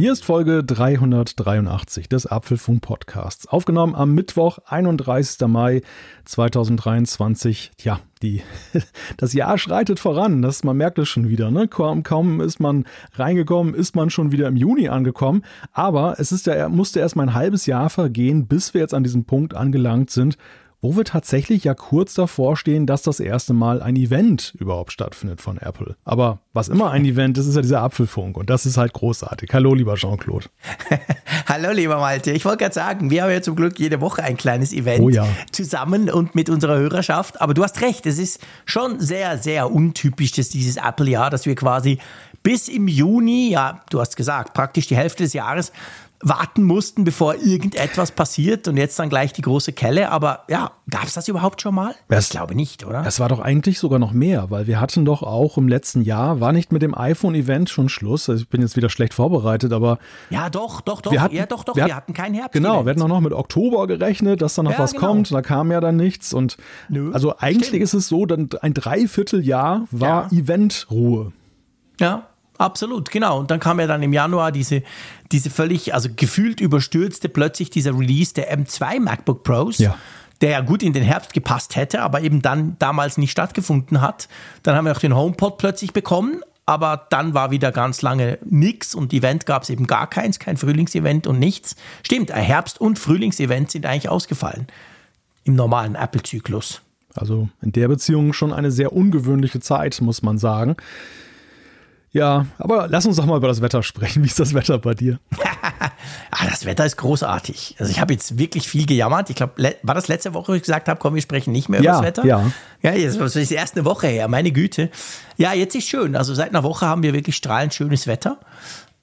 Hier ist Folge 383 des Apfelfunk Podcasts. Aufgenommen am Mittwoch, 31. Mai 2023. Ja, die, das Jahr schreitet voran. Das, man merkt es schon wieder. Ne? Kaum, kaum ist man reingekommen, ist man schon wieder im Juni angekommen. Aber es ist ja, musste erst mal ein halbes Jahr vergehen, bis wir jetzt an diesem Punkt angelangt sind, wo wir tatsächlich ja kurz davor stehen, dass das erste Mal ein Event überhaupt stattfindet von Apple. Aber was immer ein Event ist, ist ja dieser Apfelfunk und das ist halt großartig. Hallo, lieber Jean-Claude. Hallo, lieber Malte. Ich wollte gerade sagen, wir haben ja zum Glück jede Woche ein kleines Event oh ja. zusammen und mit unserer Hörerschaft. Aber du hast recht, es ist schon sehr, sehr untypisch, dass dieses Apple-Jahr, dass wir quasi bis im Juni, ja, du hast gesagt, praktisch die Hälfte des Jahres warten mussten, bevor irgendetwas passiert und jetzt dann gleich die große Kelle. Aber ja, gab es das überhaupt schon mal? Das, ich glaube nicht, oder? Es war doch eigentlich sogar noch mehr, weil wir hatten doch auch im letzten Jahr, war nicht mit dem iPhone-Event schon Schluss. Also ich bin jetzt wieder schlecht vorbereitet, aber. Ja, doch, doch, doch. Wir hatten, ja, doch, doch. Wir, wir hatten keinen Herbst. Genau, wir hatten auch noch mit Oktober gerechnet, dass da noch Ja, was genau. kommt. Da kam ja dann nichts. Und Nö, also eigentlich stimmt. ist es so, dann ein Dreivierteljahr war Ja. Eventruhe. Ja, absolut, genau. Und dann kam ja dann im Januar diese, diese völlig, also gefühlt überstürzte plötzlich dieser Release der M2 MacBook Pros. Ja. Der ja gut in den Herbst gepasst hätte, aber eben dann damals nicht stattgefunden hat. Dann haben wir auch den HomePod plötzlich bekommen, aber dann war wieder ganz lange nix und Event gab es eben gar keins, kein Frühlingsevent und nichts. Stimmt, ein Herbst- und Frühlingsevent sind eigentlich ausgefallen im normalen Apple-Zyklus. Also in der Beziehung schon eine sehr ungewöhnliche Zeit, muss man sagen. Ja, aber lass uns doch mal über das Wetter sprechen. Wie ist das Wetter bei dir? Ah, das Wetter ist großartig. Also ich habe jetzt wirklich viel gejammert. Ich glaube, war das letzte Woche, wo ich gesagt habe, komm, wir sprechen nicht mehr Ja, über das Wetter? ja. Ja, jetzt das ist erst eine Woche her, meine Güte. Ja, jetzt ist schön. Also seit einer Woche haben wir wirklich strahlend schönes Wetter.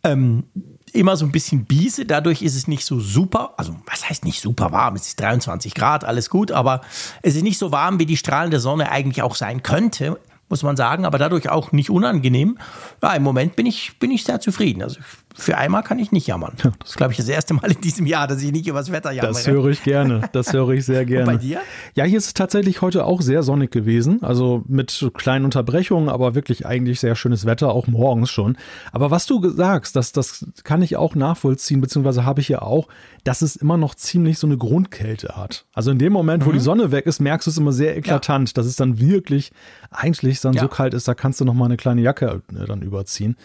Ähm, immer so ein bisschen Biese, dadurch ist es nicht so super, also was heißt nicht super warm, es ist 23 Grad, alles gut, aber es ist nicht so warm, wie die strahlende Sonne eigentlich auch sein könnte, muss man sagen, aber dadurch auch nicht unangenehm. Ja, im Moment bin ich, bin ich sehr zufrieden. Also für einmal kann ich nicht jammern. Das ist, glaube ich, das erste Mal in diesem Jahr, dass ich nicht über das Wetter jammere. Das höre ich gerne. Das höre ich sehr gerne. bei dir? Ja, hier ist es tatsächlich heute auch sehr sonnig gewesen. Also mit kleinen Unterbrechungen, aber wirklich eigentlich sehr schönes Wetter, auch morgens schon. Aber was du sagst, das, das kann ich auch nachvollziehen, beziehungsweise habe ich ja auch, dass es immer noch ziemlich so eine Grundkälte hat. Also in dem Moment, Mhm. wo die Sonne weg ist, merkst du es immer sehr eklatant, dass es dann wirklich eigentlich dann Ja. so kalt ist, da kannst du noch mal eine kleine Jacke äh, dann überziehen.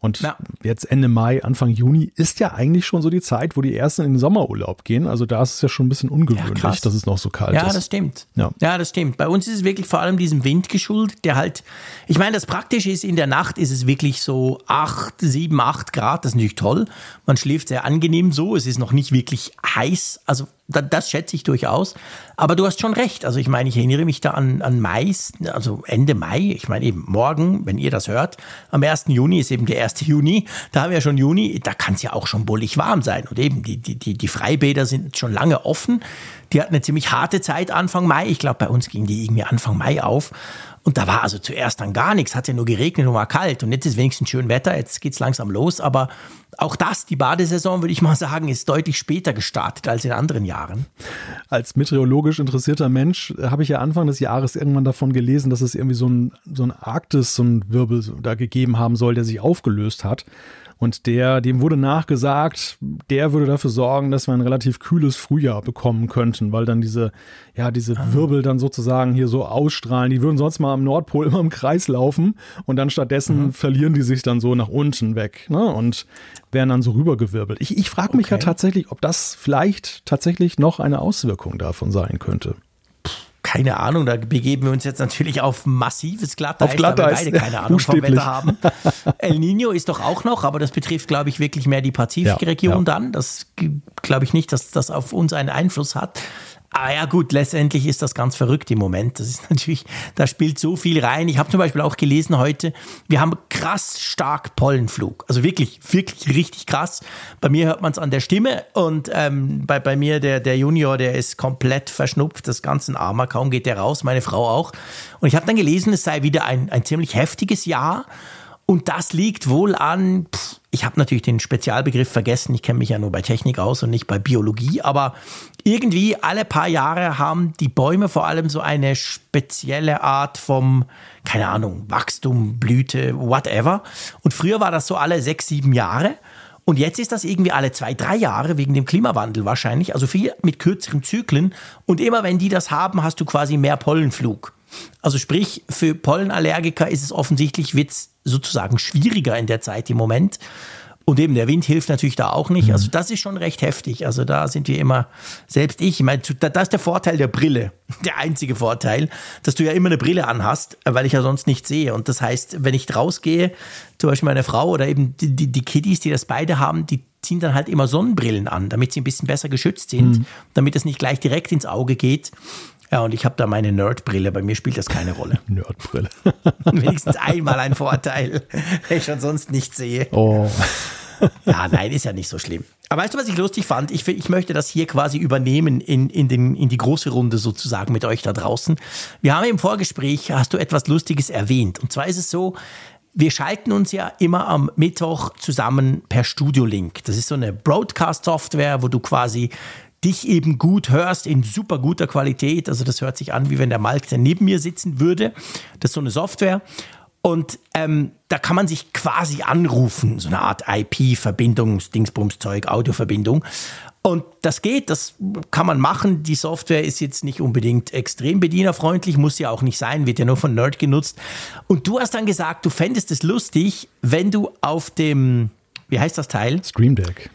Und Ja. jetzt Ende Mai, Anfang Juni ist ja eigentlich schon so die Zeit, wo die ersten in den Sommerurlaub gehen. Also da ist es ja schon ein bisschen ungewöhnlich, krass. dass es noch so kalt Ja, ist. das stimmt. Ja. ja, das stimmt. Bei uns ist es wirklich vor allem diesem Wind geschuldet, der halt, ich meine, das Praktische ist, in der Nacht ist es wirklich so 8, 7, 8 Grad, das ist natürlich toll. Man schläft sehr angenehm so, es ist noch nicht wirklich heiß, also das schätze ich durchaus. Aber du hast schon recht, also ich meine, ich erinnere mich da an, an Mai, also Ende Mai, ich meine eben morgen, wenn ihr das hört, am 1. Juni ist eben der 1. Juni, da haben wir schon Juni, da kann es ja auch schon bullig warm sein. Und eben, die, die, die, die Freibäder sind schon lange offen. Die hatten eine ziemlich harte Zeit Anfang Mai. Ich glaube, bei uns ging die irgendwie Anfang Mai auf. Und da war also zuerst dann gar nichts, hat ja nur geregnet und war kalt. Und jetzt ist wenigstens schön Wetter, jetzt geht's langsam los. Aber auch das, die Badesaison, würde ich mal sagen, ist deutlich später gestartet als in anderen Jahren. Als meteorologisch interessierter Mensch äh, habe ich ja Anfang des Jahres irgendwann davon gelesen, dass es irgendwie so ein, so ein Arktis, so ein Wirbel da gegeben haben soll, der sich aufgelöst hat. Und der, dem wurde nachgesagt, der würde dafür sorgen, dass wir ein relativ kühles Frühjahr bekommen könnten, weil dann diese, ja, diese Wirbel dann sozusagen hier so ausstrahlen. Die würden sonst mal am Nordpol immer im Kreis laufen und dann stattdessen verlieren die sich dann so nach unten weg ne? und werden dann so rübergewirbelt. Ich, ich frage mich ja Okay. tatsächlich, ob das vielleicht tatsächlich noch eine Auswirkung davon sein könnte. Keine Ahnung, da begeben wir uns jetzt natürlich auf massives Glatteis, Auf Glatteis, weil wir beide keine Ahnung vom. Wetter haben. El Nino ist doch auch noch, aber das betrifft, glaube ich, wirklich mehr die Pazifikregion Ja, ja. dann. Das glaube ich nicht, dass das auf uns einen Einfluss hat. Ah ja gut, letztendlich ist das ganz verrückt im Moment. Das ist natürlich, da spielt so viel rein. Ich habe zum Beispiel auch gelesen heute, wir haben krass stark Pollenflug. Also wirklich, wirklich richtig krass. Bei mir hört man es an der Stimme und ähm, bei, bei mir der, der Junior, der ist komplett verschnupft, das ganze Armer, kaum geht der raus, meine Frau auch. Und ich habe dann gelesen, es sei wieder ein, ein ziemlich heftiges Jahr. Und das liegt wohl an, pff, ich habe natürlich den Spezialbegriff vergessen, ich kenne mich ja nur bei Technik aus und nicht bei Biologie, aber irgendwie alle paar Jahre haben die Bäume vor allem so eine spezielle Art vom, keine Ahnung, Wachstum, Blüte, whatever. Und früher war das so alle sechs, sieben Jahre. Und jetzt ist das irgendwie alle zwei, drei Jahre wegen dem Klimawandel wahrscheinlich, also viel mit kürzeren Zyklen. Und immer wenn die das haben, hast du quasi mehr Pollenflug. Also sprich, für Pollenallergiker ist es offensichtlich, wird sozusagen schwieriger in der Zeit im Moment. Und eben der Wind hilft natürlich da auch nicht. Also das ist schon recht heftig. Also da sind wir immer, selbst ich, ich meine, das ist der Vorteil der Brille. Der einzige Vorteil, dass du ja immer eine Brille anhast, weil ich ja sonst nicht sehe. Und das heißt, wenn ich rausgehe, zum Beispiel meine Frau oder eben die, die, die Kiddies, die das beide haben, die ziehen dann halt immer Sonnenbrillen an, damit sie ein bisschen besser geschützt sind, mhm. damit es nicht gleich direkt ins Auge geht. Ja, und ich habe da meine Nerdbrille. Bei mir spielt das keine Rolle. Nerdbrille. Wenigstens einmal ein Vorteil, wenn ich schon sonst nichts sehe. Oh. ja, nein, ist ja nicht so schlimm. Aber weißt du, was ich lustig fand? Ich, ich möchte das hier quasi übernehmen in, in, den, in die große Runde sozusagen mit euch da draußen. Wir haben im Vorgespräch, hast du etwas Lustiges erwähnt. Und zwar ist es so, wir schalten uns ja immer am Mittwoch zusammen per Studio Link. Das ist so eine Broadcast-Software, wo du quasi dich eben gut hörst in super guter Qualität. Also das hört sich an, wie wenn der Malk neben mir sitzen würde. Das ist so eine Software. Und ähm, da kann man sich quasi anrufen, so eine Art IP-Verbindungs, Dingsbums-Zeug, Audioverbindung. Und das geht, das kann man machen. Die Software ist jetzt nicht unbedingt extrem bedienerfreundlich, muss ja auch nicht sein, wird ja nur von Nerd genutzt. Und du hast dann gesagt, du fändest es lustig, wenn du auf dem, wie heißt das Teil? Stream Deck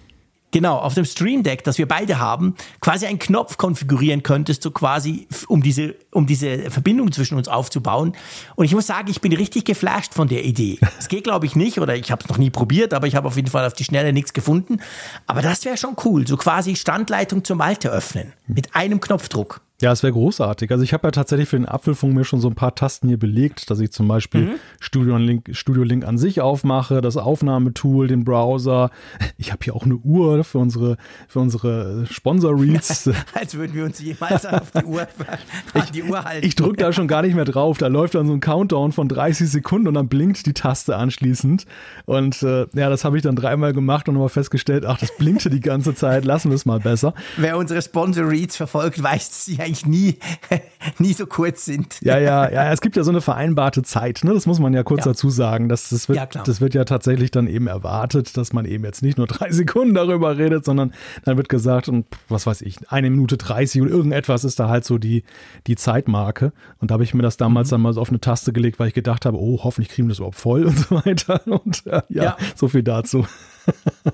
genau, auf dem Stream Deck, das wir beide haben, quasi einen Knopf konfigurieren könntest, so quasi, um diese, um diese Verbindung zwischen uns aufzubauen. Und ich muss sagen, ich bin richtig geflasht von der Idee. Es geht, glaube ich, nicht, oder ich habe es noch nie probiert, aber ich habe auf jeden Fall auf die Schnelle nichts gefunden. Aber das wäre schon cool, so quasi Standleitung zum Malte öffnen. Mit einem Knopfdruck. Ja, es wäre großartig. Also ich habe ja tatsächlich für den Apfelfunk mir schon so ein paar Tasten hier belegt, dass ich zum Beispiel mhm. Studio, Link, Studio Link an sich aufmache, das Aufnahmetool, den Browser. Ich habe hier auch eine Uhr für unsere, für unsere Sponsor-Reads. Als würden wir uns jemals auf die Uhr, ich, die Uhr halten. Ich drücke da schon gar nicht mehr drauf. Da läuft dann so ein Countdown von 30 Sekunden und dann blinkt die Taste anschließend. Und äh, ja, das habe ich dann dreimal gemacht und nochmal festgestellt, ach, das blinkte die ganze Zeit, lassen wir es mal besser. Wer unsere Sponsor-Reads verfolgt, weiß, sie eigentlich nie, nie so kurz sind. Ja, ja, ja, es gibt ja so eine vereinbarte Zeit, ne? das muss man ja kurz ja. dazu sagen. Das, das, wird, ja, das wird ja tatsächlich dann eben erwartet, dass man eben jetzt nicht nur drei Sekunden darüber redet, sondern dann wird gesagt, und was weiß ich, eine Minute 30 oder irgendetwas ist da halt so die, die Zeitmarke. Und da habe ich mir das damals mhm. dann mal so auf eine Taste gelegt, weil ich gedacht habe, oh, hoffentlich kriegen wir das überhaupt voll und so weiter. Und äh, ja, ja, so viel dazu.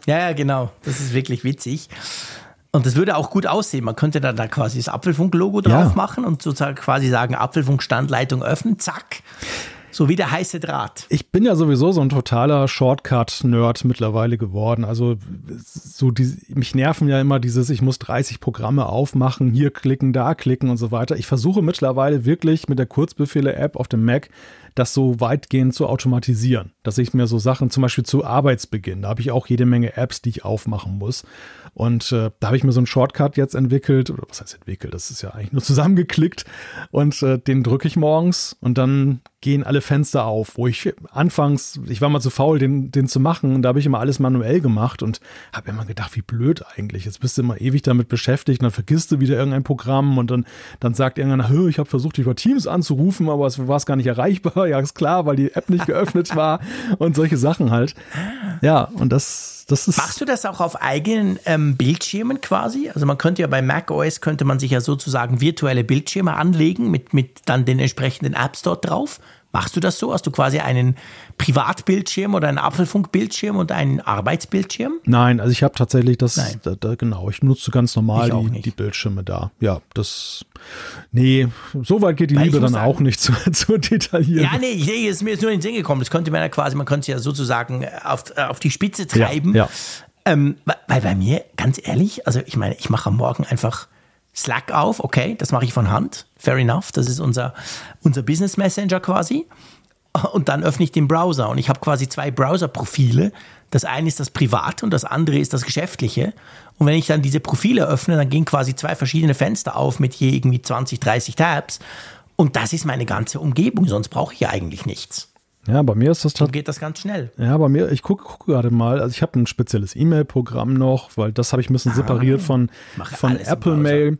Ja, ja, genau. Das ist wirklich witzig. Und das würde auch gut aussehen. Man könnte da, da quasi das Apfelfunk-Logo drauf ja. machen und sozusagen quasi sagen, Apfelfunk-Standleitung öffnen, zack. So wie der heiße Draht. Ich bin ja sowieso so ein totaler Shortcut-Nerd mittlerweile geworden. Also so die, mich nerven ja immer dieses, ich muss 30 Programme aufmachen, hier klicken, da klicken und so weiter. Ich versuche mittlerweile wirklich mit der Kurzbefehle-App auf dem Mac das so weitgehend zu automatisieren. Dass ich mir so Sachen, zum Beispiel zu Arbeitsbeginn, da habe ich auch jede Menge Apps, die ich aufmachen muss. Und äh, da habe ich mir so einen Shortcut jetzt entwickelt, oder was heißt entwickelt, das ist ja eigentlich nur zusammengeklickt. Und äh, den drücke ich morgens und dann gehen alle Fenster auf, wo ich anfangs, ich war mal zu faul, den, den zu machen, und da habe ich immer alles manuell gemacht und habe immer gedacht, wie blöd eigentlich. Jetzt bist du immer ewig damit beschäftigt, und dann vergisst du wieder irgendein Programm und dann, dann sagt irgendeiner, ich habe versucht, dich über Teams anzurufen, aber es war es gar nicht erreichbar. Ja, ist klar, weil die App nicht geöffnet war und solche Sachen halt. Ja, und das, das ist. Machst du das auch auf eigenen ähm, Bildschirmen quasi? Also man könnte ja bei macOS könnte man sich ja sozusagen virtuelle Bildschirme anlegen mit, mit dann den entsprechenden Apps dort drauf. Machst du das so? Hast du quasi einen Privatbildschirm oder einen Apfelfunkbildschirm und einen Arbeitsbildschirm? Nein, also ich habe tatsächlich das, da, da, genau, ich nutze ganz normal die, die, Bildschirme da. Ja, das, nee, so weit geht die Weil Liebe dann sagen, auch nicht zu, zu detaillieren. Ja, nee, ich, es ist mir jetzt nur in den Sinn gekommen. Das könnte man ja quasi, man könnte es ja sozusagen auf, auf die Spitze treiben. Ja, ja. Ähm, weil bei mir, ganz ehrlich, also ich meine, ich mache am Morgen einfach Slack auf, okay, das mache ich von Hand, fair enough, das ist unser, unser Business Messenger quasi. Und dann öffne ich den Browser und ich habe quasi zwei Browser-Profile. Das eine ist das private und das andere ist das geschäftliche. Und wenn ich dann diese Profile öffne, dann gehen quasi zwei verschiedene Fenster auf mit je irgendwie 20, 30 Tabs. Und das ist meine ganze Umgebung, sonst brauche ich ja eigentlich nichts. Ja, bei mir ist das tatsächlich. geht das ganz schnell. Ja, bei mir, ich gucke guck gerade mal, also ich habe ein spezielles E-Mail-Programm noch, weil das habe ich ein bisschen ah, separiert von, von Apple Mail.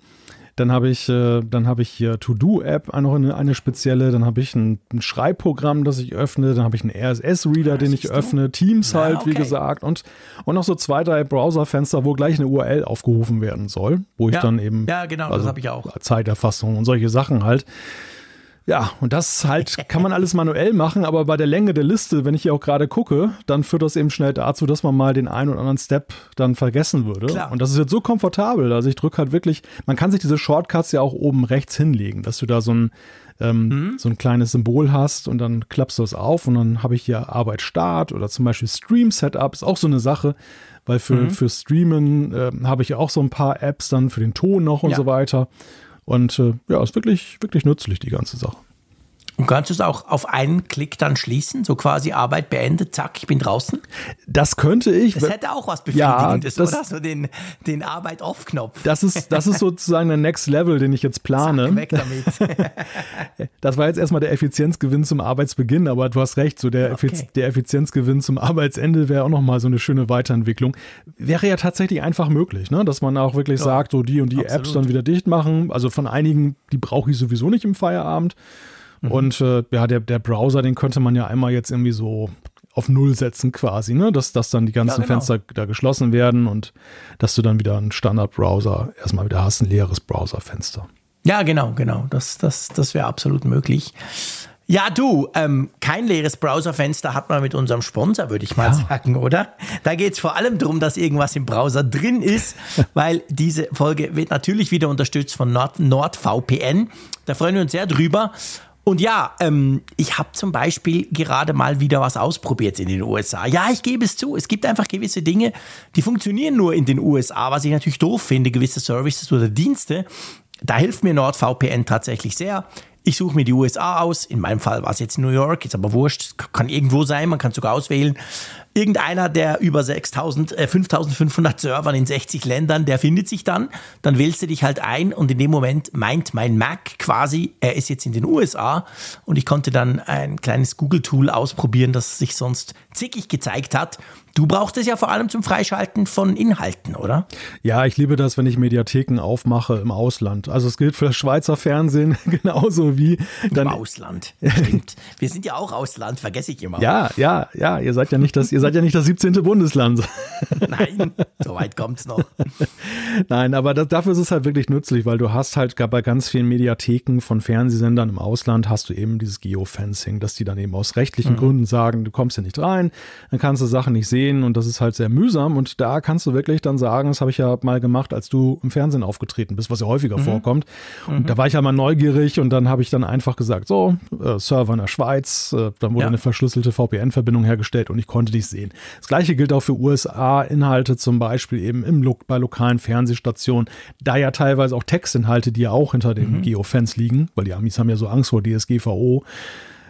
Dann habe ich, äh, dann habe ich hier To-Do-App, noch eine, eine spezielle. Dann habe ich ein, ein, Schreibprogramm, das ich öffne. Dann habe ich einen RSS-Reader, den ich öffne. Du? Teams halt, ja, okay. wie gesagt. Und, und noch so zwei, drei Browserfenster, wo gleich eine URL aufgerufen werden soll. Wo ich ja. dann eben. Ja, genau, also das habe ich auch. Zeiterfassung und solche Sachen halt. Ja, und das halt kann man alles manuell machen, aber bei der Länge der Liste, wenn ich hier auch gerade gucke, dann führt das eben schnell dazu, dass man mal den einen oder anderen Step dann vergessen würde. Klar. Und das ist jetzt so komfortabel. Also ich drücke halt wirklich, man kann sich diese Shortcuts ja auch oben rechts hinlegen, dass du da so ein, ähm, mhm. so ein kleines Symbol hast und dann klappst du es auf und dann habe ich hier Arbeit Start oder zum Beispiel Stream Setup, ist auch so eine Sache, weil für, mhm. für Streamen äh, habe ich ja auch so ein paar Apps dann für den Ton noch und ja. so weiter. Und äh, ja, ist wirklich, wirklich nützlich, die ganze Sache. Und kannst du es auch auf einen Klick dann schließen, so quasi Arbeit beendet, zack, ich bin draußen? Das könnte ich. Das hätte auch was Befriedigendes, ja, das, oder? So den, den Arbeit-Off-Knopf. Das ist, das ist sozusagen der Next Level, den ich jetzt plane. Zack, weg damit. das war jetzt erstmal der Effizienzgewinn zum Arbeitsbeginn, aber du hast recht, so der, okay. Effiz der Effizienzgewinn zum Arbeitsende wäre auch nochmal so eine schöne Weiterentwicklung. Wäre ja tatsächlich einfach möglich, ne? dass man auch wirklich ja, sagt, so die und die absolut. Apps dann wieder dicht machen. Also von einigen, die brauche ich sowieso nicht im Feierabend. Mhm. Und äh, ja, der, der Browser, den könnte man ja einmal jetzt irgendwie so auf Null setzen quasi, ne? Dass, dass dann die ganzen ja, genau. Fenster da geschlossen werden und dass du dann wieder einen Standard-Browser erstmal wieder hast, ein leeres Browserfenster. Ja, genau, genau. Das, das, das wäre absolut möglich. Ja, du, ähm, kein leeres Browserfenster hat man mit unserem Sponsor, würde ich mal ja. sagen, oder? Da geht es vor allem darum, dass irgendwas im Browser drin ist, weil diese Folge wird natürlich wieder unterstützt von Nord NordVPN. Da freuen wir uns sehr drüber. Und ja, ähm, ich habe zum Beispiel gerade mal wieder was ausprobiert in den USA. Ja, ich gebe es zu, es gibt einfach gewisse Dinge, die funktionieren nur in den USA, was ich natürlich doof finde, gewisse Services oder Dienste. Da hilft mir NordVPN tatsächlich sehr. Ich suche mir die USA aus. In meinem Fall war es jetzt New York, ist aber wurscht, kann irgendwo sein, man kann sogar auswählen irgendeiner der über 6000, äh, 5500 Servern in 60 Ländern, der findet sich dann. Dann wählst du dich halt ein und in dem Moment meint mein Mac quasi, er ist jetzt in den USA und ich konnte dann ein kleines Google-Tool ausprobieren, das sich sonst zickig gezeigt hat. Du brauchst es ja vor allem zum Freischalten von Inhalten, oder? Ja, ich liebe das, wenn ich Mediatheken aufmache im Ausland. Also es gilt für das Schweizer Fernsehen genauso wie dann Im Ausland. Stimmt. Wir sind ja auch Ausland, vergesse ich immer. Ja, ja, ja. Ihr seid ja nicht das, ihr seid ja nicht das 17. Bundesland. Nein, so weit kommt es noch. Nein, aber das, dafür ist es halt wirklich nützlich, weil du hast halt bei ganz vielen Mediatheken von Fernsehsendern im Ausland hast du eben dieses Geofencing, dass die dann eben aus rechtlichen mhm. Gründen sagen, du kommst hier nicht rein, dann kannst du Sachen nicht sehen und das ist halt sehr mühsam und da kannst du wirklich dann sagen, das habe ich ja mal gemacht, als du im Fernsehen aufgetreten bist, was ja häufiger mhm. vorkommt. Und mhm. da war ich ja mal neugierig und dann habe ich dann einfach gesagt, so, äh, Server in der Schweiz, äh, dann wurde ja. eine verschlüsselte VPN-Verbindung hergestellt und ich konnte dich sehen. Das gleiche gilt auch für USA-Inhalte, zum Beispiel eben im, bei lokalen Fernsehstationen. Da ja teilweise auch Textinhalte, die ja auch hinter den mhm. Geofans liegen, weil die Amis haben ja so Angst vor DSGVO.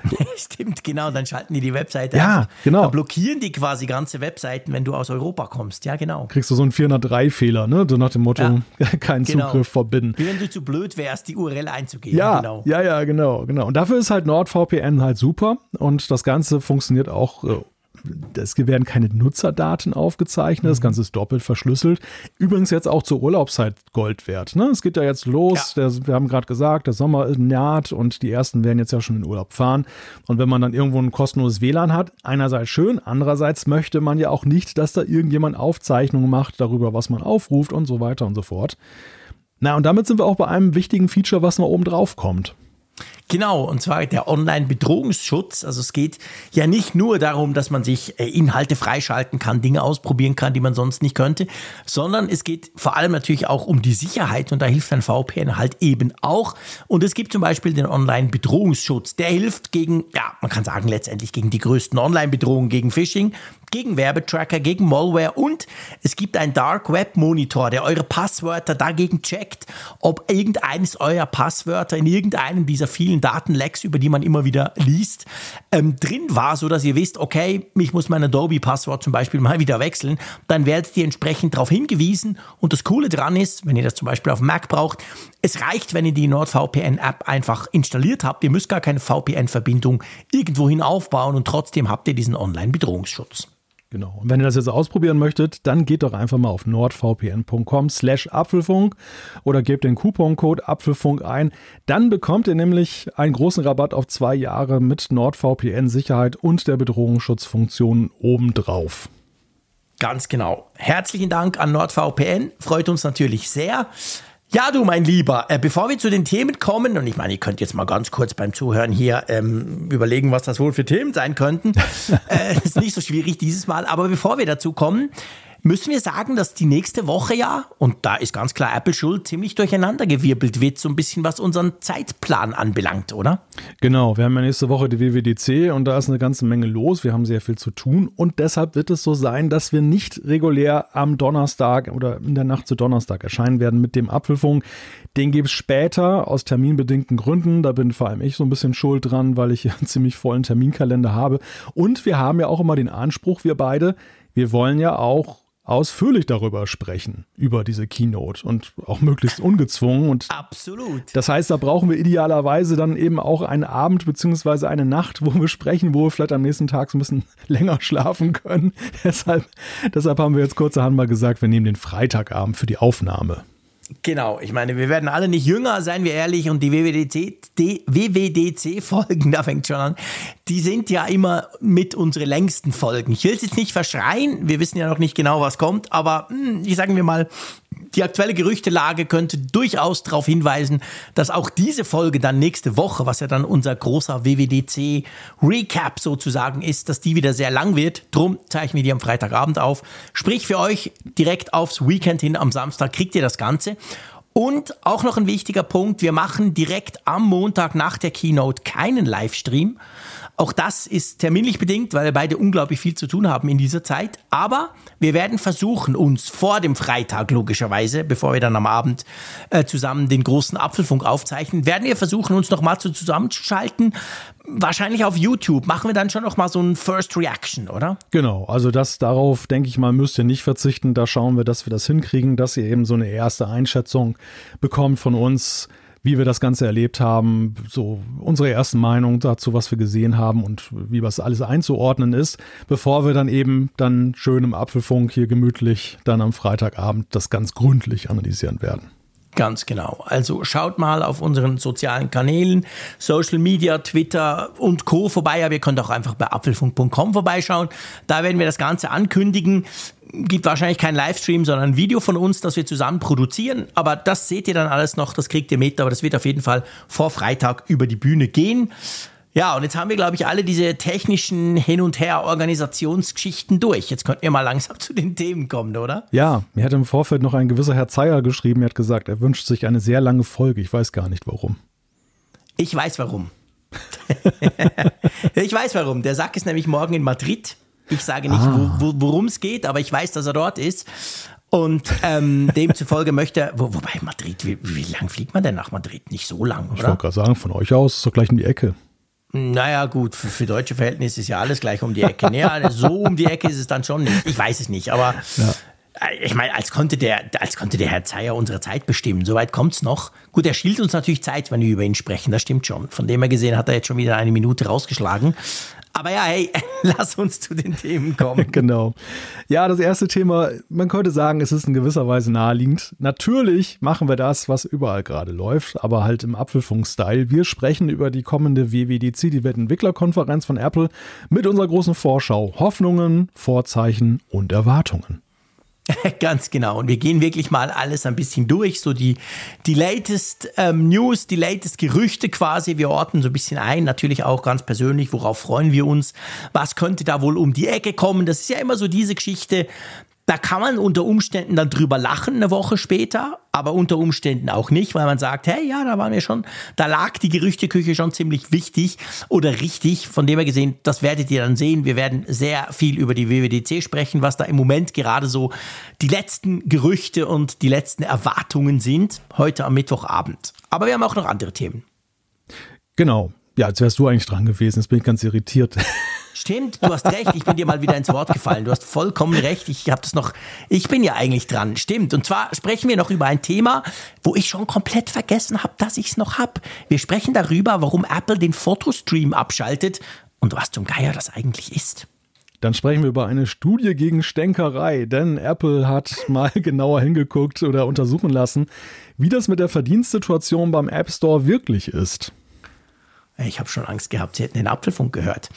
Stimmt, genau, dann schalten die die Webseite Ja, einfach. genau. Dann blockieren die quasi ganze Webseiten, wenn du aus Europa kommst. Ja, genau. Kriegst du so einen 403-Fehler, ne? So nach dem Motto, ja. keinen genau. Zugriff verbinden. Wie wenn du zu blöd wärst, die URL einzugeben. Ja, genau. ja, ja, genau, genau. Und dafür ist halt NordVPN halt super und das Ganze funktioniert auch äh, es werden keine Nutzerdaten aufgezeichnet, mhm. das Ganze ist doppelt verschlüsselt. Übrigens jetzt auch zur Urlaubszeit Gold wert. Ne? Es geht ja jetzt los, ja. Der, wir haben gerade gesagt, der Sommer naht und die ersten werden jetzt ja schon in Urlaub fahren. Und wenn man dann irgendwo ein kostenloses WLAN hat, einerseits schön, andererseits möchte man ja auch nicht, dass da irgendjemand Aufzeichnungen macht darüber, was man aufruft und so weiter und so fort. Na, und damit sind wir auch bei einem wichtigen Feature, was noch oben drauf kommt. Genau, und zwar der Online-Bedrohungsschutz. Also es geht ja nicht nur darum, dass man sich äh, Inhalte freischalten kann, Dinge ausprobieren kann, die man sonst nicht könnte, sondern es geht vor allem natürlich auch um die Sicherheit und da hilft ein VPN halt eben auch. Und es gibt zum Beispiel den Online-Bedrohungsschutz. Der hilft gegen, ja, man kann sagen letztendlich gegen die größten Online-Bedrohungen, gegen Phishing, gegen Werbetracker, gegen Malware und es gibt einen Dark Web Monitor, der eure Passwörter dagegen checkt, ob irgendeines eurer Passwörter in irgendeinem dieser vielen Datenlecks, über die man immer wieder liest, ähm, drin war, so dass ihr wisst, okay, ich muss mein Adobe-Passwort zum Beispiel mal wieder wechseln. Dann werdet ihr entsprechend darauf hingewiesen. Und das Coole dran ist, wenn ihr das zum Beispiel auf Mac braucht, es reicht, wenn ihr die NordVPN-App einfach installiert habt. Ihr müsst gar keine VPN-Verbindung irgendwohin aufbauen und trotzdem habt ihr diesen Online-Bedrohungsschutz. Genau. Und wenn ihr das jetzt ausprobieren möchtet, dann geht doch einfach mal auf nordvpn.com slash Apfelfunk oder gebt den Couponcode Apfelfunk ein. Dann bekommt ihr nämlich einen großen Rabatt auf zwei Jahre mit NordVPN Sicherheit und der Bedrohungsschutzfunktion obendrauf. Ganz genau. Herzlichen Dank an NordVPN. Freut uns natürlich sehr. Ja, du, mein Lieber, äh, bevor wir zu den Themen kommen, und ich meine, ihr könnt jetzt mal ganz kurz beim Zuhören hier ähm, überlegen, was das wohl für Themen sein könnten. äh, ist nicht so schwierig dieses Mal, aber bevor wir dazu kommen, müssen wir sagen, dass die nächste Woche ja, und da ist ganz klar Apple schuld, ziemlich durcheinandergewirbelt wird, so ein bisschen was unseren Zeitplan anbelangt, oder? Genau, wir haben ja nächste Woche die WWDC und da ist eine ganze Menge los. Wir haben sehr viel zu tun und deshalb wird es so sein, dass wir nicht regulär am Donnerstag oder in der Nacht zu Donnerstag erscheinen werden mit dem Apfelfunk. Den gibt es später aus terminbedingten Gründen. Da bin vor allem ich so ein bisschen schuld dran, weil ich einen ziemlich vollen Terminkalender habe. Und wir haben ja auch immer den Anspruch, wir beide, wir wollen ja auch ausführlich darüber sprechen, über diese Keynote und auch möglichst ungezwungen. Und Absolut. Das heißt, da brauchen wir idealerweise dann eben auch einen Abend beziehungsweise eine Nacht, wo wir sprechen, wo wir vielleicht am nächsten Tag so ein bisschen länger schlafen können. deshalb, deshalb haben wir jetzt kurzerhand mal gesagt, wir nehmen den Freitagabend für die Aufnahme. Genau, ich meine, wir werden alle nicht jünger, seien wir ehrlich, und die WWDC-Folgen, da fängt schon an, die sind ja immer mit unsere längsten Folgen. Ich will es jetzt nicht verschreien, wir wissen ja noch nicht genau, was kommt, aber hm, ich sagen wir mal, die aktuelle Gerüchtelage könnte durchaus darauf hinweisen, dass auch diese Folge dann nächste Woche, was ja dann unser großer WWDC Recap sozusagen ist, dass die wieder sehr lang wird. Drum zeichnen wir die am Freitagabend auf. Sprich für euch direkt aufs Weekend hin am Samstag kriegt ihr das Ganze. Und auch noch ein wichtiger Punkt, wir machen direkt am Montag nach der Keynote keinen Livestream, auch das ist terminlich bedingt, weil wir beide unglaublich viel zu tun haben in dieser Zeit. Aber wir werden versuchen, uns vor dem Freitag logischerweise, bevor wir dann am Abend äh, zusammen den großen Apfelfunk aufzeichnen, werden wir versuchen, uns nochmal zu zusammenzuschalten. Wahrscheinlich auf YouTube machen wir dann schon nochmal so ein First Reaction, oder? Genau, also das darauf, denke ich mal, müsst ihr nicht verzichten. Da schauen wir, dass wir das hinkriegen, dass ihr eben so eine erste Einschätzung bekommt von uns wie wir das Ganze erlebt haben, so unsere ersten Meinungen dazu, was wir gesehen haben und wie was alles einzuordnen ist, bevor wir dann eben dann schön im Apfelfunk hier gemütlich dann am Freitagabend das ganz gründlich analysieren werden. Ganz genau. Also schaut mal auf unseren sozialen Kanälen, Social Media, Twitter und Co. vorbei. Ja, ihr könnt auch einfach bei apfelfunk.com vorbeischauen. Da werden wir das Ganze ankündigen. Gibt wahrscheinlich kein Livestream, sondern ein Video von uns, das wir zusammen produzieren. Aber das seht ihr dann alles noch, das kriegt ihr mit. Aber das wird auf jeden Fall vor Freitag über die Bühne gehen. Ja, und jetzt haben wir, glaube ich, alle diese technischen Hin- und Her-Organisationsgeschichten durch. Jetzt könnten wir mal langsam zu den Themen kommen, oder? Ja, mir hat im Vorfeld noch ein gewisser Herr Zeyer geschrieben. Er hat gesagt, er wünscht sich eine sehr lange Folge. Ich weiß gar nicht warum. Ich weiß warum. ich weiß warum. Der Sack ist nämlich morgen in Madrid. Ich sage nicht, ah. wo, wo, worum es geht, aber ich weiß, dass er dort ist. Und ähm, demzufolge möchte er, wo, wobei Madrid, wie, wie lang fliegt man denn nach Madrid? Nicht so lang, oder? Ich wollte gerade sagen, von euch aus ist doch gleich in die Ecke. Naja, gut, für, für, deutsche Verhältnisse ist ja alles gleich um die Ecke. Naja, so um die Ecke ist es dann schon nicht. Ich weiß es nicht, aber ja. Äh, ich meine, als konnte, der, als konnte der Herr Zeyer unsere Zeit bestimmen. Soweit kommt es noch. Gut, er schielt uns natürlich Zeit, wenn wir über ihn sprechen, das stimmt schon. Von dem her gesehen hat er jetzt schon wieder eine Minute rausgeschlagen. Aber ja, hey, lass uns zu den Themen kommen. genau. Ja, das erste Thema, man könnte sagen, es ist in gewisser Weise naheliegend. Natürlich machen wir das, was überall gerade läuft, aber halt im Apfelfunk-Style. Wir sprechen über die kommende WWDC, die Weltentwicklerkonferenz von Apple, mit unserer großen Vorschau. Hoffnungen, Vorzeichen und Erwartungen. Ganz genau. Und wir gehen wirklich mal alles ein bisschen durch, so die, die latest ähm, News, die latest Gerüchte quasi. Wir orten so ein bisschen ein, natürlich auch ganz persönlich, worauf freuen wir uns, was könnte da wohl um die Ecke kommen. Das ist ja immer so diese Geschichte, da kann man unter Umständen dann drüber lachen eine Woche später aber unter Umständen auch nicht, weil man sagt, hey, ja, da waren wir schon, da lag die Gerüchteküche schon ziemlich wichtig oder richtig. Von dem her gesehen, das werdet ihr dann sehen. Wir werden sehr viel über die WWDC sprechen, was da im Moment gerade so die letzten Gerüchte und die letzten Erwartungen sind, heute am Mittwochabend. Aber wir haben auch noch andere Themen. Genau. Ja, jetzt wärst du eigentlich dran gewesen. Jetzt bin ich ganz irritiert. Stimmt, du hast recht, ich bin dir mal wieder ins Wort gefallen. Du hast vollkommen recht. Ich habe das noch, ich bin ja eigentlich dran. Stimmt. Und zwar sprechen wir noch über ein Thema, wo ich schon komplett vergessen habe, dass ich es noch habe. Wir sprechen darüber, warum Apple den Fotostream abschaltet und was zum Geier das eigentlich ist. Dann sprechen wir über eine Studie gegen Stänkerei, denn Apple hat mal genauer hingeguckt oder untersuchen lassen, wie das mit der Verdienstsituation beim App Store wirklich ist. Ich habe schon Angst gehabt, Sie hätten den Apfelfunk gehört.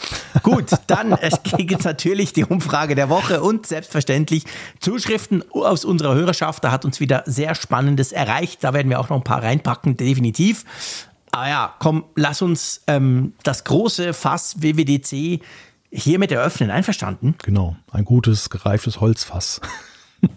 Gut, dann gibt es natürlich die Umfrage der Woche und selbstverständlich Zuschriften aus unserer Hörerschaft. Da hat uns wieder sehr Spannendes erreicht. Da werden wir auch noch ein paar reinpacken, definitiv. Aber ja, komm, lass uns ähm, das große Fass WWDC hiermit eröffnen. Einverstanden? Genau, ein gutes, gereiftes Holzfass.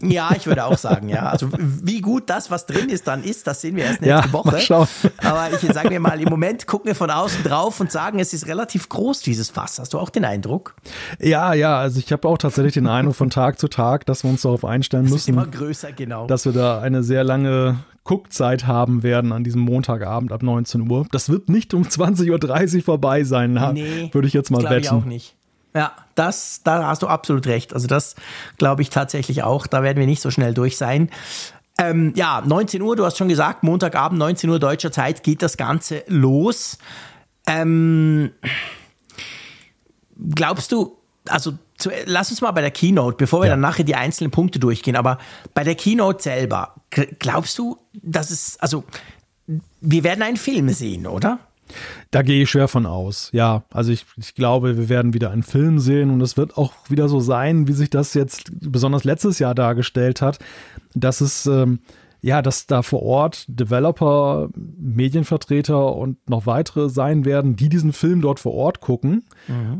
Ja, ich würde auch sagen, ja. Also wie gut das, was drin ist, dann ist, das sehen wir erst nächste Ja, Woche. Aber ich sage mir mal, im Moment gucken wir von außen drauf und sagen, es ist relativ groß, dieses Fass. Hast du auch den Eindruck? Ja, ja, also ich habe auch tatsächlich den Eindruck von Tag zu Tag, dass wir uns darauf einstellen Es ist müssen, immer größer, genau. dass wir da eine sehr lange Guckzeit haben werden an diesem Montagabend ab 19 Uhr. Das wird nicht um 20.30 Uhr vorbei sein, ha- Nee, würde ich jetzt mal glaube ich auch wetten. nicht. Ja, das, da hast du absolut recht. Also das glaube ich tatsächlich auch. Da werden wir nicht so schnell durch sein. Ähm, ja, 19 Uhr, du hast schon gesagt, Montagabend, 19 Uhr deutscher Zeit geht das Ganze los. Ähm, glaubst du, also zu, lass uns mal bei der Keynote, bevor wir Ja. dann nachher die einzelnen Punkte durchgehen, aber bei der Keynote selber, glaubst du, dass es, also wir werden einen Film sehen, oder? Da gehe ich schwer von aus. Ja, also ich, ich glaube, wir werden wieder einen Film sehen und es wird auch wieder so sein, wie sich das jetzt besonders letztes Jahr dargestellt hat, dass es ähm, ja, dass da vor Ort Developer, Medienvertreter und noch weitere sein werden, die diesen Film dort vor Ort gucken.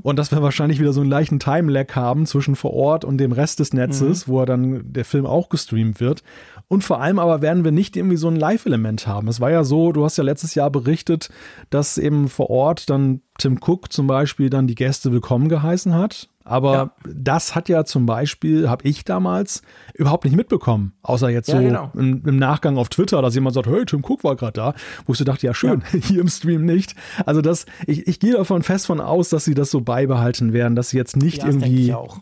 Und dass wir wahrscheinlich wieder so einen leichten Time-Lag haben zwischen vor Ort und dem Rest des Netzes, wo er dann der Film auch gestreamt wird. Und vor allem aber werden wir nicht irgendwie so ein Live-Element haben. Es war ja so, du hast ja letztes Jahr berichtet, dass eben vor Ort dann Tim Cook zum Beispiel dann die Gäste willkommen geheißen hat. Aber Ja. das hat ja zum Beispiel, habe ich damals überhaupt nicht mitbekommen. Außer jetzt Ja, so genau. im, im Nachgang auf Twitter, dass jemand sagt, hey, Tim Cook war gerade da. Wo ich so dachte, ja schön, hier im Stream nicht. Also das, ich, ich gehe davon fest von aus, dass sie das so beibehalten werden, dass sie jetzt nicht Ja, irgendwie ich auch.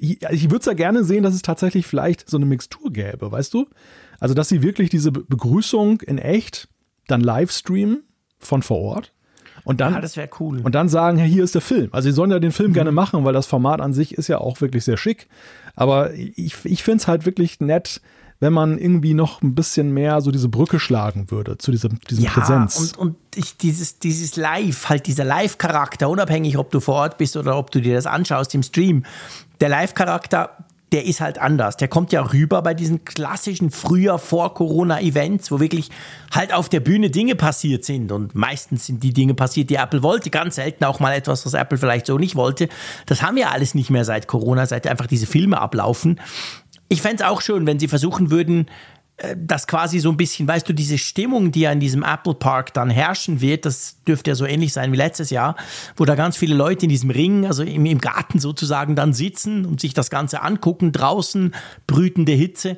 ich, würde es ja gerne sehen, dass es tatsächlich vielleicht so eine Mixtur gäbe, weißt du? Also, dass sie wirklich diese Be- Begrüßung in echt dann live streamen von vor Ort und dann, Ja, das wäre cool. und dann sagen, ja, hier ist der Film. Also, sie sollen ja den Film gerne machen, weil das Format an sich ist ja auch wirklich sehr schick. Aber ich, ich finde es halt wirklich nett, wenn man irgendwie noch ein bisschen mehr so diese Brücke schlagen würde zu diesem, diesem Präsenz. Und, und ich, dieses, dieses Live, halt dieser Live-Charakter, unabhängig, ob du vor Ort bist oder ob du dir das anschaust im Stream, der Live-Charakter, der ist halt anders. Der kommt ja rüber bei diesen klassischen früher vor Corona-Events, wo wirklich halt auf der Bühne Dinge passiert sind. Und meistens sind die Dinge passiert, die Apple wollte. Ganz selten auch mal etwas, was Apple vielleicht so nicht wollte. Das haben wir alles nicht mehr seit Corona, seit einfach diese Filme ablaufen. Ich fände es auch schön, wenn sie versuchen würden, dass quasi so ein bisschen, weißt du, diese Stimmung, die ja in diesem Apple Park dann herrschen wird, das dürfte ja so ähnlich sein wie letztes Jahr, wo da ganz viele Leute in diesem Ring, also im, im Garten sozusagen dann sitzen und sich das Ganze angucken, draußen brütende Hitze.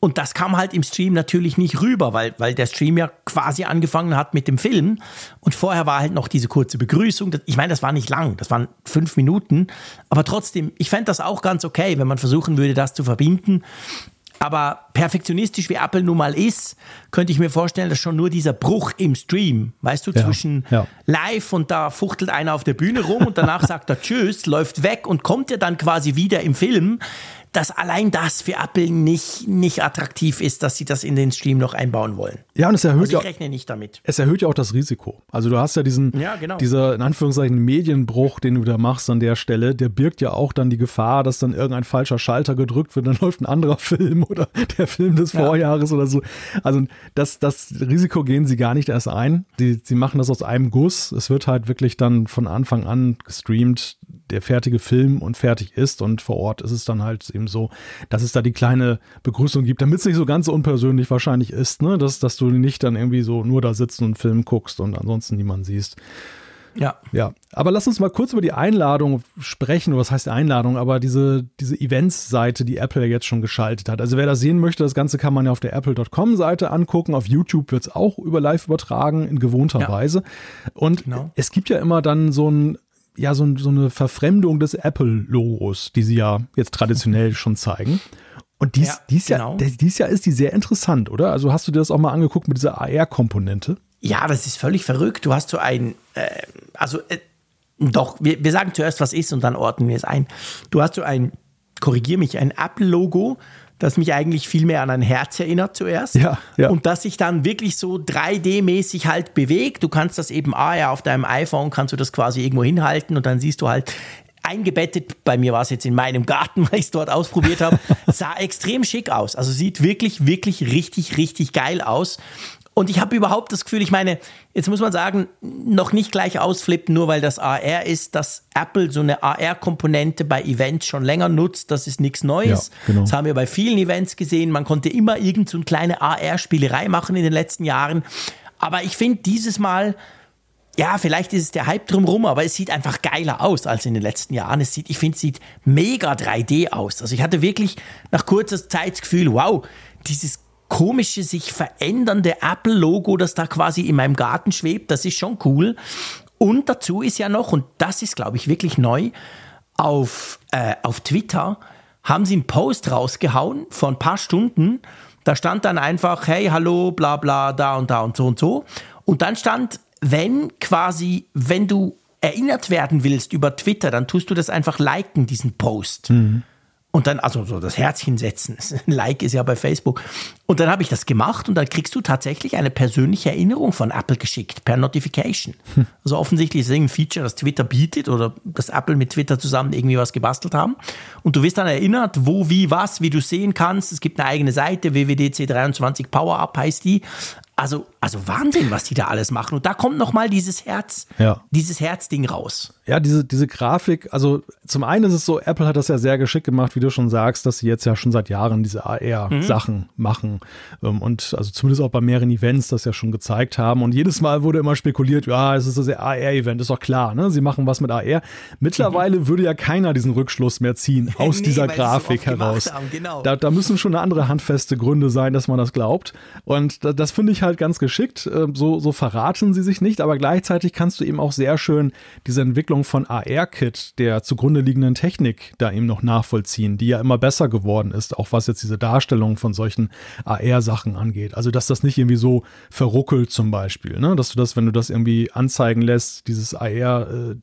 Und das kam halt im Stream natürlich nicht rüber, weil, weil der Stream ja quasi angefangen hat mit dem Film. Und vorher war halt noch diese kurze Begrüßung. Das- Ich meine, das war nicht lang, das waren fünf Minuten. Aber trotzdem, ich fände das auch ganz okay, wenn man versuchen würde, das zu verbinden. Aber perfektionistisch wie Apple nun mal ist, könnte ich mir vorstellen, dass schon nur dieser Bruch im Stream, weißt du, Ja, zwischen ja. live und da fuchtelt einer auf der Bühne rum und danach sagt er Tschüss, läuft weg und kommt ja dann quasi wieder im Film, dass allein das für Apple nicht, nicht attraktiv ist, dass sie das in den Stream noch einbauen wollen. ja, und es erhöht Also ja ich rechne nicht damit. es erhöht ja auch das Risiko. Also du hast ja diesen, Ja, genau. dieser in Anführungszeichen Medienbruch, den du da machst an der Stelle, der birgt ja auch dann die Gefahr, dass dann irgendein falscher Schalter gedrückt wird, dann läuft ein anderer Film oder der Film des Vorjahres oder so. Also das, das Risiko gehen sie gar nicht erst ein. Die, sie machen das aus einem Guss. Es wird halt wirklich dann von Anfang an gestreamt. Der fertige Film und fertig ist. Und vor Ort ist es dann halt eben so, dass es da die kleine Begrüßung gibt, damit es nicht so ganz unpersönlich wahrscheinlich ist, ne? dass, dass du nicht dann irgendwie so nur da sitzt und einen Film guckst und ansonsten niemanden siehst. Ja. Ja, aber lass uns mal kurz über die Einladung sprechen. Was heißt Einladung? Aber diese, diese Events-Seite, die Apple jetzt schon geschaltet hat. Also wer das sehen möchte, das Ganze kann man ja auf der Apple.com-Seite angucken. Auf YouTube wird es auch über live übertragen in gewohnter ja. Weise. Und genau. es gibt ja immer dann so ein ja, so, so eine Verfremdung des Apple-Logos, die sie ja jetzt traditionell schon zeigen. Und dies, ja, dies, genau. Jahr, dies Jahr ist die sehr interessant, oder? Also hast du dir das auch mal angeguckt mit dieser AR-Komponente? Ja, das ist völlig verrückt. Du hast so ein, äh, also äh, doch, wir, wir sagen zuerst, was ist und dann ordnen wir es ein. Du hast so ein, korrigier mich, ein Apple-Logo, das mich eigentlich viel mehr an ein Herz erinnert zuerst. Ja, ja. Und das sich dann wirklich so 3D-mäßig halt bewegt. Du kannst das eben, ah ja, auf deinem iPhone kannst du das quasi irgendwo hinhalten und dann siehst du halt eingebettet, bei mir war es jetzt in meinem Garten, weil ich es dort ausprobiert habe, sah extrem schick aus. Also sieht wirklich, wirklich richtig, richtig geil aus. Und ich habe überhaupt das Gefühl, ich meine, jetzt muss man sagen, noch nicht gleich ausflippen, nur weil das AR ist, dass Apple so eine AR-Komponente bei Events schon länger nutzt. Das ist nichts Neues. Ja, genau. Das haben wir bei vielen Events gesehen. Man konnte immer irgend so eine kleine AR-Spielerei machen in den letzten Jahren. Aber ich finde dieses Mal, ja, vielleicht ist es der Hype drumherum, aber es sieht einfach geiler aus als in den letzten Jahren. Es sieht, ich finde, es sieht mega 3D aus. Also ich hatte wirklich nach kurzer Zeit das Gefühl, wow, dieses komische, sich verändernde Apple-Logo, das da quasi in meinem Garten schwebt. Das ist schon cool. Und dazu ist ja noch, und das ist, glaube ich, wirklich neu, auf, äh, auf Twitter haben sie einen Post rausgehauen vor ein paar Stunden. Da stand dann einfach, hey, hallo, bla bla, da und da und so und so. Und dann stand, wenn quasi, wenn du erinnert werden willst über Twitter, dann tust du das einfach liken, diesen Post. Mhm. Und dann, also so das Herzchen setzen. Ein Like ist ja bei Facebook. Und dann habe ich das gemacht und dann kriegst du tatsächlich eine persönliche Erinnerung von Apple geschickt, per Notification. Hm. Also offensichtlich ist es ein Feature, das Twitter bietet oder das Apple mit Twitter zusammen irgendwie was gebastelt haben. Und du wirst dann erinnert, wo, wie, was, wie du sehen kannst. Es gibt eine eigene Seite, WWDC23 Power Up heißt die. Also, also Wahnsinn, was die da alles machen. Und da kommt noch mal dieses Herz, ja. dieses Herzding raus. Ja, diese, diese Grafik, also zum einen ist es so, Apple hat das ja sehr geschickt gemacht, wie du schon sagst, dass sie jetzt ja schon seit Jahren diese AR-Sachen mhm. machen. Ähm, und also zumindest auch bei mehreren Events das ja schon gezeigt haben. Und jedes Mal wurde immer spekuliert, ja, es ist das AR-Event, ist doch klar, ne? Sie machen was mit AR. Mittlerweile mhm. würde ja keiner diesen Rückschluss mehr ziehen aus nee, dieser Grafik heraus. genau. da, da müssen schon andere handfeste Gründe sein, dass man das glaubt. Und das, das finde ich halt halt ganz geschickt. Ähm, so, so verraten sie sich nicht, aber gleichzeitig kannst du eben auch sehr schön diese Entwicklung von AR-Kit, der zugrunde liegenden Technik, da eben noch nachvollziehen, die ja immer besser geworden ist, auch was jetzt diese Darstellung von solchen AR-Sachen angeht. Also, dass das nicht irgendwie so verruckelt zum Beispiel, ne? dass du das, wenn du das irgendwie anzeigen lässt, dieses AR, äh,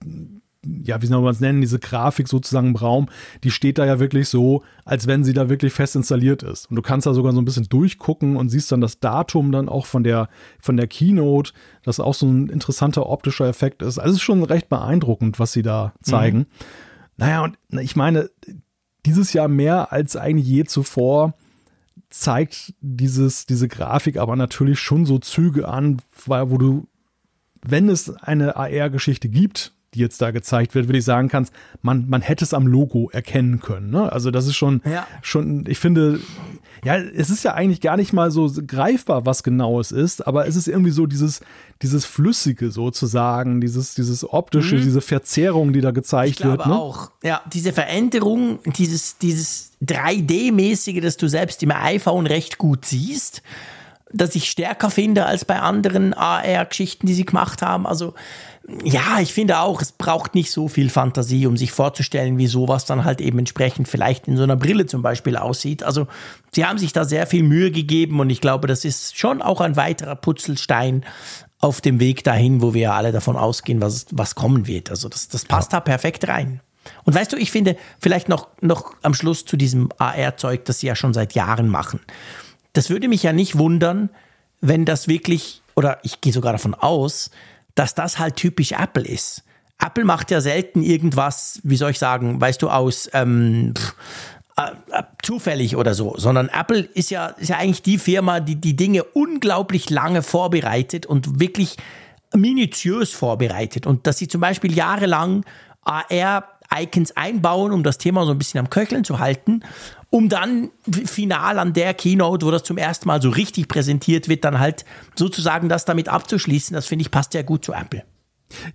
ja, wie soll man es nennen, diese Grafik sozusagen im Raum, die steht da ja wirklich so, als wenn sie da wirklich fest installiert ist. Und du kannst da sogar so ein bisschen durchgucken und siehst dann das Datum dann auch von der, von der Keynote, das auch so ein interessanter optischer Effekt ist. Also es ist schon recht beeindruckend, was sie da zeigen. Mhm. Naja, und ich meine, dieses Jahr mehr als eigentlich je zuvor zeigt dieses, diese Grafik aber natürlich schon so Züge an, wo du, wenn es eine AR-Geschichte gibt, die jetzt da gezeigt wird, würde ich sagen kannst, man, man hätte es am Logo erkennen können. Ne? Also das ist schon, ja. schon, ich finde, ja, es ist ja eigentlich gar nicht mal so greifbar, was genau es ist, aber es ist irgendwie so dieses, dieses Flüssige sozusagen, dieses, dieses optische, mhm. diese Verzerrung, die da gezeigt ich glaube wird. Ne? auch, ja, diese Veränderung, dieses, dieses 3D-mäßige, das du selbst im iPhone recht gut siehst das ich stärker finde als bei anderen AR-Geschichten, die sie gemacht haben. Also ja, ich finde auch, es braucht nicht so viel Fantasie, um sich vorzustellen, wie sowas dann halt eben entsprechend vielleicht in so einer Brille zum Beispiel aussieht. Also sie haben sich da sehr viel Mühe gegeben und ich glaube, das ist schon auch ein weiterer Putzelstein auf dem Weg dahin, wo wir alle davon ausgehen, was, was kommen wird. Also das, das passt da perfekt rein. Und weißt du, ich finde vielleicht noch, noch am Schluss zu diesem AR-Zeug, das sie ja schon seit Jahren machen. Das würde mich ja nicht wundern, wenn das wirklich, oder ich gehe sogar davon aus, dass das halt typisch Apple ist. Apple macht ja selten irgendwas, wie soll ich sagen, weißt du, aus ähm, pff, äh, äh, zufällig oder so, sondern Apple ist ja, ist ja eigentlich die Firma, die die Dinge unglaublich lange vorbereitet und wirklich minutiös vorbereitet. Und dass sie zum Beispiel jahrelang AR Icons einbauen, um das Thema so ein bisschen am Köcheln zu halten, um dann final an der Keynote, wo das zum ersten Mal so richtig präsentiert wird, dann halt sozusagen das damit abzuschließen. Das finde ich passt ja gut zu Apple.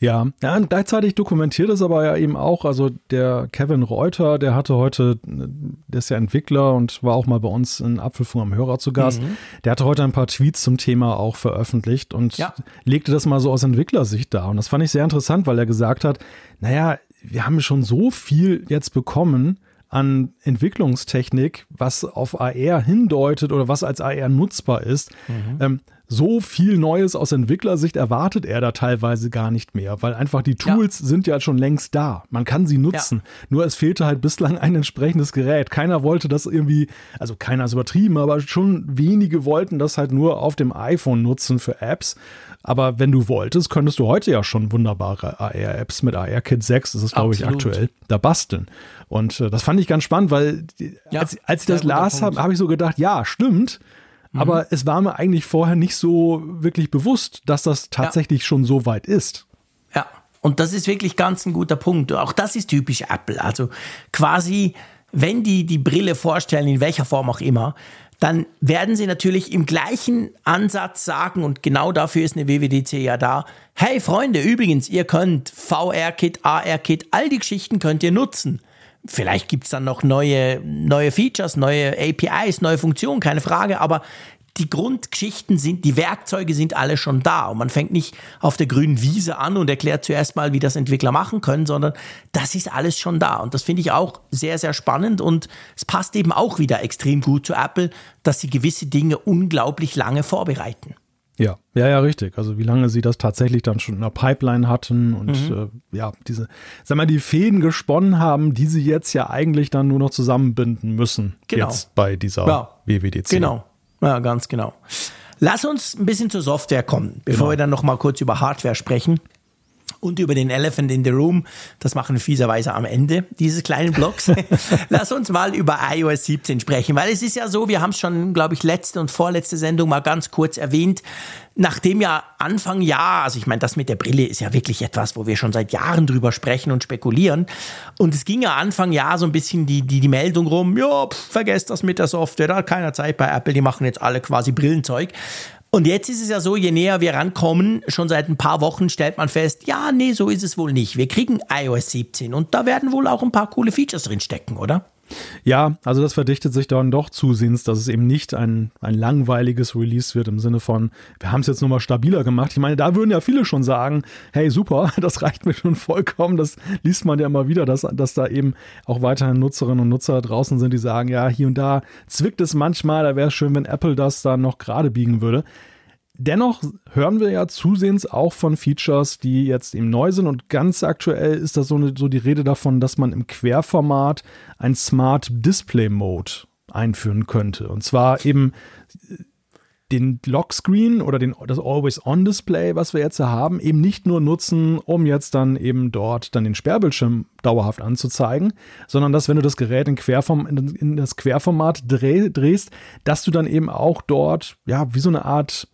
Ja, ja, und gleichzeitig dokumentiert es aber ja eben auch, also der Kevin Reuter, der hatte heute, der ist ja Entwickler und war auch mal bei uns in Apfelfunk am Hörer zu Gast, mhm. der hatte heute ein paar Tweets zum Thema auch veröffentlicht und ja. legte das mal so aus Entwicklersicht dar. Und das fand ich sehr interessant, weil er gesagt hat, naja, wir haben schon so viel jetzt bekommen, an Entwicklungstechnik, was auf AR hindeutet oder was als AR nutzbar ist. Mhm. Ähm, so viel Neues aus Entwicklersicht erwartet er da teilweise gar nicht mehr, weil einfach die Tools ja. sind ja schon längst da. Man kann sie nutzen. Ja. Nur es fehlte halt bislang ein entsprechendes Gerät. Keiner wollte das irgendwie, also keiner ist übertrieben, aber schon wenige wollten das halt nur auf dem iPhone nutzen für Apps. Aber wenn du wolltest, könntest du heute ja schon wunderbare AR-Apps mit AR-Kit 6, das ist glaube ich aktuell, da basteln. Und äh, das fand ich ganz spannend, weil ja, als, als ich das las, habe hab ich so gedacht, ja, stimmt. Mhm. Aber es war mir eigentlich vorher nicht so wirklich bewusst, dass das tatsächlich ja. schon so weit ist. Ja, und das ist wirklich ganz ein guter Punkt. Auch das ist typisch Apple. Also quasi, wenn die die Brille vorstellen, in welcher Form auch immer, dann werden sie natürlich im gleichen Ansatz sagen, und genau dafür ist eine WWDC ja da, hey Freunde, übrigens, ihr könnt VR-Kit, AR-Kit, all die Geschichten könnt ihr nutzen. Vielleicht gibt es dann noch neue, neue Features, neue APIs, neue Funktionen, keine Frage, aber die Grundgeschichten sind, die Werkzeuge sind alle schon da. Und man fängt nicht auf der grünen Wiese an und erklärt zuerst mal, wie das Entwickler machen können, sondern das ist alles schon da. Und das finde ich auch sehr, sehr spannend. Und es passt eben auch wieder extrem gut zu Apple, dass sie gewisse Dinge unglaublich lange vorbereiten. Ja, ja, ja, richtig. Also wie lange sie das tatsächlich dann schon in der Pipeline hatten und mhm. äh, ja, diese, sag mal, die Fäden gesponnen haben, die sie jetzt ja eigentlich dann nur noch zusammenbinden müssen. Genau. Jetzt bei dieser ja. WWDC. Genau, ja, ganz genau. Lass uns ein bisschen zur Software kommen, bevor genau. wir dann noch mal kurz über Hardware sprechen und über den Elephant in the Room. Das machen wir fieserweise am Ende dieses kleinen Blocks. Lass uns mal über iOS 17 sprechen, weil es ist ja so, wir haben es schon, glaube ich, letzte und vorletzte Sendung mal ganz kurz erwähnt. Nachdem ja Anfang Jahr, also ich meine, das mit der Brille ist ja wirklich etwas, wo wir schon seit Jahren drüber sprechen und spekulieren. Und es ging ja Anfang Jahr so ein bisschen die, die, die Meldung rum, ja, pff, vergesst das mit der Software, da hat keiner Zeit bei Apple, die machen jetzt alle quasi Brillenzeug. Und jetzt ist es ja so, je näher wir rankommen, schon seit ein paar Wochen stellt man fest, ja, nee, so ist es wohl nicht. Wir kriegen iOS 17 und da werden wohl auch ein paar coole Features drin stecken, oder? Ja, also das verdichtet sich dann doch zusehends, dass es eben nicht ein, ein langweiliges Release wird im Sinne von, wir haben es jetzt nochmal stabiler gemacht. Ich meine, da würden ja viele schon sagen, hey, super, das reicht mir schon vollkommen. Das liest man ja immer wieder, dass, dass da eben auch weiterhin Nutzerinnen und Nutzer draußen sind, die sagen, ja, hier und da zwickt es manchmal, da wäre es schön, wenn Apple das dann noch gerade biegen würde. Dennoch hören wir ja zusehends auch von Features, die jetzt eben neu sind und ganz aktuell ist das so, eine, so die Rede davon, dass man im Querformat ein Smart Display Mode einführen könnte. Und zwar eben den Lockscreen oder den, das Always-On-Display, was wir jetzt haben, eben nicht nur nutzen, um jetzt dann eben dort dann den Sperrbildschirm dauerhaft anzuzeigen, sondern dass, wenn du das Gerät in, Querform, in das Querformat dreh, drehst, dass du dann eben auch dort, ja, wie so eine Art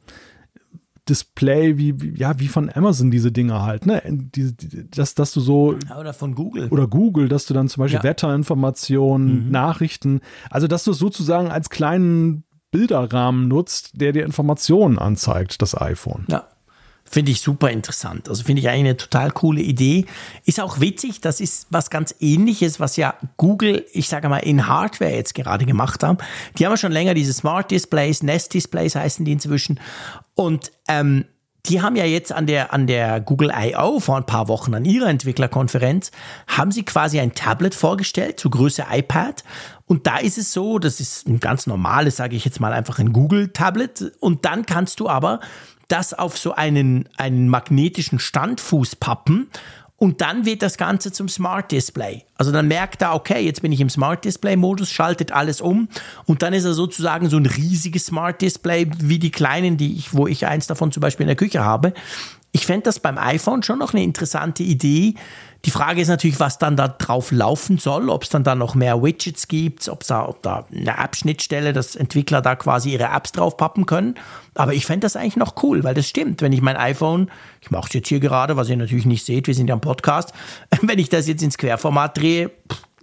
Display, wie, wie, ja, wie von Amazon diese Dinge halt, ne? Die, die, dass, dass du so. Oder von Google. Oder Google, dass du dann zum Beispiel ja. Wetterinformationen, mhm. Nachrichten, also dass du es sozusagen als kleinen Bilderrahmen nutzt, der dir Informationen anzeigt, das iPhone. Ja. Finde ich super interessant. Also finde ich eigentlich eine total coole Idee. Ist auch witzig, das ist was ganz ähnliches, was ja Google, ich sage mal, in Hardware jetzt gerade gemacht haben. Die haben ja schon länger diese Smart Displays, Nest Displays heißen die inzwischen. Und ähm, die haben ja jetzt an der, an der Google I.O. vor ein paar Wochen an ihrer Entwicklerkonferenz, haben sie quasi ein Tablet vorgestellt, zu Größe iPad. Und da ist es so, das ist ein ganz normales, sage ich jetzt mal, einfach ein Google-Tablet. Und dann kannst du aber das auf so einen, einen magnetischen Standfuß pappen und dann wird das Ganze zum Smart Display. Also dann merkt er, okay, jetzt bin ich im Smart Display Modus, schaltet alles um und dann ist er sozusagen so ein riesiges Smart Display wie die kleinen, die ich, wo ich eins davon zum Beispiel in der Küche habe. Ich fände das beim iPhone schon noch eine interessante Idee. Die Frage ist natürlich, was dann da drauf laufen soll, ob es dann da noch mehr Widgets gibt, ob da, da eine App-Schnittstelle, dass Entwickler da quasi ihre Apps drauf pappen können. Aber ich fände das eigentlich noch cool, weil das stimmt. Wenn ich mein iPhone, ich mache es jetzt hier gerade, was ihr natürlich nicht seht, wir sind ja im Podcast, wenn ich das jetzt ins Querformat drehe,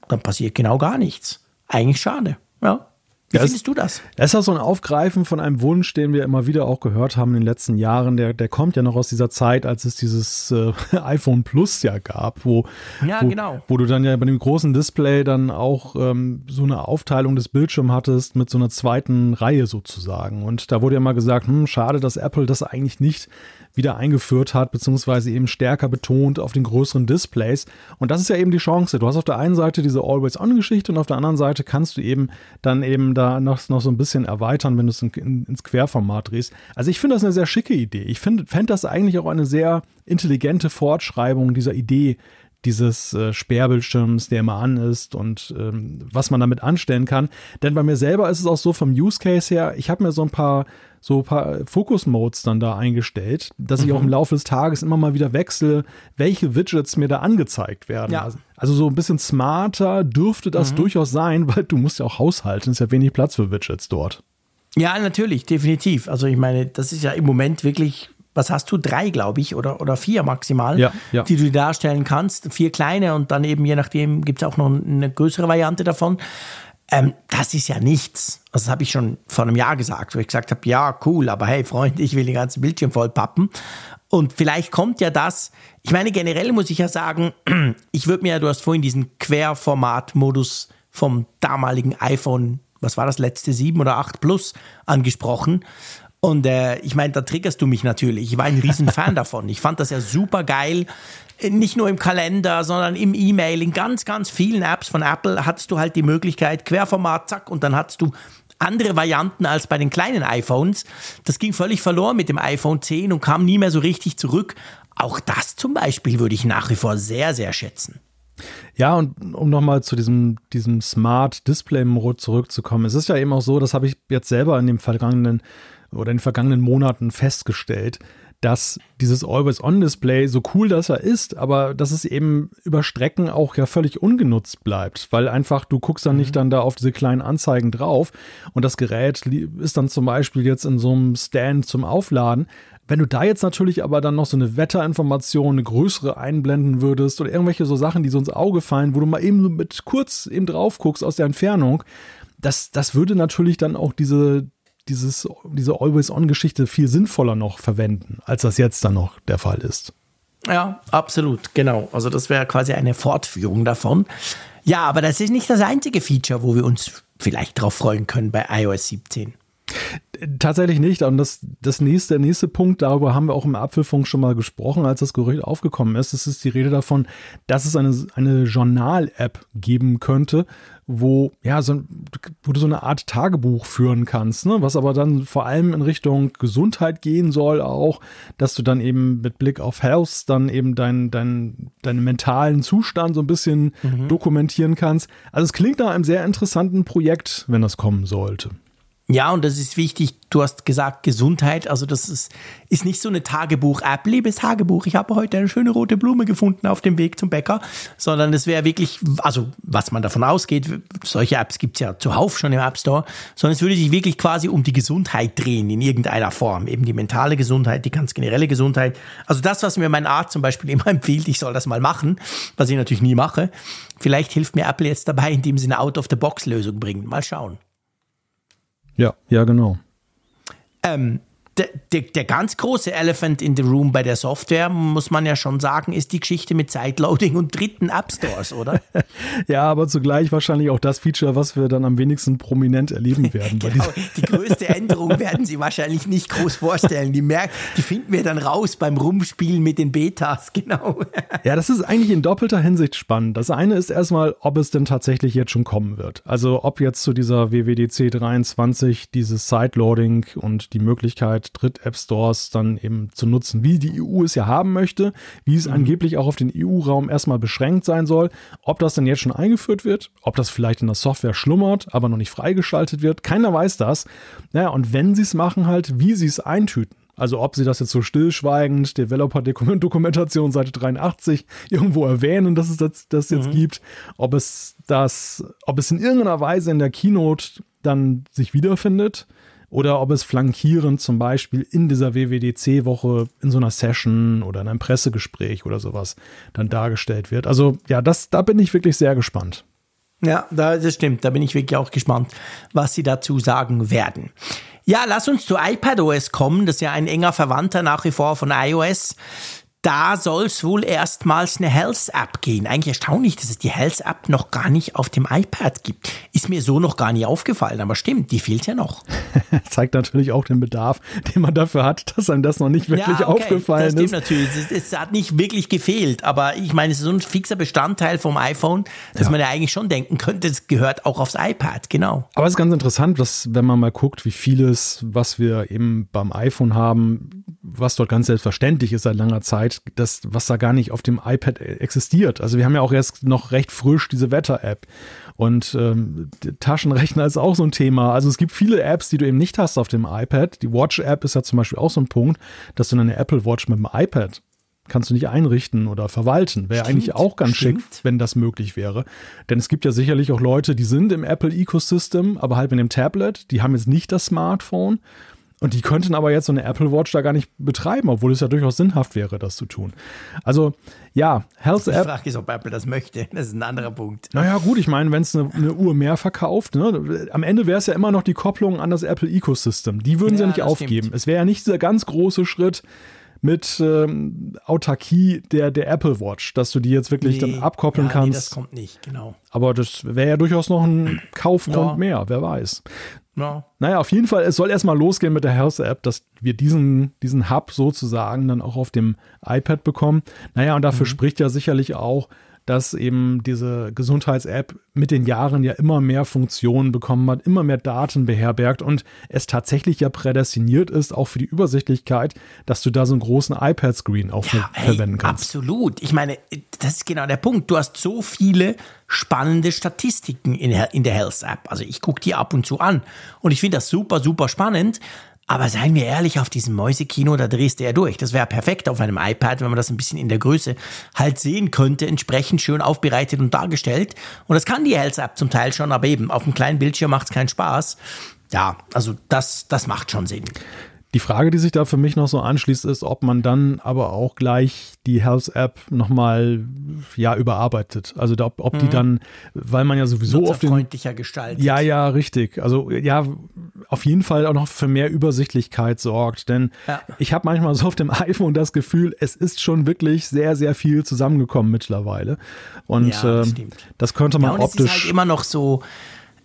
dann passiert genau gar nichts. Eigentlich schade. Ja. Wie ja, findest du das? Es ist ja so ein Aufgreifen von einem Wunsch, den wir immer wieder auch gehört haben in den letzten Jahren. Der, der kommt ja noch aus dieser Zeit, als es dieses äh, iPhone Plus ja gab, wo, ja, wo, genau. wo du dann ja bei dem großen Display dann auch ähm, so eine Aufteilung des Bildschirms hattest mit so einer zweiten Reihe sozusagen. Und da wurde ja mal gesagt, hm, schade, dass Apple das eigentlich nicht wieder eingeführt hat, beziehungsweise eben stärker betont auf den größeren Displays. Und das ist ja eben die Chance. Du hast auf der einen Seite diese Always-On-Geschichte und auf der anderen Seite kannst du eben dann eben da noch, noch so ein bisschen erweitern, wenn du es in, in, ins Querformat drehst. Also ich finde das eine sehr schicke Idee. Ich fände das eigentlich auch eine sehr intelligente Fortschreibung dieser Idee, dieses äh, Sperrbildschirms, der immer an ist und ähm, was man damit anstellen kann. Denn bei mir selber ist es auch so vom Use Case her, ich habe mir so ein paar so ein paar Fokus-Modes dann da eingestellt, dass ich mhm. auch im Laufe des Tages immer mal wieder wechsle, welche Widgets mir da angezeigt werden. Ja. Also so ein bisschen smarter dürfte das mhm. durchaus sein, weil du musst ja auch haushalten, es ist ja wenig Platz für Widgets dort. Ja, natürlich, definitiv. Also ich meine, das ist ja im Moment wirklich was hast du? Drei, glaube ich, oder, oder vier maximal, ja, ja. die du darstellen kannst. Vier kleine und dann eben je nachdem gibt es auch noch eine größere Variante davon. Ähm, das ist ja nichts. Also das habe ich schon vor einem Jahr gesagt, wo ich gesagt habe, ja, cool, aber hey, Freund, ich will den ganzen Bildschirm voll pappen. Und vielleicht kommt ja das, ich meine, generell muss ich ja sagen, ich würde mir ja, du hast vorhin diesen Querformat-Modus vom damaligen iPhone, was war das letzte, 7 oder 8 Plus angesprochen. Und äh, ich meine, da triggerst du mich natürlich. Ich war ein Riesenfan davon. Ich fand das ja super geil, nicht nur im Kalender, sondern im E-Mail, in ganz, ganz vielen Apps von Apple hattest du halt die Möglichkeit, Querformat, zack, und dann hattest du andere Varianten als bei den kleinen iPhones. Das ging völlig verloren mit dem iPhone 10 und kam nie mehr so richtig zurück. Auch das zum Beispiel würde ich nach wie vor sehr, sehr schätzen. Ja, und um nochmal zu diesem, diesem Smart Display Mode zurückzukommen. Es ist ja eben auch so, das habe ich jetzt selber in dem vergangenen oder in den vergangenen Monaten festgestellt, dass dieses Always-On-Display, so cool das er ist, aber dass es eben über Strecken auch ja völlig ungenutzt bleibt, weil einfach du guckst dann mhm. nicht dann da auf diese kleinen Anzeigen drauf und das Gerät ist dann zum Beispiel jetzt in so einem Stand zum Aufladen. Wenn du da jetzt natürlich aber dann noch so eine Wetterinformation, eine größere einblenden würdest oder irgendwelche so Sachen, die so ins Auge fallen, wo du mal eben so mit kurz eben drauf guckst aus der Entfernung, das, das würde natürlich dann auch diese, dieses, diese Always-On-Geschichte viel sinnvoller noch verwenden, als das jetzt dann noch der Fall ist. Ja, absolut, genau. Also das wäre quasi eine Fortführung davon. Ja, aber das ist nicht das einzige Feature, wo wir uns vielleicht drauf freuen können bei iOS 17. Tatsächlich nicht. Und das, das nächste, der nächste Punkt, darüber haben wir auch im Apfelfunk schon mal gesprochen, als das Gerücht aufgekommen ist. Es ist die Rede davon, dass es eine, eine Journal-App geben könnte, wo, ja, so, wo du so eine Art Tagebuch führen kannst, ne? was aber dann vor allem in Richtung Gesundheit gehen soll, auch, dass du dann eben mit Blick auf Health dann eben deinen dein, deinen mentalen Zustand so ein bisschen mhm. dokumentieren kannst. Also es klingt nach einem sehr interessanten Projekt, wenn das kommen sollte. Ja, und das ist wichtig. Du hast gesagt Gesundheit. Also das ist, ist nicht so eine Tagebuch-App. Liebes Tagebuch, ich habe heute eine schöne rote Blume gefunden auf dem Weg zum Bäcker. Sondern es wäre wirklich, also was man davon ausgeht, solche Apps gibt es ja zuhauf schon im App Store, sondern es würde sich wirklich quasi um die Gesundheit drehen in irgendeiner Form. Eben die mentale Gesundheit, die ganz generelle Gesundheit. Also das, was mir mein Arzt zum Beispiel immer empfiehlt, ich soll das mal machen, was ich natürlich nie mache. Vielleicht hilft mir Apple jetzt dabei, indem sie eine Out-of-the-Box-Lösung bringen. Mal schauen. Ja, ja, genau. Ähm, der, der, der, ganz große Elephant in the Room bei der Software, muss man ja schon sagen, ist die Geschichte mit Sideloading und dritten App Stores, oder? ja, aber zugleich wahrscheinlich auch das Feature, was wir dann am wenigsten prominent erleben werden. genau, die größte Änderung werden sie wahrscheinlich nicht groß vorstellen. Die, merk, die finden wir dann raus beim Rumspielen mit den Betas, genau. ja, das ist eigentlich in doppelter Hinsicht spannend. Das eine ist erstmal, ob es denn tatsächlich jetzt schon kommen wird. Also ob jetzt zu dieser WWDC 23 dieses Sideloading und die Möglichkeit, Möglichkeit, Dritt-App-Stores dann eben zu nutzen, wie die EU es ja haben möchte, wie es mhm. angeblich auch auf den EU-Raum erstmal beschränkt sein soll. Ob das denn jetzt schon eingeführt wird, ob das vielleicht in der Software schlummert, aber noch nicht freigeschaltet wird, keiner weiß das. Naja, und wenn sie es machen, halt, wie sie es eintüten. Also ob sie das jetzt so stillschweigend, Developer-Dokumentation Seite 83, irgendwo erwähnen, dass es das, das jetzt mhm. gibt, ob es das, ob es in irgendeiner Weise in der Keynote dann sich wiederfindet oder ob es flankierend zum Beispiel in dieser WWDC-Woche in so einer Session oder in einem Pressegespräch oder sowas dann dargestellt wird. Also ja, das, da bin ich wirklich sehr gespannt. Ja, das stimmt. Da bin ich wirklich auch gespannt, was sie dazu sagen werden. Ja, lass uns zu iPadOS kommen. Das ist ja ein enger Verwandter nach wie vor von iOS da soll es wohl erstmals eine Health-App gehen. Eigentlich erstaunlich, dass es die Health-App noch gar nicht auf dem iPad gibt. Ist mir so noch gar nicht aufgefallen, aber stimmt, die fehlt ja noch. Zeigt natürlich auch den Bedarf, den man dafür hat, dass einem das noch nicht wirklich ja, okay, aufgefallen das stimmt ist. natürlich, es, es, hat nicht wirklich gefehlt, aber ich meine, es ist so ein fixer Bestandteil vom iPhone, dass ja. man ja eigentlich schon denken könnte, es gehört auch aufs iPad, genau. Aber es ist ganz interessant, dass, wenn man mal guckt, wie vieles, was wir eben beim iPhone haben, was dort ganz selbstverständlich ist seit langer Zeit, das, was da gar nicht auf dem iPad existiert. Also wir haben ja auch erst noch recht frisch diese Wetter-App. Und ähm, Taschenrechner ist auch so ein Thema. Also es gibt viele Apps, die du eben nicht hast auf dem iPad. Die Watch-App ist ja zum Beispiel auch so ein Punkt, dass du eine Apple Watch mit dem iPad kannst du nicht einrichten oder verwalten. Wäre eigentlich auch ganz stimmt. schick, wenn das möglich wäre. Denn es gibt ja sicherlich auch Leute, die sind im Apple Ecosystem, aber halt mit dem Tablet. Die haben jetzt nicht das Smartphone und die könnten aber jetzt so eine Apple Watch da gar nicht betreiben, obwohl es ja durchaus sinnhaft wäre, das zu tun. Also ja, Health App. Die Frage ist, ob Apple das möchte. Das ist ein anderer Punkt. Naja, gut, ich meine, wenn es eine, eine, Uhr mehr verkauft, ne, am Ende wäre es ja immer noch die Kopplung an das Apple Ecosystem. Die würden ja, sie ja nicht aufgeben. Stimmt. Es wäre ja nicht dieser ganz große Schritt, mit ähm, Autarkie der, der Apple Watch, dass du die jetzt wirklich nee, dann abkoppeln ja, kannst. Nee, das kommt nicht, genau. Aber das wäre ja durchaus noch ein Kaufgrund ja. mehr, wer weiß. Ja. Naja, auf jeden Fall, es soll erstmal losgehen mit der Health App, dass wir diesen, diesen Hub sozusagen dann auch auf dem iPad bekommen. Naja, und dafür mhm. spricht ja sicherlich auch, dass eben diese Gesundheits-App mit den Jahren ja immer mehr Funktionen bekommen hat, immer mehr Daten beherbergt und es tatsächlich ja prädestiniert ist, auch für die Übersichtlichkeit, dass du da so einen großen iPad-Screen auch ja, hey, verwenden kannst. Absolut. Ich meine, das ist genau der Punkt. Du hast so viele spannende Statistiken in, in der Health-App. Also ich gucke die ab und zu an und ich finde das super, super spannend. Aber seien wir ehrlich, auf diesem Mäusekino, da drehst du ja durch. Das wäre perfekt auf einem iPad, wenn man das ein bisschen in der Größe halt sehen könnte, entsprechend schön aufbereitet und dargestellt. Und das kann die Health App zum Teil schon, aber eben auf einem kleinen Bildschirm macht es keinen Spaß. Ja, also das, das macht schon Sinn. Die Frage, die sich da für mich noch so anschließt, ist, ob man dann aber auch gleich die Health-App nochmal ja, überarbeitet. Also ob, ob mhm. die dann, weil man ja sowieso auf den. freundlicher gestaltet. Ja, ja, richtig. Also ja, auf jeden Fall auch noch für mehr Übersichtlichkeit sorgt. Denn ja. ich habe manchmal so auf dem iPhone das Gefühl, es ist schon wirklich sehr, sehr viel zusammengekommen mittlerweile. Und ja, das, äh, das könnte man ja, und optisch. Es ist halt immer noch so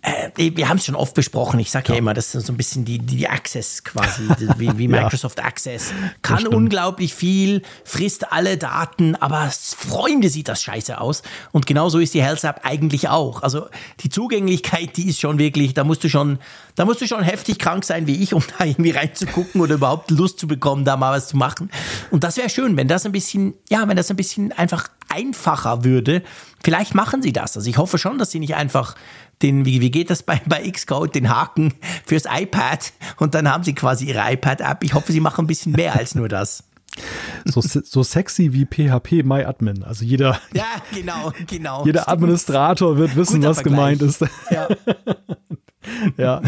äh, wir haben es schon oft besprochen. Ich sage ja. ja. immer, das ist so ein bisschen die, die Access quasi, wie, wie Microsoft ja. Access. Kann unglaublich viel, frisst alle Daten, aber Freunde sieht das scheiße aus. Und genauso ist die Health App eigentlich auch. Also die Zugänglichkeit, die ist schon wirklich, da musst du schon, da musst du schon heftig krank sein wie ich, um da irgendwie reinzugucken oder überhaupt Lust zu bekommen, da mal was zu machen. Und das wäre schön, wenn das ein bisschen, ja, wenn das ein bisschen einfach einfacher würde. Vielleicht machen sie das. Also ich hoffe schon, dass sie nicht einfach den, wie, wie geht das bei, bei Xcode, den Haken fürs iPad und dann haben sie quasi ihre iPad-App. Ich hoffe, sie machen ein bisschen mehr als nur das. So, so sexy wie PHP MyAdmin. Also jeder, ja, genau, genau. jeder Administrator wird wissen, Guter was Vergleich. gemeint ist. Ja. ja.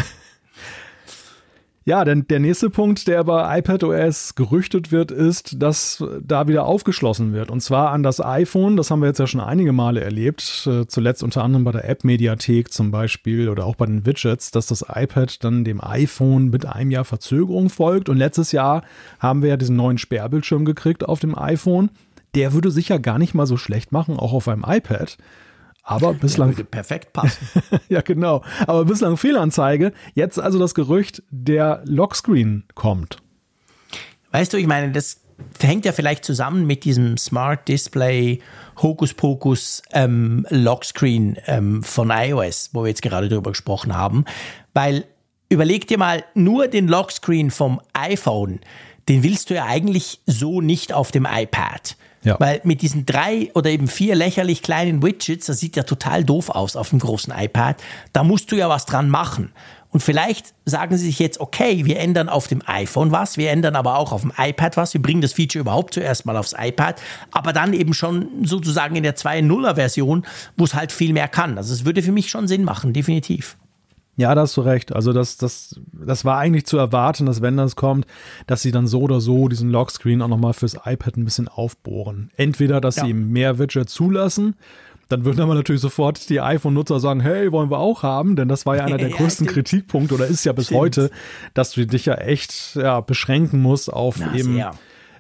Ja, denn der nächste Punkt, der bei iPadOS gerüchtet wird, ist, dass da wieder aufgeschlossen wird. Und zwar an das iPhone. Das haben wir jetzt ja schon einige Male erlebt. Äh, zuletzt unter anderem bei der App-Mediathek zum Beispiel oder auch bei den Widgets, dass das iPad dann dem iPhone mit einem Jahr Verzögerung folgt. Und letztes Jahr haben wir ja diesen neuen Sperrbildschirm gekriegt auf dem iPhone. Der würde sicher gar nicht mal so schlecht machen, auch auf einem iPad. Aber bislang. würde perfekt passen. ja, genau. Aber bislang Fehlanzeige. Jetzt also das Gerücht, der Lockscreen kommt. Weißt du, ich meine, das hängt ja vielleicht zusammen mit diesem Smart Display Hokuspokus ähm, Lockscreen ähm, von iOS, wo wir jetzt gerade drüber gesprochen haben. Weil überleg dir mal, nur den Lockscreen vom iPhone, den willst du ja eigentlich so nicht auf dem iPad. Ja. Weil mit diesen drei oder eben vier lächerlich kleinen Widgets, das sieht ja total doof aus auf dem großen iPad. Da musst du ja was dran machen. Und vielleicht sagen sie sich jetzt, okay, wir ändern auf dem iPhone was, wir ändern aber auch auf dem iPad was, wir bringen das Feature überhaupt zuerst mal aufs iPad, aber dann eben schon sozusagen in der 2.0er Version, wo es halt viel mehr kann. Also es würde für mich schon Sinn machen, definitiv. Ja, da hast du recht. Also das, das, das war eigentlich zu erwarten, dass wenn das kommt, dass sie dann so oder so diesen Lockscreen auch nochmal fürs iPad ein bisschen aufbohren. Entweder, dass ja. sie mehr Widgets zulassen dann würden aber natürlich sofort die iPhone-Nutzer sagen, hey, wollen wir auch haben, denn das war ja einer der ja, größten stimmt. Kritikpunkte oder ist ja bis stimmt. heute, dass du dich ja echt ja, beschränken musst auf Na, eben. Sehr.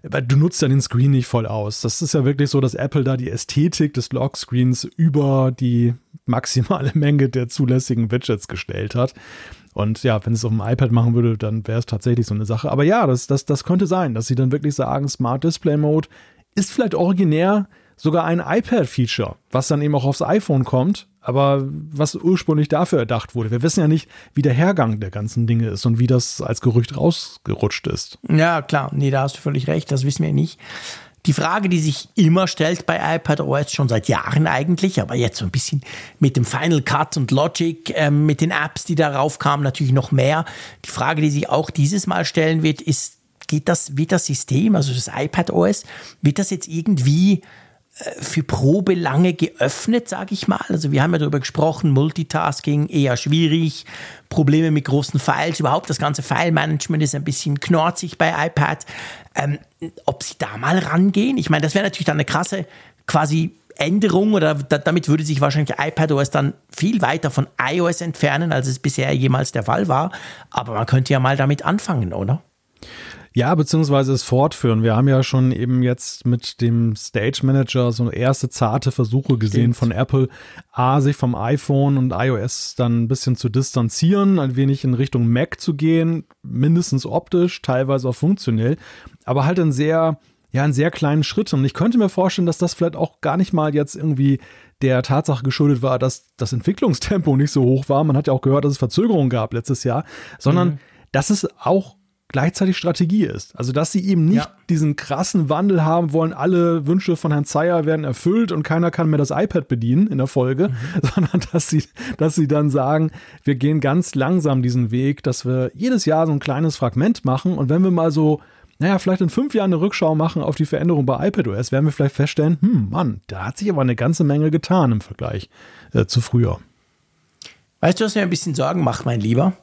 Du nutzt ja den Screen nicht voll aus. Das ist ja wirklich so, dass Apple da die Ästhetik des Lockscreens über die maximale Menge der zulässigen Widgets gestellt hat. Und ja, wenn es auf dem iPad machen würde, dann wäre es tatsächlich so eine Sache. Aber ja, das, das, das könnte sein, dass sie dann wirklich sagen, Smart Display Mode ist vielleicht originär sogar ein iPad-Feature, was dann eben auch aufs iPhone kommt, aber was ursprünglich dafür erdacht wurde. Wir wissen ja nicht, wie der Hergang der ganzen Dinge ist und wie das als Gerücht rausgerutscht ist. Ja, klar. Nee, da hast du völlig recht. Das wissen wir nicht. Die Frage, die sich immer stellt bei iPad OS, schon seit Jahren eigentlich, aber jetzt so ein bisschen mit dem Final Cut und Logic, äh, mit den Apps, die darauf kamen, natürlich noch mehr. Die Frage, die sich auch dieses Mal stellen wird, ist, geht das, wird das System, also das iPad OS, wird das jetzt irgendwie für Probelange geöffnet, sage ich mal. Also wir haben ja darüber gesprochen, Multitasking eher schwierig, Probleme mit großen Files, überhaupt das ganze File-Management ist ein bisschen knorzig bei iPad. Ähm, ob sie da mal rangehen? Ich meine, das wäre natürlich dann eine krasse quasi Änderung oder da, damit würde sich wahrscheinlich iPadOS dann viel weiter von iOS entfernen, als es bisher jemals der Fall war. Aber man könnte ja mal damit anfangen, oder? Ja, beziehungsweise es fortführen. Wir haben ja schon eben jetzt mit dem Stage Manager so erste zarte Versuche gesehen Stimmt. von Apple, A, sich vom iPhone und iOS dann ein bisschen zu distanzieren, ein wenig in Richtung Mac zu gehen, mindestens optisch, teilweise auch funktionell, aber halt in sehr, ja, in sehr kleinen Schritten. Und ich könnte mir vorstellen, dass das vielleicht auch gar nicht mal jetzt irgendwie der Tatsache geschuldet war, dass das Entwicklungstempo nicht so hoch war. Man hat ja auch gehört, dass es Verzögerungen gab letztes Jahr, sondern mhm. dass es auch gleichzeitig Strategie ist. Also, dass sie eben nicht ja. diesen krassen Wandel haben wollen, alle Wünsche von Herrn Zeyer werden erfüllt und keiner kann mehr das iPad bedienen in der Folge, mhm. sondern dass sie, dass sie dann sagen, wir gehen ganz langsam diesen Weg, dass wir jedes Jahr so ein kleines Fragment machen und wenn wir mal so naja, vielleicht in fünf Jahren eine Rückschau machen auf die Veränderung bei iPadOS, werden wir vielleicht feststellen, hm, Mann, da hat sich aber eine ganze Menge getan im Vergleich äh, zu früher. Weißt du, was mir ein bisschen Sorgen macht, mein Lieber?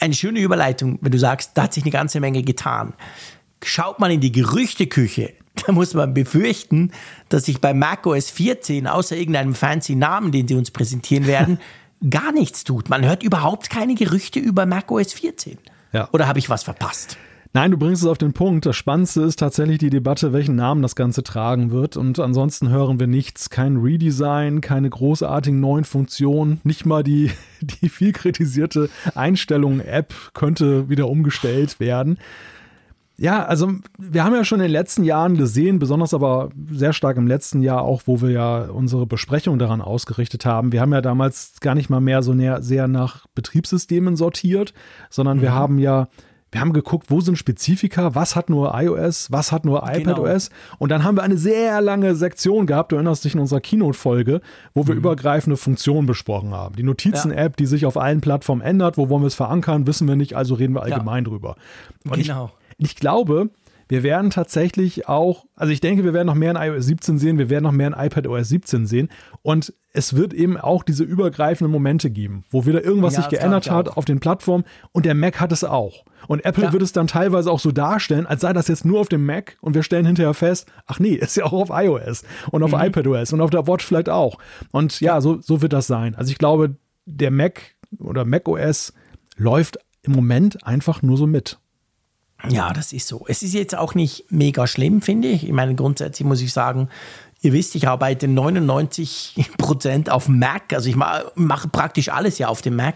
Eine schöne Überleitung, wenn du sagst, da hat sich eine ganze Menge getan. Schaut man in die Gerüchteküche, da muss man befürchten, dass sich bei macOS 14 außer irgendeinem fancy Namen, den sie uns präsentieren werden, gar nichts tut. Man hört überhaupt keine Gerüchte über macOS 14. Ja. Oder habe ich was verpasst? Nein, du bringst es auf den Punkt. Das Spannendste ist tatsächlich die Debatte, welchen Namen das Ganze tragen wird. Und ansonsten hören wir nichts. Kein Redesign, keine großartigen neuen Funktionen. Nicht mal die, die viel kritisierte Einstellungen-App könnte wieder umgestellt werden. Ja, also wir haben ja schon in den letzten Jahren gesehen, besonders aber sehr stark im letzten Jahr auch, wo wir ja unsere Besprechung daran ausgerichtet haben. Wir haben ja damals gar nicht mal mehr so sehr nach Betriebssystemen sortiert, sondern mhm. wir haben ja wir haben geguckt, wo sind Spezifika, was hat nur iOS, was hat nur iPadOS. Genau. Und dann haben wir eine sehr lange Sektion gehabt, du erinnerst dich in unserer Keynote-Folge, wo wir mhm. übergreifende Funktionen besprochen haben. Die Notizen-App, ja. die sich auf allen Plattformen ändert, wo wollen wir es verankern, wissen wir nicht, also reden wir allgemein ja. drüber. Und genau. Ich, ich glaube, wir werden tatsächlich auch, also ich denke, wir werden noch mehr in iOS 17 sehen, wir werden noch mehr in iPadOS 17 sehen und es wird eben auch diese übergreifenden Momente geben, wo wieder irgendwas ja, sich geändert hat auf den Plattformen und der Mac hat es auch. Und Apple ja. wird es dann teilweise auch so darstellen, als sei das jetzt nur auf dem Mac und wir stellen hinterher fest, ach nee, ist ja auch auf iOS und auf mhm. iPadOS und auf der Watch vielleicht auch. Und ja, so, so wird das sein. Also ich glaube, der Mac oder macOS läuft im Moment einfach nur so mit. Ja, das ist so. Es ist jetzt auch nicht mega schlimm, finde ich. Ich meine, grundsätzlich muss ich sagen, ihr wisst, ich arbeite 99 Prozent auf Mac. Also ich mache praktisch alles ja auf dem Mac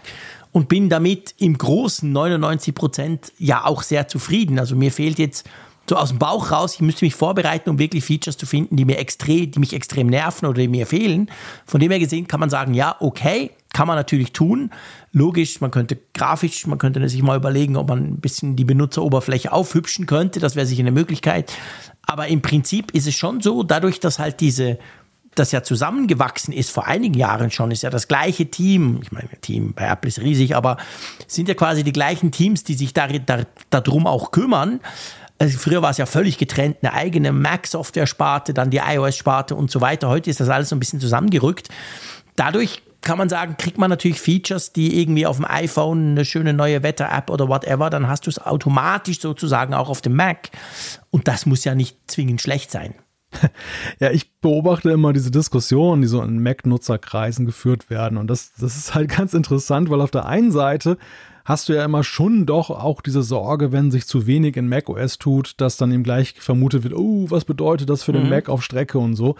und bin damit im Großen 99 Prozent ja auch sehr zufrieden. Also mir fehlt jetzt so aus dem Bauch raus, ich müsste mich vorbereiten, um wirklich Features zu finden, die mir extrem, die mich extrem nerven oder die mir fehlen. Von dem her gesehen kann man sagen, ja, okay, kann man natürlich tun. Logisch, man könnte grafisch, man könnte sich mal überlegen, ob man ein bisschen die Benutzeroberfläche aufhübschen könnte. Das wäre sicher eine Möglichkeit. Aber im Prinzip ist es schon so, dadurch, dass halt diese das ja zusammengewachsen ist vor einigen Jahren schon, ist ja das gleiche Team. Ich meine, Team bei Apple ist riesig, aber sind ja quasi die gleichen Teams, die sich darum da, darum auch kümmern. Also früher war es ja völlig getrennt, eine eigene Mac-Software-Sparte, dann die iOS-Sparte und so weiter. Heute ist das alles so ein bisschen zusammengerückt. Dadurch kann man sagen, kriegt man natürlich Features, die irgendwie auf dem iPhone eine schöne neue Wetter-App oder whatever, dann hast du es automatisch sozusagen auch auf dem Mac. Und das muss ja nicht zwingend schlecht sein. Ja, ich beobachte immer diese Diskussionen, die so in Mac-Nutzerkreisen geführt werden. Und das, das ist halt ganz interessant, weil auf der einen Seite hast du ja immer schon doch auch diese Sorge, wenn sich zu wenig in macOS tut, dass dann eben gleich vermutet wird, oh, was bedeutet das für den mhm. Mac auf Strecke und so.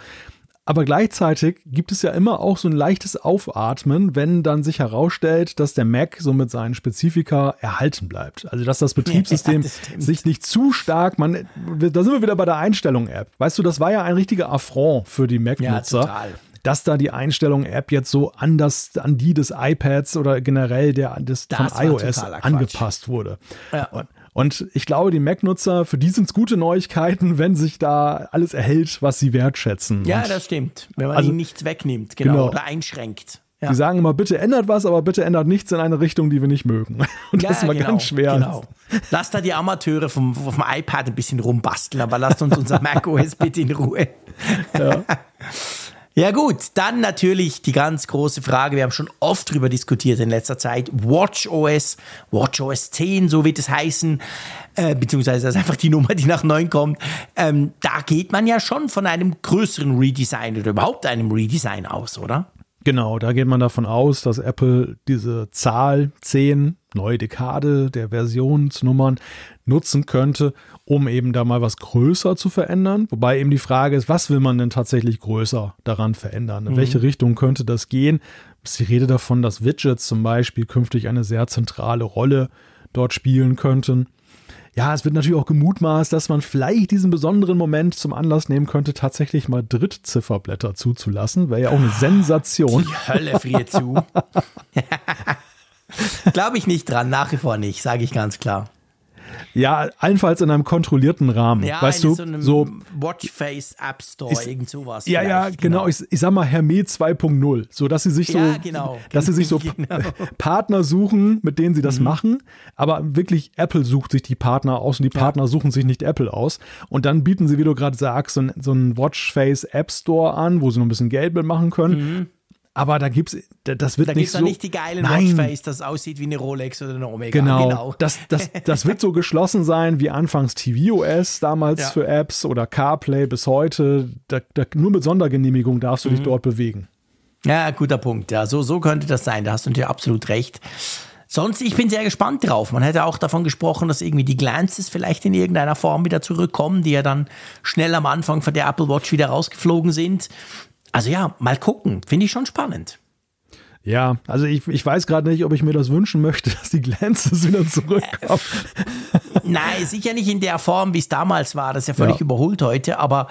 Aber gleichzeitig gibt es ja immer auch so ein leichtes Aufatmen, wenn dann sich herausstellt, dass der Mac so mit seinen Spezifika erhalten bleibt. Also dass das Betriebssystem ja, das sich nicht zu stark, man, da sind wir wieder bei der Einstellung-App. Weißt du, das war ja ein richtiger Affront für die Mac-Nutzer. Ja, dass da die Einstellung-App jetzt so an, das, an die des iPads oder generell der, des, von iOS angepasst wurde. Ja. Und, und ich glaube, die Mac-Nutzer, für die sind es gute Neuigkeiten, wenn sich da alles erhält, was sie wertschätzen. Ja, Und das stimmt. Wenn man also, ihnen nichts wegnimmt, genau, genau. oder einschränkt. Ja. Die sagen immer, bitte ändert was, aber bitte ändert nichts in eine Richtung, die wir nicht mögen. Und ja, das ist immer genau, ganz schwer. Genau. Lasst da die Amateure vom, vom iPad ein bisschen rumbasteln, aber lasst uns unser macOS bitte in Ruhe. Ja. Ja gut, dann natürlich die ganz große Frage, wir haben schon oft darüber diskutiert in letzter Zeit, WatchOS, WatchOS 10, so wird es heißen, äh, beziehungsweise das ist einfach die Nummer, die nach 9 kommt. Ähm, da geht man ja schon von einem größeren Redesign oder überhaupt einem Redesign aus, oder? Genau, da geht man davon aus, dass Apple diese Zahl 10, neue Dekade der Versionsnummern, nutzen könnte, um eben da mal was größer zu verändern. Wobei eben die Frage ist, was will man denn tatsächlich größer daran verändern? In mhm. welche Richtung könnte das gehen? Ist die Rede davon, dass Widgets zum Beispiel künftig eine sehr zentrale Rolle dort spielen könnten. Ja, es wird natürlich auch gemutmaßt, dass man vielleicht diesen besonderen Moment zum Anlass nehmen könnte, tatsächlich mal Drittzifferblätter zuzulassen. Wäre ja auch eine Sensation. Die Hölle friert zu. Glaube ich nicht dran, nach wie vor nicht, sage ich ganz klar. Ja, allenfalls in einem kontrollierten Rahmen. Ja, weißt du, so, so Watchface App Store, ist, irgend sowas. Ja, ja, genau. genau. Ich, ich, sag mal Hermé 2.0, so dass sie sich so, ja, genau. dass sie sich so genau. Partner suchen, mit denen sie das mhm. machen. Aber wirklich Apple sucht sich die Partner aus und die Partner ja. suchen sich nicht Apple aus. Und dann bieten sie, wie du gerade sagst, so, so einen Watchface App Store an, wo sie noch ein bisschen Geld mitmachen können. Mhm. Aber da gibt's, das wird da nicht so. Da nicht die geile Watchface, das aussieht wie eine Rolex oder eine Omega. Genau. genau. Das, das, das wird so geschlossen sein wie anfangs tvOS damals ja. für Apps oder CarPlay bis heute. Da, da, nur mit Sondergenehmigung darfst du mhm. dich dort bewegen. Ja, guter Punkt. Ja, so, so könnte das sein. Da hast du natürlich absolut recht. Sonst, ich bin sehr gespannt drauf. Man hätte auch davon gesprochen, dass irgendwie die Glances vielleicht in irgendeiner Form wieder zurückkommen, die ja dann schnell am Anfang von der Apple Watch wieder rausgeflogen sind. Also ja, mal gucken. Finde ich schon spannend. Ja, also ich, ich weiß gerade nicht, ob ich mir das wünschen möchte, dass die Glances wieder zurückkommen. Nein, sicher nicht in der Form, wie es damals war. Das ist ja völlig ja. überholt heute, aber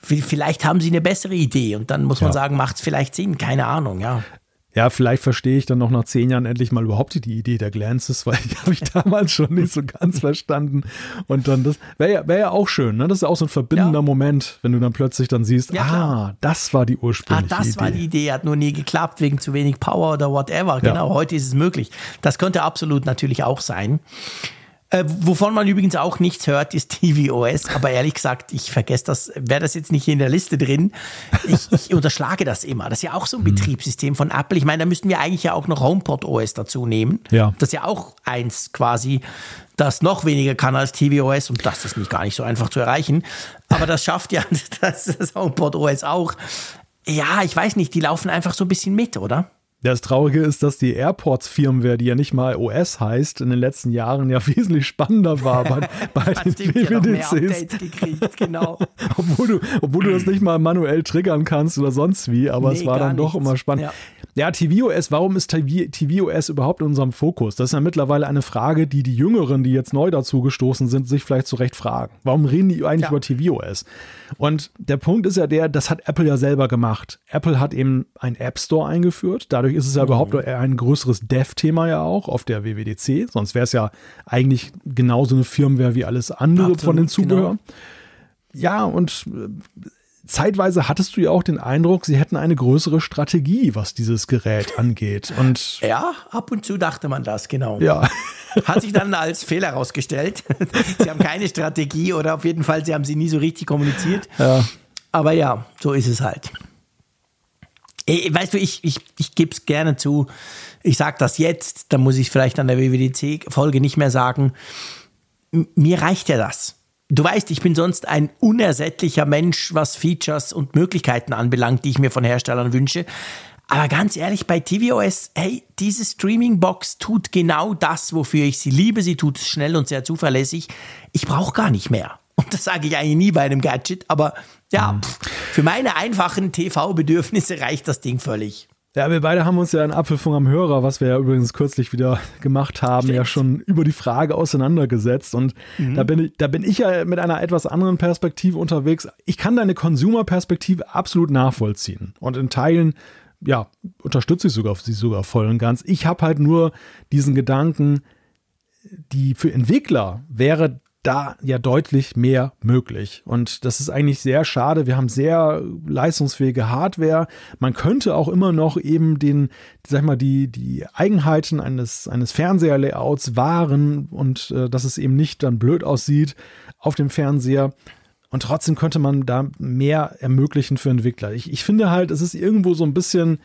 vielleicht haben sie eine bessere Idee und dann muss man ja. sagen, macht es vielleicht Sinn. Keine Ahnung, ja ja, vielleicht verstehe ich dann noch nach zehn Jahren endlich mal überhaupt die Idee der Glances, weil die habe ich damals schon nicht so ganz verstanden. Und dann, das wäre ja, wär ja auch schön, ne? Das ist auch so ein verbindender ja. Moment, wenn du dann plötzlich dann siehst, ja, ah, das war die ursprüngliche Idee. Ah, das Idee. war die Idee, hat nur nie geklappt wegen zu wenig Power oder whatever. Genau, heute ist es möglich. Das könnte absolut natürlich auch sein. Äh, wovon man übrigens auch nichts hört, ist tvOS. Aber ehrlich gesagt, ich vergesse das, wäre das jetzt nicht in der Liste drin. Ich, ich unterschlage das immer. Das ist ja auch so ein mhm. Betriebssystem von Apple. Ich meine, da müssten wir eigentlich ja auch noch HomePod OS dazu nehmen. Ja. Das ist ja auch eins quasi, das noch weniger kann als tvOS und das ist nicht gar nicht so einfach zu erreichen. Aber das schafft ja das, das HomePod OS auch. Ja, ich weiß nicht, die laufen einfach so ein bisschen mit, oder? Das Traurige ist, dass die AirPods-Firmware, die ja nicht mal OS heißt, in den letzten Jahren ja wesentlich spannender war bei, bei den WWDCs. gekriegt, genau. obwohl, du, obwohl du das nicht mal manuell triggern kannst oder sonst wie, aber nee, es war dann doch nichts. immer spannend. Ja. Ja, tvOS, warum ist TV, tvOS überhaupt in unserem Fokus? Das ist ja mittlerweile eine Frage, die die Jüngeren, die jetzt neu dazu gestoßen sind, sich vielleicht zu Recht fragen. Warum reden die eigentlich ja. über tvOS? Und der Punkt ist ja der, das hat Apple ja selber gemacht. Apple hat eben einen App Store eingeführt. Dadurch ist es ja mhm. überhaupt ein größeres Dev-Thema ja auch auf der WWDC. Sonst wäre es ja eigentlich genauso eine Firmware wie alles andere Absolut, von den Zubehör. Genau. Ja, und äh, zeitweise hattest du ja auch den Eindruck, sie hätten eine größere Strategie, was dieses Gerät angeht. Und ja, ab und zu dachte man das, genau. Ja. Hat sich dann als Fehler herausgestellt. sie haben keine Strategie oder auf jeden Fall, sie haben sie nie so richtig kommuniziert. Ja. Aber ja, so ist es halt. Weißt du, ich, ich, ich gebe es gerne zu. Ich sage das jetzt, dann muss ich vielleicht an der WWDC-Folge nicht mehr sagen. Mir reicht ja das. Du weißt, ich bin sonst ein unersättlicher Mensch, was Features und Möglichkeiten anbelangt, die ich mir von Herstellern wünsche. Aber ganz ehrlich, bei tvOS, hey, diese Streaming-Box tut genau das, wofür ich sie liebe. Sie tut es schnell und sehr zuverlässig. Ich brauche gar nicht mehr. Und das sage ich eigentlich nie bei einem Gadget. Aber ja, mhm. für meine einfachen TV-Bedürfnisse reicht das Ding völlig. Ja, wir beide haben uns ja in Apfelfunk am Hörer, was wir ja übrigens kürzlich wieder gemacht haben, Stimmt. ja schon über die Frage auseinandergesetzt. Und mhm. da, bin ich, da bin ich ja mit einer etwas anderen Perspektive unterwegs. Ich kann deine Consumer-Perspektive absolut nachvollziehen. Und in Teilen, ja, unterstütze ich sogar sie sogar voll und ganz. Ich habe halt nur diesen Gedanken, die für Entwickler wäre da ja deutlich mehr möglich. Und das ist eigentlich sehr schade. Wir haben sehr leistungsfähige Hardware. Man könnte auch immer noch eben den, sag mal, die, die Eigenheiten eines, eines Fernseherlayouts wahren und äh, dass es eben nicht dann blöd aussieht auf dem Fernseher. Und trotzdem könnte man da mehr ermöglichen für Entwickler. Ich, ich finde halt, es ist irgendwo so ein bisschen,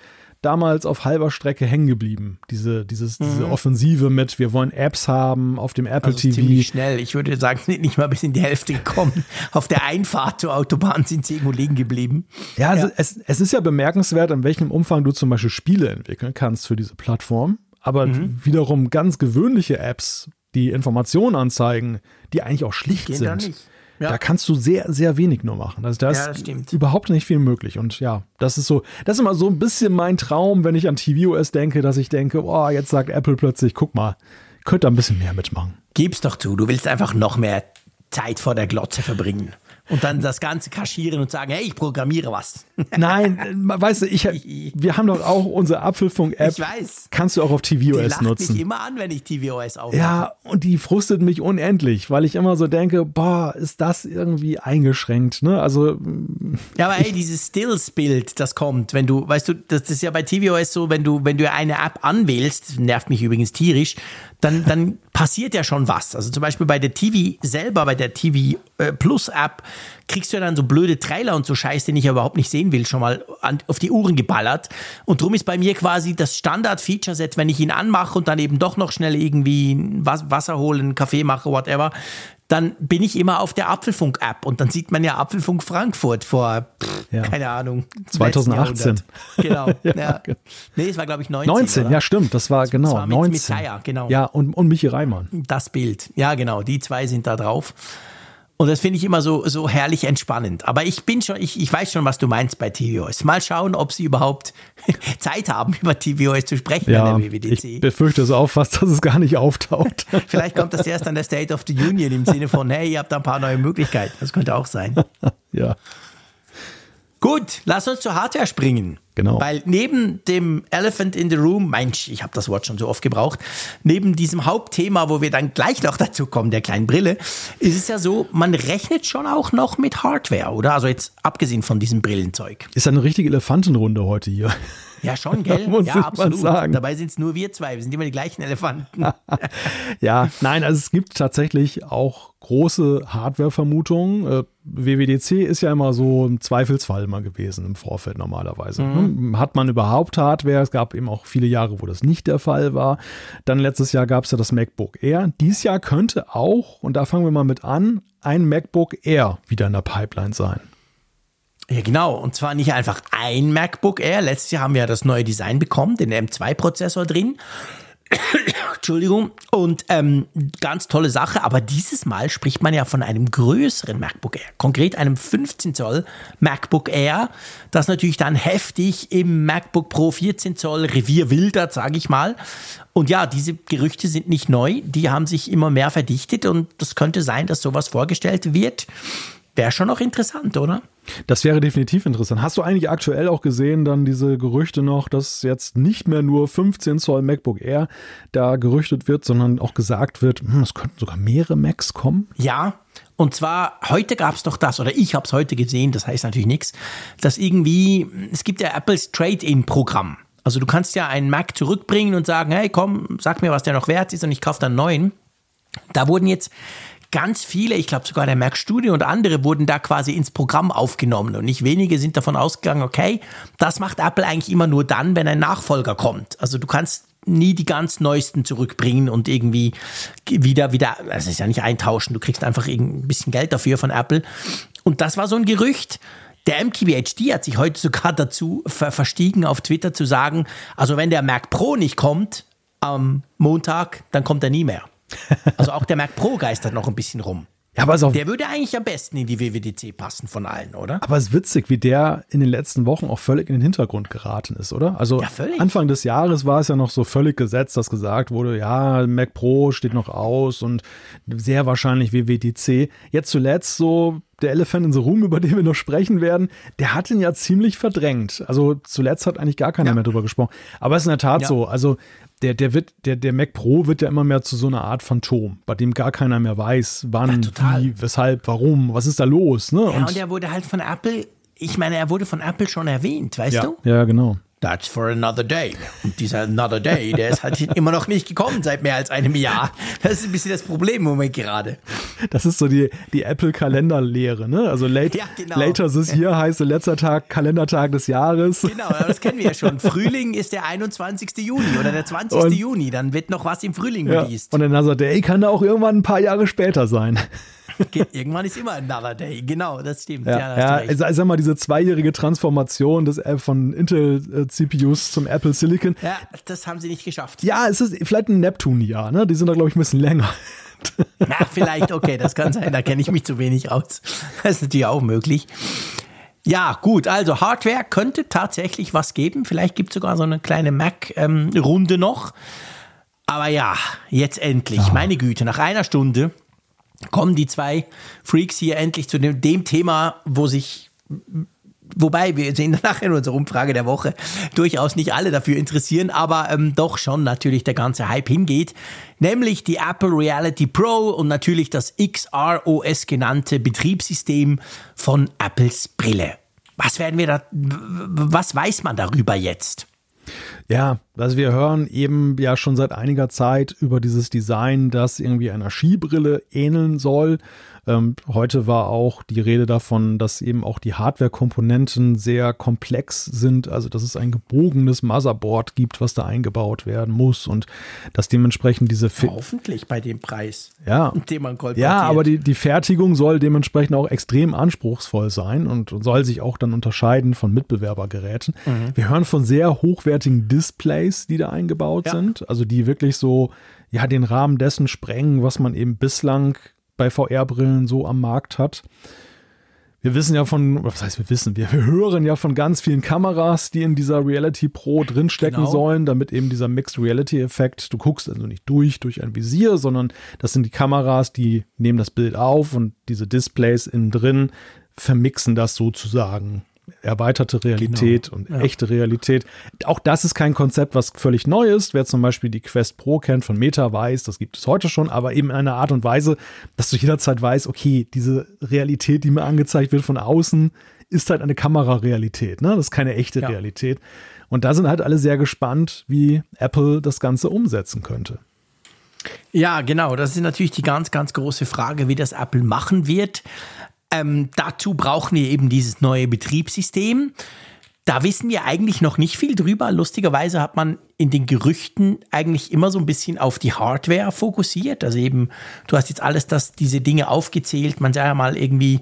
damals auf halber Strecke hängen geblieben. Diese, dieses, mhm. diese Offensive mit, wir wollen Apps haben auf dem Apple also TV. Ziemlich schnell. Ich würde sagen, sind nicht mal bis in die Hälfte gekommen. auf der Einfahrt zur Autobahn sind sie irgendwo liegen geblieben. Ja, also ja. Es, es ist ja bemerkenswert, in welchem Umfang du zum Beispiel Spiele entwickeln kannst für diese Plattform. Aber mhm. wiederum ganz gewöhnliche Apps, die Informationen anzeigen, die eigentlich auch schlicht Gehen sind. Da nicht. Ja. Da kannst du sehr, sehr wenig nur machen. Also da ist ja, überhaupt nicht viel möglich. Und ja, das ist so, das ist immer so ein bisschen mein Traum, wenn ich an tvOS denke, dass ich denke, oh, jetzt sagt Apple plötzlich, guck mal, könnte da ein bisschen mehr mitmachen. Gib's doch zu, du willst einfach noch mehr Zeit vor der Glotze verbringen und dann das Ganze kaschieren und sagen, hey, ich programmiere was. Nein, weißt du, ich, wir haben doch auch unsere Apfelfunk-App. Ich weiß. Kannst du auch auf tvOS die lacht nutzen. mich immer an, wenn ich tvOS aufmache. Ja, und die frustet mich unendlich, weil ich immer so denke, boah, ist das irgendwie eingeschränkt, ne? Also. Ja, aber hey, dieses Stills-Bild, das kommt, wenn du, weißt du, das ist ja bei tvOS so, wenn du, wenn du eine App anwählst, nervt mich übrigens tierisch, dann, dann passiert ja schon was. Also zum Beispiel bei der TV selber, bei der TV äh, Plus App, kriegst du ja dann so blöde Trailer und so Scheiß, den ich ja überhaupt nicht sehen will, schon mal an, auf die Uhren geballert. Und drum ist bei mir quasi das Standard-Feature-Set, wenn ich ihn anmache und dann eben doch noch schnell irgendwie Wasser holen, Kaffee mache, whatever, dann bin ich immer auf der Apfelfunk-App und dann sieht man ja Apfelfunk Frankfurt vor, pff, ja. keine Ahnung, 2018. Genau. ja, ja. Nee, es war glaube ich 19. 19, oder? ja stimmt, das war das, genau. Das war mit, 19. Mit Zaya, genau. Ja, und, und Michi Reimann. Das Bild, ja genau, die zwei sind da drauf. Und das finde ich immer so, so herrlich entspannend. Aber ich bin schon, ich, ich weiß schon, was du meinst bei tvOS. Mal schauen, ob sie überhaupt Zeit haben, über tvOS zu sprechen ja, an der WWDC. Ich befürchte es auch fast, dass es gar nicht auftaucht. Vielleicht kommt das erst an der State of the Union im Sinne von, hey, ihr habt da ein paar neue Möglichkeiten. Das könnte auch sein. ja. Gut, lass uns zur Hardware springen. Genau. Weil neben dem Elephant in the Room, Mensch, ich habe das Wort schon so oft gebraucht, neben diesem Hauptthema, wo wir dann gleich noch dazu kommen, der kleinen Brille, ist es ja so, man rechnet schon auch noch mit Hardware, oder? Also jetzt abgesehen von diesem Brillenzeug. Ist eine richtige Elefantenrunde heute hier. Ja, schon, gell? Muss ja, absolut. Sagen. Dabei sind es nur wir zwei. Wir sind immer die gleichen Elefanten. ja, nein, also es gibt tatsächlich auch große Hardware-Vermutungen. Äh, WWDC ist ja immer so ein Zweifelsfall immer gewesen im Vorfeld normalerweise. Mhm. Ne? Hat man überhaupt Hardware? Es gab eben auch viele Jahre, wo das nicht der Fall war. Dann letztes Jahr gab es ja das MacBook Air. Dies Jahr könnte auch, und da fangen wir mal mit an, ein MacBook Air wieder in der Pipeline sein. Ja, genau. Und zwar nicht einfach ein MacBook Air. Letztes Jahr haben wir ja das neue Design bekommen, den M2-Prozessor drin. Entschuldigung. Und ähm, ganz tolle Sache. Aber dieses Mal spricht man ja von einem größeren MacBook Air. Konkret einem 15 Zoll MacBook Air, das natürlich dann heftig im MacBook Pro 14 Zoll Revier wildert, sage ich mal. Und ja, diese Gerüchte sind nicht neu. Die haben sich immer mehr verdichtet. Und das könnte sein, dass sowas vorgestellt wird. Wäre schon noch interessant, oder? Das wäre definitiv interessant. Hast du eigentlich aktuell auch gesehen, dann diese Gerüchte noch, dass jetzt nicht mehr nur 15 Zoll MacBook Air da gerüchtet wird, sondern auch gesagt wird, hm, es könnten sogar mehrere Macs kommen? Ja, und zwar, heute gab es doch das, oder ich habe es heute gesehen, das heißt natürlich nichts, dass irgendwie, es gibt ja Apples Trade-in-Programm. Also du kannst ja einen Mac zurückbringen und sagen, hey komm, sag mir, was der noch wert ist und ich kaufe dann einen neuen. Da wurden jetzt ganz viele, ich glaube sogar der Mac Studio und andere wurden da quasi ins Programm aufgenommen und nicht wenige sind davon ausgegangen, okay, das macht Apple eigentlich immer nur dann, wenn ein Nachfolger kommt. Also du kannst nie die ganz neuesten zurückbringen und irgendwie wieder, wieder, das ist ja nicht eintauschen, du kriegst einfach ein bisschen Geld dafür von Apple. Und das war so ein Gerücht. Der MKBHD hat sich heute sogar dazu verstiegen, auf Twitter zu sagen, also wenn der Mac Pro nicht kommt am Montag, dann kommt er nie mehr. Also auch der Mac Pro geistert noch ein bisschen rum. Ja, aber der würde eigentlich am besten in die WWDC passen von allen, oder? Aber es ist witzig, wie der in den letzten Wochen auch völlig in den Hintergrund geraten ist, oder? Also ja, Anfang des Jahres war es ja noch so völlig gesetzt, dass gesagt wurde, ja, Mac Pro steht noch aus und sehr wahrscheinlich WWDC. Jetzt zuletzt so der Elephant in the Room, über den wir noch sprechen werden, der hat ihn ja ziemlich verdrängt. Also zuletzt hat eigentlich gar keiner ja. mehr drüber gesprochen. Aber es ist in der Tat ja. so. Also der, der wird, der, der Mac Pro wird ja immer mehr zu so einer Art Phantom, bei dem gar keiner mehr weiß, wann, ja, wie, weshalb, warum, was ist da los. Ne? Ja, und, und er wurde halt von Apple, ich meine, er wurde von Apple schon erwähnt, weißt ja, du? Ja, genau. That's for another day. Und dieser another day, der ist halt immer noch nicht gekommen seit mehr als einem Jahr. Das ist ein bisschen das Problem im Moment gerade. Das ist so die, die Apple-Kalenderlehre, ne? Also late, ja, genau. later this year heißt so letzter Tag, Kalendertag des Jahres. Genau, das kennen wir ja schon. Frühling ist der 21. Juni oder der 20. Und, Juni. Dann wird noch was im Frühling ja, released. Und Another Day kann da auch irgendwann ein paar Jahre später sein. Irgendwann ist immer another day. Genau, das stimmt. Ja, ja, ja also, sag mal, diese zweijährige Transformation des, äh, von Intel-CPUs zum Apple Silicon. Ja, das haben sie nicht geschafft. Ja, es ist vielleicht ein Neptun-Jahr, ne? Die sind da, glaube ich, ein bisschen länger. Na, vielleicht, okay, das kann sein, da kenne ich mich zu wenig aus. Das ist natürlich auch möglich. Ja, gut, also Hardware könnte tatsächlich was geben. Vielleicht gibt es sogar so eine kleine Mac-Runde ähm, noch. Aber ja, jetzt endlich, oh. meine Güte, nach einer Stunde kommen die zwei Freaks hier endlich zu dem, dem Thema, wo sich Wobei wir sehen nachher in unserer Umfrage der Woche durchaus nicht alle dafür interessieren, aber ähm, doch schon natürlich der ganze Hype hingeht. Nämlich die Apple Reality Pro und natürlich das XROS genannte Betriebssystem von Apples Brille. Was werden wir da, was weiß man darüber jetzt? Ja, also wir hören eben ja schon seit einiger Zeit über dieses Design, das irgendwie einer Skibrille ähneln soll. Ähm, heute war auch die Rede davon, dass eben auch die Hardware-Komponenten sehr komplex sind, also dass es ein gebogenes Motherboard gibt, was da eingebaut werden muss und dass dementsprechend diese Fe hoffentlich bei dem Preis, ja, den man Ja, aber die, die Fertigung soll dementsprechend auch extrem anspruchsvoll sein und, und soll sich auch dann unterscheiden von Mitbewerbergeräten. Mhm. Wir hören von sehr hochwertigen Displays, die da eingebaut ja. sind, also die wirklich so ja den Rahmen dessen sprengen, was man eben bislang bei VR-Brillen so am Markt hat. Wir wissen ja von, was heißt wir wissen, wir hören ja von ganz vielen Kameras, die in dieser Reality Pro drinstecken genau. sollen, damit eben dieser Mixed Reality Effekt, du guckst also nicht durch, durch ein Visier, sondern das sind die Kameras, die nehmen das Bild auf und diese Displays innen drin vermixen das sozusagen erweiterte Realität genau. und ja. echte Realität. Auch das ist kein Konzept, was völlig neu ist. Wer zum Beispiel die Quest Pro kennt von Meta weiß, das gibt es heute schon, aber eben in einer Art und Weise, dass du jederzeit weißt, okay, diese Realität, die mir angezeigt wird von außen, ist halt eine Kamerarealität. Ne? Das ist keine echte ja. Realität. Und da sind halt alle sehr gespannt, wie Apple das Ganze umsetzen könnte. Ja, genau. Das ist natürlich die ganz, ganz große Frage, wie das Apple machen wird. Ähm, dazu brauchen wir eben dieses neue Betriebssystem. Da wissen wir eigentlich noch nicht viel drüber. Lustigerweise hat man in den Gerüchten eigentlich immer so ein bisschen auf die Hardware fokussiert. Also eben, du hast jetzt alles das, diese Dinge aufgezählt. Man sah ja mal irgendwie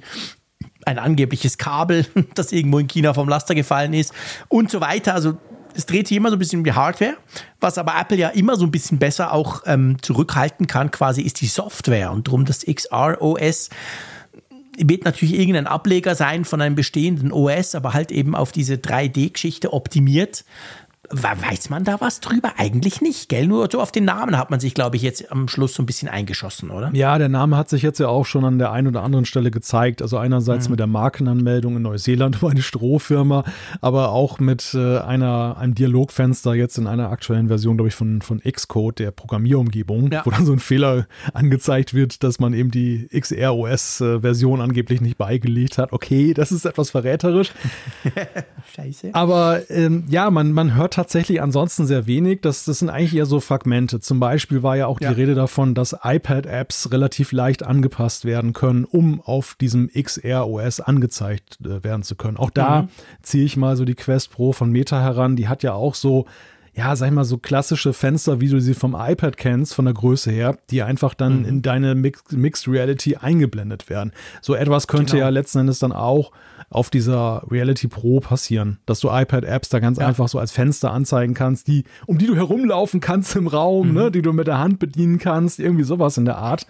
ein angebliches Kabel, das irgendwo in China vom Laster gefallen ist und so weiter. Also es dreht sich immer so ein bisschen um die Hardware. Was aber Apple ja immer so ein bisschen besser auch ähm, zurückhalten kann, quasi ist die Software. Und darum das XR OS wird natürlich irgendein Ableger sein von einem bestehenden OS, aber halt eben auf diese 3D-Geschichte optimiert. Weiß man da was drüber? Eigentlich nicht, gell? Nur so auf den Namen hat man sich, glaube ich, jetzt am Schluss so ein bisschen eingeschossen, oder? Ja, der Name hat sich jetzt ja auch schon an der einen oder anderen Stelle gezeigt. Also einerseits mhm. mit der Markenanmeldung in Neuseeland über eine Strohfirma, aber auch mit äh, einer, einem Dialogfenster jetzt in einer aktuellen Version, glaube ich, von, von Xcode, der Programmierumgebung, ja. wo dann so ein Fehler angezeigt wird, dass man eben die XROS-Version äh, angeblich nicht beigelegt hat. Okay, das ist etwas verräterisch. Scheiße. Aber ähm, ja, man, man hört tatsächlich ansonsten sehr wenig. Das, das sind eigentlich eher so Fragmente. Zum Beispiel war ja auch ja. die Rede davon, dass iPad-Apps relativ leicht angepasst werden können, um auf diesem XR-OS angezeigt äh, werden zu können. Auch da mhm. ziehe ich mal so die Quest Pro von Meta heran. Die hat ja auch so ja, sag ich mal, so klassische Fenster, wie du sie vom iPad kennst, von der Größe her, die einfach dann mhm. in deine Mix Mixed Reality eingeblendet werden. So etwas könnte genau. ja letzten Endes dann auch auf dieser Reality Pro passieren, dass du iPad-Apps da ganz ja. einfach so als Fenster anzeigen kannst, die, um die du herumlaufen kannst im Raum, mhm. ne, die du mit der Hand bedienen kannst, irgendwie sowas in der Art.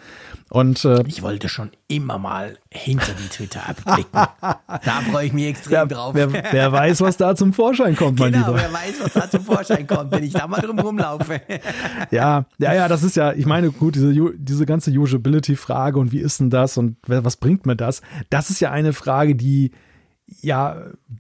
Und äh, ich wollte schon immer mal hinter die Twitter-App blicken. da freue ich mich extrem wer, drauf. Wer, wer, weiß, was da zum Vorschein kommt, mein genau, Lieber. wer weiß, was da zum Vorschein kommt, wenn ich da mal drum rumlaufe. ja, ja, ja, das ist ja, ich meine, gut, diese, diese ganze Usability-Frage und wie ist denn das und was bringt mir das? Das ist ja eine Frage, die ja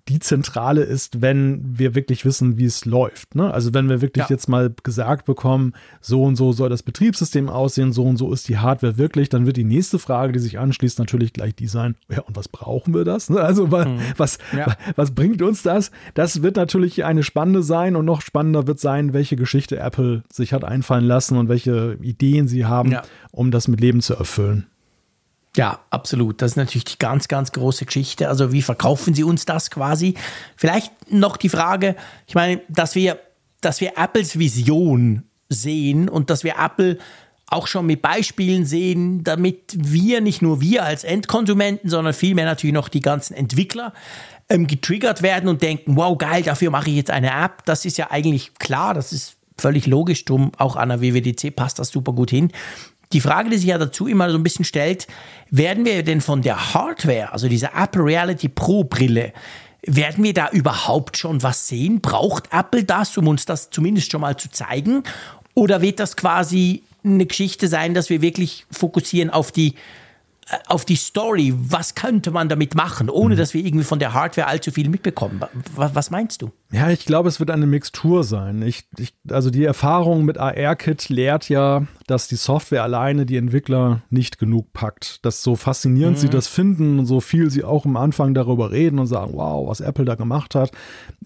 die Zentrale ist, wenn wir wirklich wissen, wie es läuft. Ne? Also wenn wir wirklich ja. jetzt mal gesagt bekommen, so und so soll das Betriebssystem aussehen, so und so ist die Hardware wirklich, dann wird die nächste Frage, die sich anschließt, natürlich gleich die sein, ja, und was brauchen wir das? Ne? Also mhm. was, ja. was bringt uns das? Das wird natürlich eine spannende sein und noch spannender wird sein, welche Geschichte Apple sich hat einfallen lassen und welche Ideen sie haben, ja. um das mit Leben zu erfüllen. Ja, absolut. Das ist natürlich die ganz, ganz große Geschichte. Also wie verkaufen Sie uns das quasi? Vielleicht noch die Frage, ich meine, dass wir, dass wir Apples Vision sehen und dass wir Apple auch schon mit Beispielen sehen, damit wir, nicht nur wir als Endkonsumenten, sondern vielmehr natürlich noch die ganzen Entwickler ähm, getriggert werden und denken, wow, geil, dafür mache ich jetzt eine App. Das ist ja eigentlich klar, das ist völlig logisch, drum auch an der WWDC passt das super gut hin. Die Frage, die sich ja dazu immer so ein bisschen stellt, werden wir denn von der Hardware, also dieser Apple Reality Pro Brille, werden wir da überhaupt schon was sehen? Braucht Apple das, um uns das zumindest schon mal zu zeigen? Oder wird das quasi eine Geschichte sein, dass wir wirklich fokussieren auf die äh, auf die Story, was könnte man damit machen, ohne mhm. dass wir irgendwie von der Hardware allzu viel mitbekommen. Was, was meinst du? Ja, ich glaube, es wird eine Mixtur sein. Ich, ich, also die Erfahrung mit AR-Kit lehrt ja, dass die Software alleine die Entwickler nicht genug packt. Dass so faszinierend mhm. sie das finden und so viel sie auch am Anfang darüber reden und sagen, wow, was Apple da gemacht hat.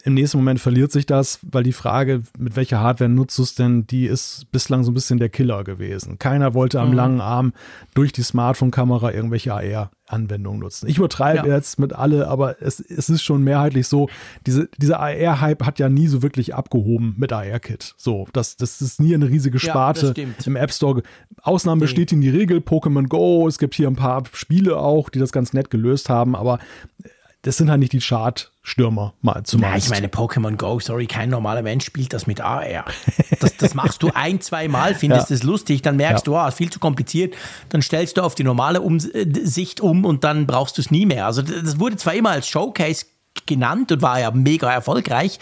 Im nächsten Moment verliert sich das, weil die Frage, mit welcher Hardware nutzt du es denn, die ist bislang so ein bisschen der Killer gewesen. Keiner wollte am mhm. langen Arm durch die Smartphone-Kamera irgendwelche AR Anwendungen nutzen. Ich übertreibe ja. jetzt mit alle, aber es, es ist schon mehrheitlich so, diese, dieser AR-Hype hat ja nie so wirklich abgehoben mit AR-Kit. So, das, das ist nie eine riesige Sparte ja, im App Store. Ausnahmen okay. bestätigen die Regel, Pokémon Go, es gibt hier ein paar Spiele auch, die das ganz nett gelöst haben, aber das sind halt nicht die Chart-Stürmer mal zumeist. Ja, ich meine, Pokémon Go, sorry, kein normaler Mensch spielt das mit AR. Das, das machst du ein, zwei Mal, findest es ja. lustig, dann merkst ja. du, ah, ist viel zu kompliziert, dann stellst du auf die normale um Sicht um und dann brauchst du es nie mehr. Also das wurde zwar immer als Showcase genannt und war ja mega erfolgreich,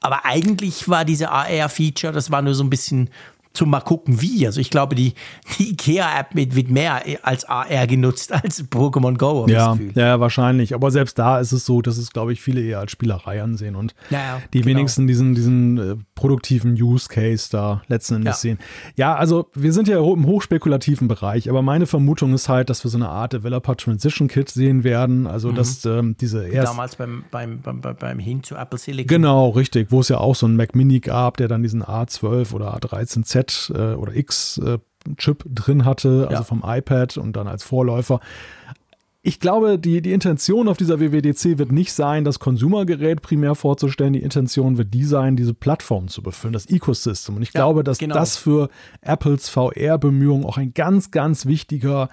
aber eigentlich war diese AR-Feature, das war nur so ein bisschen zum mal gucken wie. Also ich glaube, die, die IKEA-App wird mehr als AR genutzt als Pokémon Go. Ja, ja, wahrscheinlich. Aber selbst da ist es so, dass es, glaube ich, viele eher als Spielerei ansehen und ja, ja, die genau. wenigsten diesen, diesen äh, produktiven Use Case da letzten Endes ja. sehen. Ja, also wir sind ja im hochspekulativen Bereich, aber meine Vermutung ist halt, dass wir so eine Art Developer Transition Kit sehen werden. Also, mhm. dass ähm, diese erst Damals beim, beim, beim, beim Hin zu Apple Silicon. Genau, richtig, wo es ja auch so ein Mac Mini gab, der dann diesen A12 oder A13Z äh, oder X äh, Chip drin hatte, also ja. vom iPad und dann als Vorläufer ich glaube, die, die Intention auf dieser WWDC wird nicht sein, das Konsumergerät primär vorzustellen. Die Intention wird die sein, diese Plattform zu befüllen, das Ecosystem. Und ich ja, glaube, dass genau. das für Apples VR-Bemühungen auch ein ganz, ganz wichtiger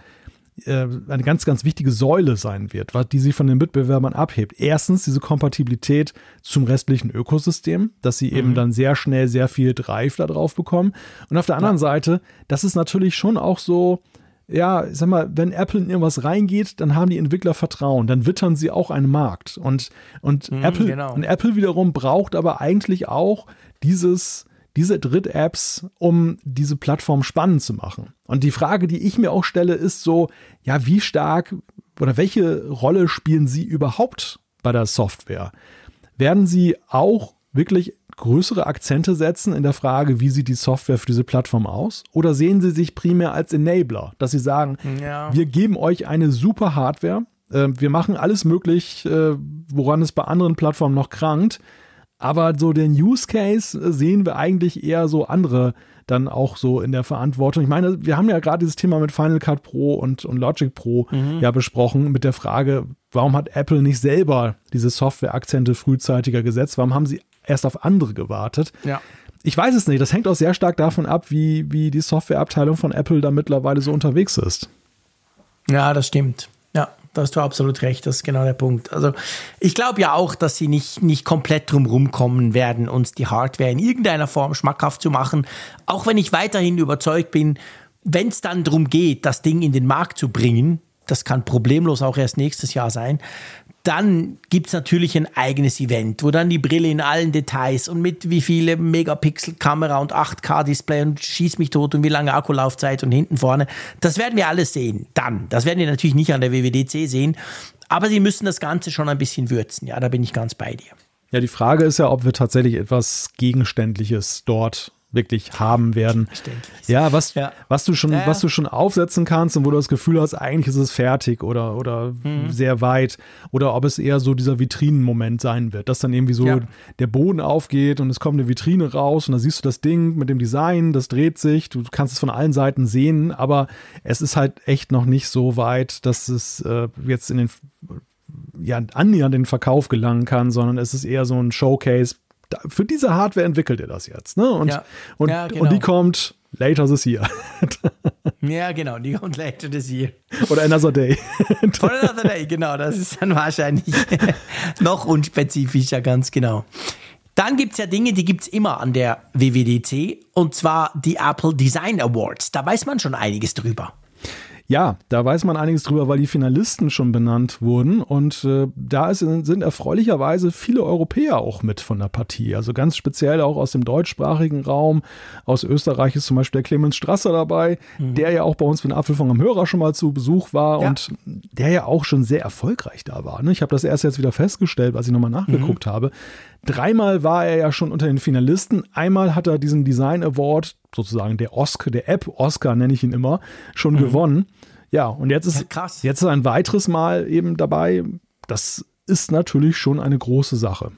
eine ganz, ganz wichtige Säule sein wird, die sie von den Mitbewerbern abhebt. Erstens diese Kompatibilität zum restlichen Ökosystem, dass sie mhm. eben dann sehr schnell sehr viel Drive da drauf bekommen. Und auf der anderen ja. Seite, das ist natürlich schon auch so, ja, ich sag mal, wenn Apple in irgendwas reingeht, dann haben die Entwickler Vertrauen, dann wittern sie auch einen Markt. Und, und, mhm, Apple, genau. und Apple wiederum braucht aber eigentlich auch dieses, diese Dritt-Apps, um diese Plattform spannend zu machen. Und die Frage, die ich mir auch stelle, ist so, ja, wie stark oder welche Rolle spielen sie überhaupt bei der Software? Werden sie auch wirklich größere Akzente setzen in der Frage, wie sieht die Software für diese Plattform aus? Oder sehen Sie sich primär als Enabler, dass Sie sagen, ja. wir geben euch eine super Hardware, äh, wir machen alles möglich, äh, woran es bei anderen Plattformen noch krankt, aber so den Use Case äh, sehen wir eigentlich eher so andere dann auch so in der Verantwortung. Ich meine, wir haben ja gerade dieses Thema mit Final Cut Pro und, und Logic Pro mhm. ja besprochen mit der Frage, warum hat Apple nicht selber diese Software-Akzente frühzeitiger gesetzt? Warum haben sie erst auf andere gewartet. Ja. Ich weiß es nicht. Das hängt auch sehr stark davon ab, wie, wie die Softwareabteilung von Apple da mittlerweile so unterwegs ist. Ja, das stimmt. Ja, da hast du absolut recht. Das ist genau der Punkt. Also, ich glaube ja auch, dass sie nicht, nicht komplett drum rumkommen werden, uns die Hardware in irgendeiner Form schmackhaft zu machen. Auch wenn ich weiterhin überzeugt bin, wenn es dann darum geht, das Ding in den Markt zu bringen, das kann problemlos auch erst nächstes Jahr sein, dann gibt es natürlich ein eigenes Event, wo dann die Brille in allen Details und mit wie viele Megapixel-Kamera und 8K-Display und schieß mich tot und wie lange Akkulaufzeit und hinten vorne. Das werden wir alles sehen. Dann. Das werden wir natürlich nicht an der WWDC sehen. Aber sie müssen das Ganze schon ein bisschen würzen. Ja, da bin ich ganz bei dir. Ja, die Frage ist ja, ob wir tatsächlich etwas Gegenständliches dort wirklich haben werden. Ja, was, ja. was du schon, ja, ja. was du schon aufsetzen kannst und wo du das Gefühl hast, eigentlich ist es fertig oder, oder mhm. sehr weit. Oder ob es eher so dieser Vitrinenmoment sein wird, dass dann irgendwie so der Boden aufgeht und es kommt eine Vitrine raus und da siehst du das Ding mit dem Design, das dreht sich, du kannst es von allen Seiten sehen, aber es ist halt echt noch nicht so weit, dass es äh, jetzt in den ja, annähernd den Verkauf gelangen kann, sondern es ist eher so ein Showcase für diese Hardware entwickelt er das jetzt. Ne? Und, ja. Und, ja, genau. und die kommt later this year. ja, genau, die kommt later this year. Oder another day. Oder another day, genau. Das ist dann wahrscheinlich noch unspezifischer, ganz genau. Dann gibt es ja Dinge, die gibt es immer an der WWDC, und zwar die Apple Design Awards. Da weiß man schon einiges drüber. Ja, da weiß man einiges drüber, weil die Finalisten schon benannt wurden. Und äh, da ist, sind erfreulicherweise viele Europäer auch mit von der Partie. Also ganz speziell auch aus dem deutschsprachigen Raum. Aus Österreich ist zum Beispiel der Clemens Strasser dabei, mhm. der ja auch bei uns für den Apfelfunk am Hörer schon mal zu Besuch war ja. und der ja auch schon sehr erfolgreich da war. Ne? Ich habe das erst jetzt wieder festgestellt, als ich nochmal nachgeguckt mhm. habe. Dreimal war er ja schon unter den Finalisten. Einmal hat er diesen Design Award, sozusagen der Oscar, der App Oscar nenne ich ihn immer, schon mhm. gewonnen. Ja, und jetzt ist, ja, jetzt ist ein weiteres Mal eben dabei. Das ist natürlich schon eine große Sache.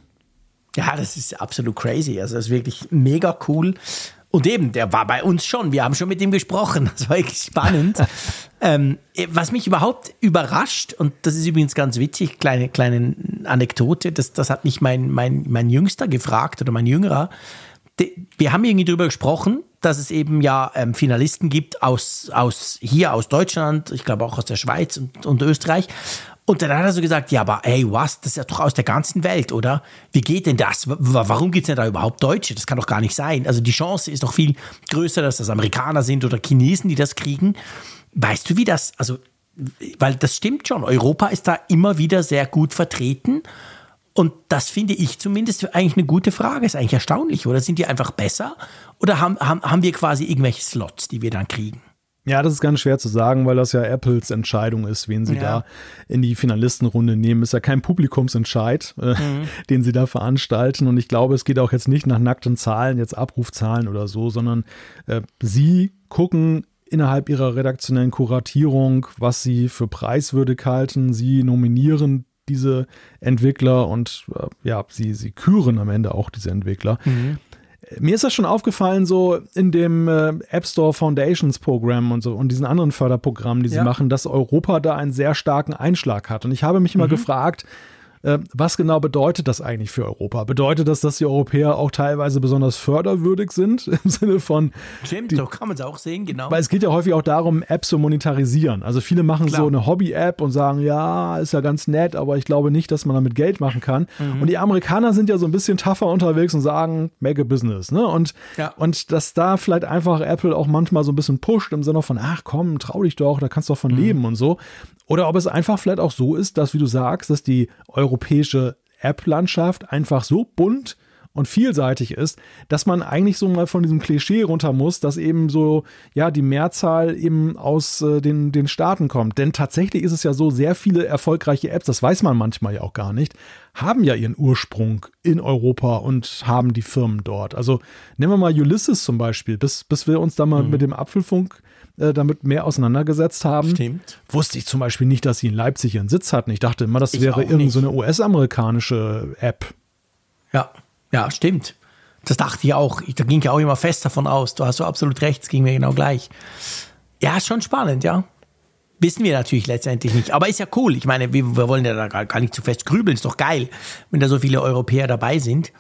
Ja, das ist absolut crazy. Also, das ist wirklich mega cool. Und eben, der war bei uns schon. Wir haben schon mit ihm gesprochen. Das war wirklich spannend. ähm, was mich überhaupt überrascht, und das ist übrigens ganz witzig, kleine, kleine Anekdote, das, das hat mich mein, mein, mein Jüngster gefragt oder mein Jüngerer. Wir haben irgendwie darüber gesprochen, dass es eben ja ähm, Finalisten gibt aus, aus hier, aus Deutschland, ich glaube auch aus der Schweiz und, und Österreich. Und dann hat er so gesagt, ja, aber ey, was, das ist ja doch aus der ganzen Welt, oder? Wie geht denn das? Warum gibt es denn da überhaupt Deutsche? Das kann doch gar nicht sein. Also die Chance ist doch viel größer, dass das Amerikaner sind oder Chinesen, die das kriegen. Weißt du, wie das, also, weil das stimmt schon, Europa ist da immer wieder sehr gut vertreten. Und das finde ich zumindest eigentlich eine gute Frage. Ist eigentlich erstaunlich, oder? Sind die einfach besser? Oder haben, haben, haben wir quasi irgendwelche Slots, die wir dann kriegen? Ja, das ist ganz schwer zu sagen, weil das ja Apples Entscheidung ist, wen sie ja. da in die Finalistenrunde nehmen. Ist ja kein Publikumsentscheid, äh, mhm. den sie da veranstalten. Und ich glaube, es geht auch jetzt nicht nach nackten Zahlen, jetzt Abrufzahlen oder so, sondern äh, sie gucken innerhalb ihrer redaktionellen Kuratierung, was sie für preiswürdig halten. Sie nominieren diese Entwickler und äh, ja, sie, sie küren am Ende auch diese Entwickler. Mhm. Mir ist das schon aufgefallen, so in dem äh, App Store Foundations Programm und so und diesen anderen Förderprogrammen, die sie ja. machen, dass Europa da einen sehr starken Einschlag hat. Und ich habe mich immer mhm. gefragt, was genau bedeutet das eigentlich für Europa? Bedeutet das, dass die Europäer auch teilweise besonders förderwürdig sind im Sinne von. Stimmt, so kann man es auch sehen, genau. Weil es geht ja häufig auch darum, Apps zu monetarisieren. Also viele machen Klar. so eine Hobby-App und sagen, ja, ist ja ganz nett, aber ich glaube nicht, dass man damit Geld machen kann. Mhm. Und die Amerikaner sind ja so ein bisschen tougher unterwegs und sagen, make a business. Ne? Und, ja. und dass da vielleicht einfach Apple auch manchmal so ein bisschen pusht im Sinne von, ach komm, trau dich doch, da kannst du doch von mhm. leben und so. Oder ob es einfach vielleicht auch so ist, dass, wie du sagst, dass die europäische App-Landschaft einfach so bunt und vielseitig ist, dass man eigentlich so mal von diesem Klischee runter muss, dass eben so, ja, die Mehrzahl eben aus äh, den, den Staaten kommt. Denn tatsächlich ist es ja so, sehr viele erfolgreiche Apps, das weiß man manchmal ja auch gar nicht, haben ja ihren Ursprung in Europa und haben die Firmen dort. Also nehmen wir mal Ulysses zum Beispiel, bis, bis wir uns da mal mhm. mit dem Apfelfunk äh, damit mehr auseinandergesetzt haben. Stimmt. Wusste ich zum Beispiel nicht, dass sie in Leipzig ihren Sitz hatten. Ich dachte immer, das ich wäre irgendeine so US-amerikanische App. Ja. Ja, stimmt. Das dachte ich auch. Ich, da ging ich auch immer fest davon aus. Du hast so absolut recht, es ging mir genau gleich. Ja, ist schon spannend, ja. Wissen wir natürlich letztendlich nicht. Aber ist ja cool. Ich meine, wir, wir wollen ja da gar, gar nicht zu fest grübeln. Ist doch geil, wenn da so viele Europäer dabei sind.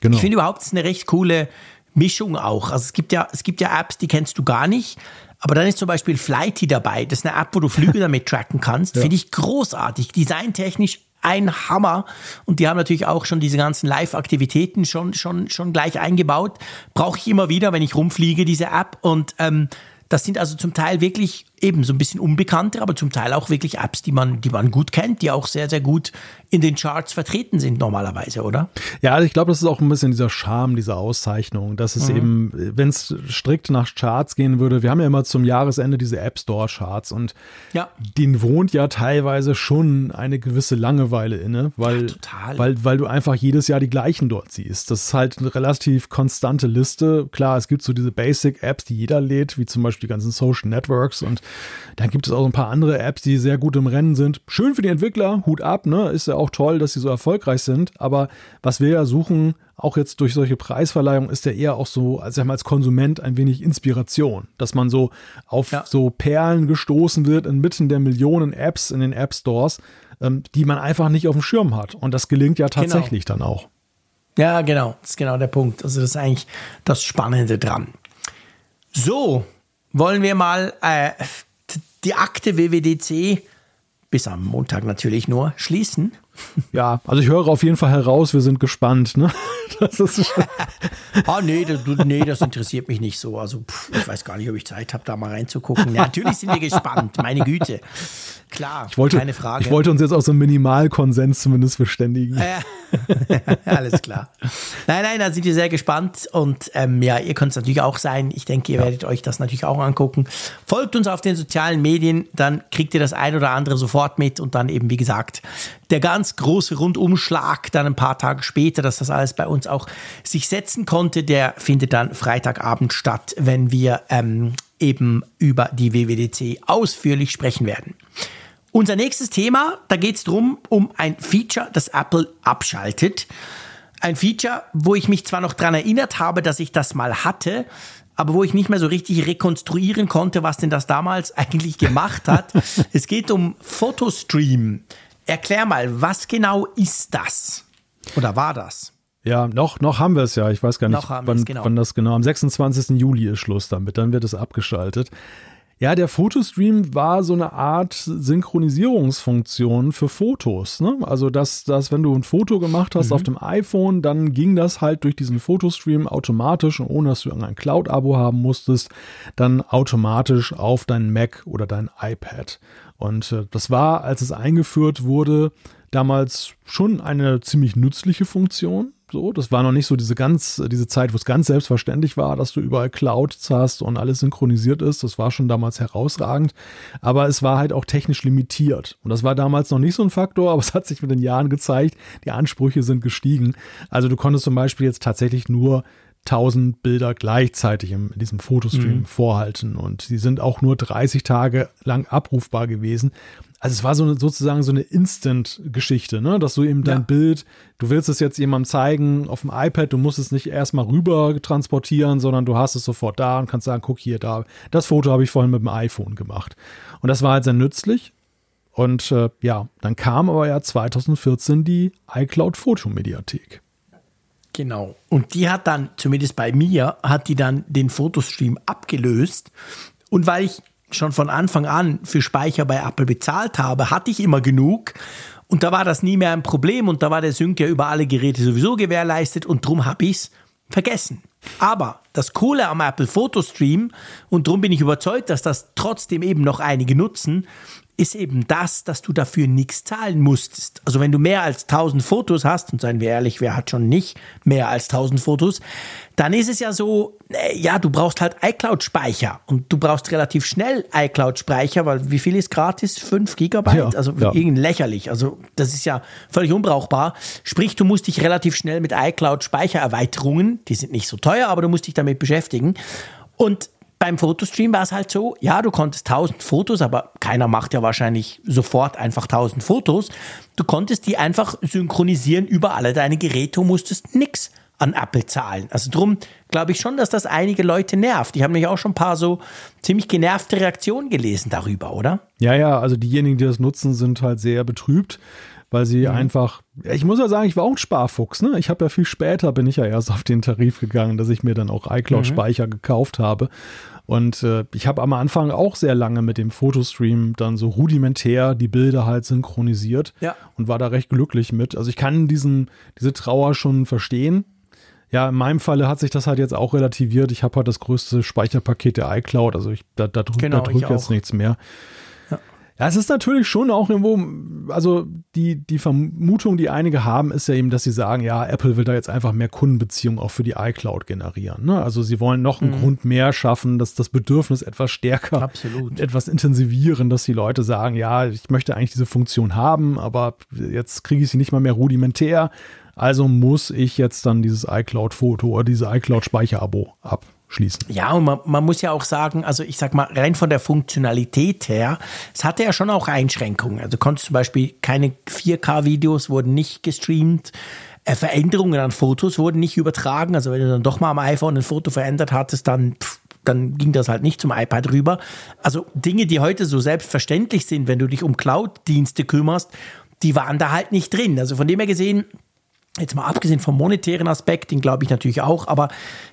Genau. Ich finde überhaupt, es ist eine recht coole Mischung auch. Also es gibt ja, es gibt ja Apps, die kennst du gar nicht. Aber dann ist zum Beispiel Flighty dabei. Das ist eine App, wo du Flüge damit tracken kannst. Ja. Finde ich großartig. Designtechnisch ein Hammer. Und die haben natürlich auch schon diese ganzen Live-Aktivitäten schon, schon, schon gleich eingebaut. Brauche ich immer wieder, wenn ich rumfliege, diese App. Und ähm, das sind also zum Teil wirklich eben so ein bisschen unbekannter, aber zum Teil auch wirklich Apps, die man, die man gut kennt, die auch sehr, sehr gut in den Charts vertreten sind normalerweise, oder? Ja, also ich glaube, das ist auch ein bisschen dieser Charme dieser Auszeichnung, dass es mhm. eben, wenn es strikt nach Charts gehen würde, wir haben ja immer zum Jahresende diese App Store Charts und ja. denen wohnt ja teilweise schon eine gewisse Langeweile inne, weil, ja, weil, weil du einfach jedes Jahr die gleichen dort siehst. Das ist halt eine relativ konstante Liste. Klar, es gibt so diese Basic Apps, die jeder lädt, wie zum Beispiel die ganzen Social Networks und dann gibt es auch ein paar andere Apps, die sehr gut im Rennen sind. Schön für die Entwickler, Hut ab, ne? Ist ja auch toll, dass sie so erfolgreich sind. Aber was wir ja suchen, auch jetzt durch solche Preisverleihungen, ist ja eher auch so, also als Konsument ein wenig Inspiration, dass man so auf ja. so Perlen gestoßen wird inmitten der Millionen Apps in den App Stores, ähm, die man einfach nicht auf dem Schirm hat. Und das gelingt ja genau. tatsächlich genau. dann auch. Ja, genau, das ist genau der Punkt. Also das ist eigentlich das Spannende dran. So, wollen wir mal äh, die Akte WWDC bis am Montag natürlich nur schließen. Ja, also ich höre auf jeden Fall heraus, wir sind gespannt. Ne? Das ist ah, nee das, nee, das interessiert mich nicht so. Also pff, ich weiß gar nicht, ob ich Zeit habe, da mal reinzugucken. Ja, natürlich sind wir gespannt, meine Güte. Klar, ich wollte, keine Frage. Ich wollte uns jetzt auch so einen Minimalkonsens zumindest verständigen. Äh, alles klar. Nein, nein, da sind wir sehr gespannt. Und ähm, ja, ihr könnt es natürlich auch sein. Ich denke, ihr ja. werdet euch das natürlich auch angucken. Folgt uns auf den sozialen Medien, dann kriegt ihr das ein oder andere sofort mit. Und dann eben, wie gesagt, der ganz große Rundumschlag dann ein paar Tage später, dass das alles bei uns auch sich setzen konnte, der findet dann Freitagabend statt, wenn wir ähm, eben über die WWDC ausführlich sprechen werden. Unser nächstes Thema, da geht es darum, um ein Feature, das Apple abschaltet. Ein Feature, wo ich mich zwar noch daran erinnert habe, dass ich das mal hatte, aber wo ich nicht mehr so richtig rekonstruieren konnte, was denn das damals eigentlich gemacht hat. es geht um Photostream. Erklär mal, was genau ist das? Oder war das? Ja, noch, noch haben wir es ja. Ich weiß gar nicht, wann, genau. wann das genau. Am 26. Juli ist Schluss damit. Dann wird es abgeschaltet. Ja, der Fotostream war so eine Art Synchronisierungsfunktion für Fotos. Ne? Also, dass, dass, wenn du ein Foto gemacht hast mhm. auf dem iPhone, dann ging das halt durch diesen Fotostream automatisch und ohne dass du irgendein Cloud-Abo haben musstest, dann automatisch auf dein Mac oder dein iPad. Und äh, das war, als es eingeführt wurde, damals schon eine ziemlich nützliche Funktion. So, das war noch nicht so diese ganz, diese Zeit, wo es ganz selbstverständlich war, dass du überall Clouds hast und alles synchronisiert ist. Das war schon damals herausragend. Aber es war halt auch technisch limitiert. Und das war damals noch nicht so ein Faktor, aber es hat sich mit den Jahren gezeigt, die Ansprüche sind gestiegen. Also du konntest zum Beispiel jetzt tatsächlich nur 1000 Bilder gleichzeitig in diesem Fotostream mhm. vorhalten und sie sind auch nur 30 Tage lang abrufbar gewesen. Also es war so eine, sozusagen so eine Instant-Geschichte, ne? dass du eben dein ja. Bild, du willst es jetzt jemandem zeigen auf dem iPad, du musst es nicht erstmal rüber transportieren, sondern du hast es sofort da und kannst sagen, guck hier, da, das Foto habe ich vorhin mit dem iPhone gemacht. Und das war halt sehr nützlich. Und äh, ja, dann kam aber ja 2014 die iCloud Fotomediathek. Genau. Und die hat dann, zumindest bei mir, hat die dann den Fotostream abgelöst. Und weil ich schon von Anfang an für Speicher bei Apple bezahlt habe, hatte ich immer genug. Und da war das nie mehr ein Problem und da war der Sync ja über alle Geräte sowieso gewährleistet und drum habe ich es vergessen. Aber das Coole am Apple Photostream, und darum bin ich überzeugt, dass das trotzdem eben noch einige nutzen, ist eben das, dass du dafür nichts zahlen musstest. Also wenn du mehr als 1000 Fotos hast, und seien wir ehrlich, wer hat schon nicht mehr als 1000 Fotos, dann ist es ja so, äh, ja, du brauchst halt iCloud-Speicher und du brauchst relativ schnell iCloud-Speicher, weil wie viel ist gratis? 5 Gigabyte? Ja, also ja. irgendwie lächerlich. Also das ist ja völlig unbrauchbar. Sprich, du musst dich relativ schnell mit iCloud-Speichererweiterungen, die sind nicht so teuer, aber du musst dich damit beschäftigen. Und beim Fotostream war es halt so, ja, du konntest 1000 Fotos, aber keiner macht ja wahrscheinlich sofort einfach 1000 Fotos. Du konntest die einfach synchronisieren über alle deine Geräte und musstest nichts an Apple zahlen. Also drum glaube ich schon, dass das einige Leute nervt. Ich habe mich auch schon ein paar so ziemlich genervte Reaktionen gelesen darüber, oder? Ja, ja, also diejenigen, die das nutzen, sind halt sehr betrübt weil sie mhm. einfach, ich muss ja sagen, ich war auch ein Sparfuchs, ne? Ich habe ja viel später, bin ich ja erst auf den Tarif gegangen, dass ich mir dann auch iCloud-Speicher mhm. gekauft habe. Und äh, ich habe am Anfang auch sehr lange mit dem Fotostream dann so rudimentär die Bilder halt synchronisiert ja. und war da recht glücklich mit. Also ich kann diesen, diese Trauer schon verstehen. Ja, in meinem Falle hat sich das halt jetzt auch relativiert. Ich habe halt das größte Speicherpaket der iCloud, also ich, da, da, drück, genau, da drückt jetzt nichts mehr. Ja, es ist natürlich schon auch irgendwo, also die, die Vermutung, die einige haben, ist ja eben, dass sie sagen, ja, Apple will da jetzt einfach mehr Kundenbeziehungen auch für die iCloud generieren. Ne? Also sie wollen noch einen mhm. Grund mehr schaffen, dass das Bedürfnis etwas stärker, Absolut. etwas intensivieren, dass die Leute sagen, ja, ich möchte eigentlich diese Funktion haben, aber jetzt kriege ich sie nicht mal mehr rudimentär. Also muss ich jetzt dann dieses iCloud-Foto oder diese iCloud-Speicher-Abo ab schließen. Ja, und man, man, muss ja auch sagen, also ich sag mal, rein von der Funktionalität her, es hatte ja schon auch Einschränkungen. Also konntest zum Beispiel keine 4K-Videos wurden nicht gestreamt. Äh, Veränderungen an Fotos wurden nicht übertragen. Also wenn du dann doch mal am iPhone ein Foto verändert hattest, dann pff, dann ging das halt nicht zum iPad rüber. Also Dinge, die heute so selbstverständlich sind, wenn du dich um Cloud-Dienste kümmerst, die waren da halt nicht drin. Also von dem her gesehen, Jetzt mal abgesehen vom monetären Aspekt, den glaube ich natürlich auch, aber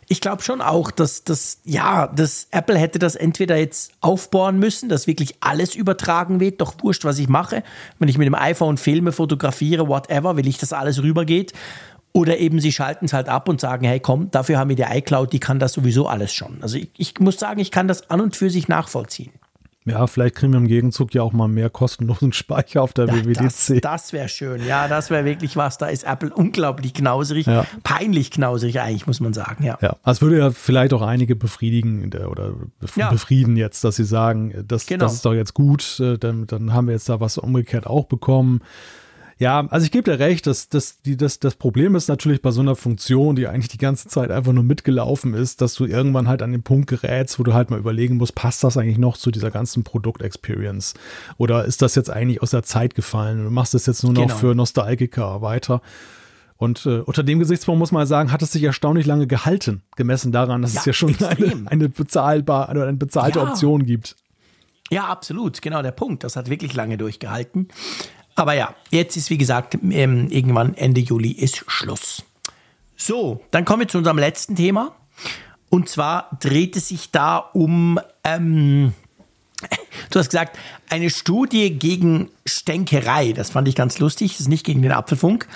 ich glaube schon auch, dass das, ja, dass Apple hätte das entweder jetzt aufbauen müssen, dass wirklich alles übertragen wird, doch wurscht, was ich mache. Wenn ich mit dem iPhone Filme fotografiere, whatever, will ich, dass alles rübergeht. Oder eben sie schalten es halt ab und sagen, hey komm, dafür haben wir die iCloud, die kann das sowieso alles schon. Also ich, ich muss sagen, ich kann das an und für sich nachvollziehen. Ja, vielleicht kriegen wir im Gegenzug ja auch mal mehr kostenlosen Speicher auf der ja, WWDC. Das, das wäre schön. Ja, das wäre wirklich was. Da ist Apple unglaublich knauserig. Ja. Peinlich knauserig eigentlich, muss man sagen. Ja. ja, es würde ja vielleicht auch einige befriedigen oder befrieden jetzt, dass sie sagen, das, genau. das ist doch jetzt gut, äh, dann, dann haben wir jetzt da was umgekehrt auch bekommen. Ja, also ich gebe dir recht, dass, dass die, das, das Problem ist natürlich bei so einer Funktion, die eigentlich die ganze Zeit einfach nur mitgelaufen ist, dass du irgendwann halt an den Punkt gerätst, wo du halt mal überlegen musst, passt das eigentlich noch zu dieser ganzen Produktexperience? Oder ist das jetzt eigentlich aus der Zeit gefallen? Du machst das jetzt nur noch genau. für Nostalgiker weiter. Und äh, unter dem Gesichtspunkt muss man sagen, hat es sich erstaunlich lange gehalten, gemessen daran, dass ja, es ja schon eine, eine bezahlbare oder eine bezahlte ja. Option gibt. Ja, absolut, genau der Punkt. Das hat wirklich lange durchgehalten. Aber ja, jetzt ist wie gesagt, ähm, irgendwann Ende Juli ist Schluss. So, dann kommen wir zu unserem letzten Thema. Und zwar dreht es sich da um, ähm, du hast gesagt, eine Studie gegen Stänkerei. Das fand ich ganz lustig. Das ist nicht gegen den Apfelfunk.